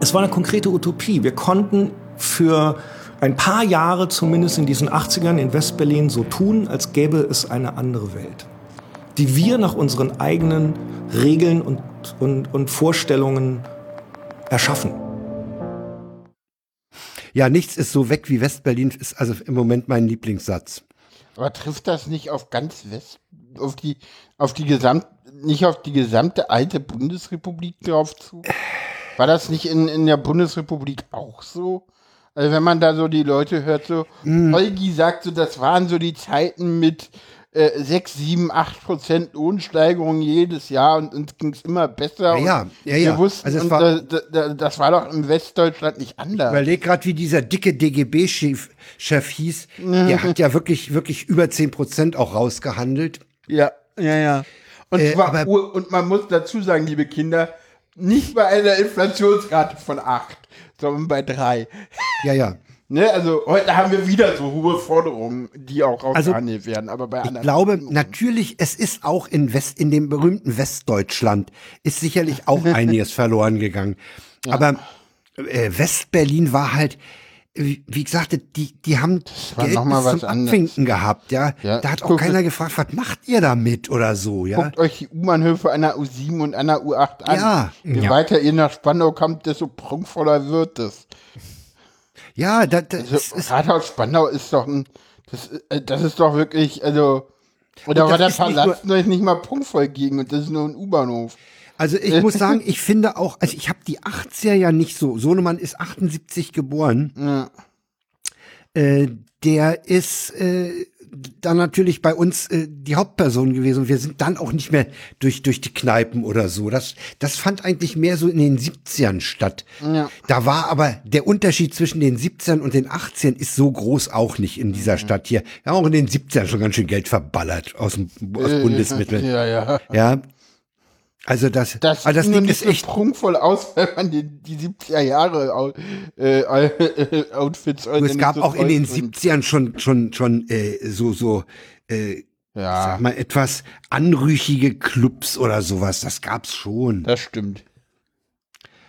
Es war eine konkrete Utopie. Wir konnten für ein paar Jahre zumindest in diesen 80ern in Westberlin so tun, als gäbe es eine andere Welt, die wir nach unseren eigenen Regeln und, und, und Vorstellungen erschaffen. Ja, nichts ist so weg wie Westberlin, ist also im Moment mein Lieblingssatz. Aber trifft das nicht auf ganz West, auf die, auf die gesamt, nicht auf die gesamte alte Bundesrepublik drauf zu? War das nicht in, in der Bundesrepublik auch so? Also wenn man da so die Leute hört, so, Holgi sagt so, das waren so die Zeiten mit äh, 6, 7, 8 Prozent Lohnsteigerung jedes Jahr und uns ging es immer besser. Ja, ja, ja. Wir wussten, Also es und, war- äh, da, da, das war doch in Westdeutschland nicht anders. Überleg gerade, wie dieser dicke DGB-Chef Chef hieß. Der hat ja wirklich, wirklich über 10 Prozent auch rausgehandelt. Ja, ja, ja. Und, Äh, zwar, und man muss dazu sagen, liebe Kinder, nicht bei einer Inflationsrate von 8, sondern bei 3. Ja, ja. Ne, also heute haben wir wieder so hohe Forderungen, die auch Also, ausgehandelt werden, aber bei Ich anderen. glaube, natürlich, es ist auch in West, in dem berühmten Westdeutschland, ist sicherlich auch <laughs> einiges verloren gegangen. Aber äh, Westberlin war halt, wie, gesagt, die, die haben Geld noch mal bis was zum anderes. Abwinken gehabt, ja. Ja, Da hat auch keiner gefragt, was macht ihr damit oder so, ja. Guckt euch die U-Bahnhöfe einer U7 und einer U8 an. Ja. Je Ja. weiter ihr nach Spandau kommt, desto prunkvoller wird es. Ja, da, das Also, ist, Rathaus Spandau ist doch ein, das, äh, das ist doch wirklich, also, oder war das der ist nicht Palast noch nicht mal prunkvoll gegen und das ist nur ein U-Bahnhof. Also ich muss sagen, ich finde auch, also ich habe die 80er ja nicht so. Sohnemann ist 78 geboren. Ja. Äh, der ist äh, dann natürlich bei uns äh, die Hauptperson gewesen. Und wir sind dann auch nicht mehr durch, durch die Kneipen oder so. Das, das fand eigentlich mehr so in den 70ern statt. Ja. Da war aber der Unterschied zwischen den 70ern und den 80ern ist so groß auch nicht in dieser Stadt hier. Wir haben auch in den 70ern schon ganz schön Geld verballert aus, dem, aus Bundesmitteln. Ja, ja. Ja. Also das, Das, also das Ding nicht ist so echt prunkvoll aus, <laughs> weil man die, die 70er Jahre äh, äh, Outfits Du, es gab auch in den 70ern schon, schon, schon äh, so, so, äh, Ja, sag mal, etwas anrüchige Clubs oder sowas. Das gab's schon. das stimmt.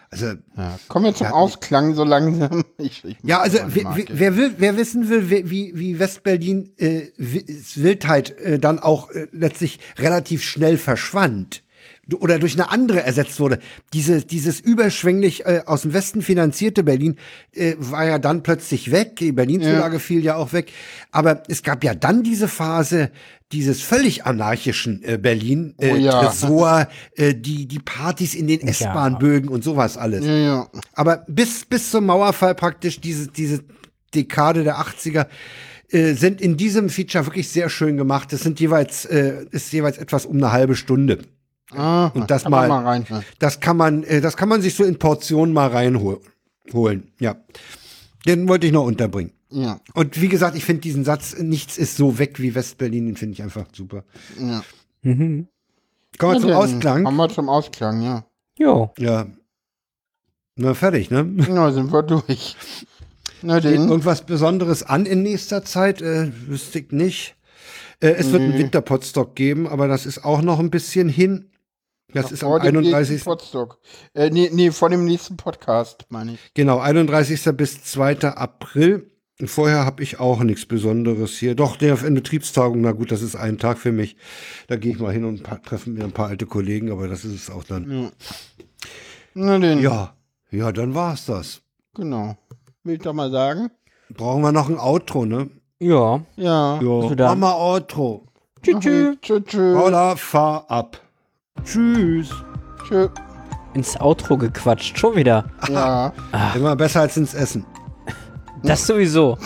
Also, Ja. Kommen wir zum Ja, Ausklang so langsam. <laughs> Ich, ich ja, also wer, wer, will, wer wissen will, wie, wie Westberlin äh, Wi- Wildheit äh, dann auch äh, letztlich relativ schnell verschwand oder durch eine andere ersetzt wurde. Diese, dieses überschwänglich äh, aus dem Westen finanzierte Berlin äh, war ja dann plötzlich weg. Die Berlin-Zulage fiel ja auch weg. Aber es gab ja dann diese Phase dieses völlig anarchischen äh, Berlin, äh, Oh ja. Tresor, äh, die, die Partys in den S-Bahn-Bögen und sowas alles. Ja, ja. Aber bis, bis zum Mauerfall praktisch diese, diese Dekade der 80er äh, sind in diesem Feature wirklich sehr schön gemacht. Es sind jeweils, äh, ist jeweils etwas um eine halbe Stunde. Ah, Und das kann man mal- mal rein. Das kann man, äh, das kann man sich so in Portionen mal reinholen. Holen. Ja. Den wollte ich noch unterbringen. Ja, Und wie gesagt, ich finde diesen Satz, nichts ist so weg wie Westberlin, den finde ich einfach super. ja. Kommen wir zum Ja, Ausklang. Kommen wir zum Ausklang, ja. Jo. Ja. Na, fertig, ne? <laughs> Ja, sind wir durch. Na Steht denn. irgendwas Besonderes an in nächster Zeit? Äh, wüsste ich nicht. Äh, es wird einen Winterpotstock geben, aber das ist auch noch ein bisschen hin. Das ist am Vor dem nächsten 31. Podstock. Äh, nee, nee, vor dem nächsten Podcast, meine ich. Genau, 31. bis 2. April. Und Vorher habe ich auch nichts Besonderes hier. Doch, der in Betriebstagung, na gut, das ist ein Tag für mich. Da gehe ich mal hin und treffen mir ein paar alte Kollegen, aber das ist es auch dann. Na denn. Ja, ja, dann war's das. Genau. Will ich doch mal sagen? Brauchen wir noch ein Outro, ne? Ja. Ja. Ja, mal Outro. Tschüss. Tschüss. Tschö. Paula, fahr ab. Tschüss. Tschö. Ins Outro gequatscht. Schon wieder. Ja. Immer besser als ins Essen. Das sowieso.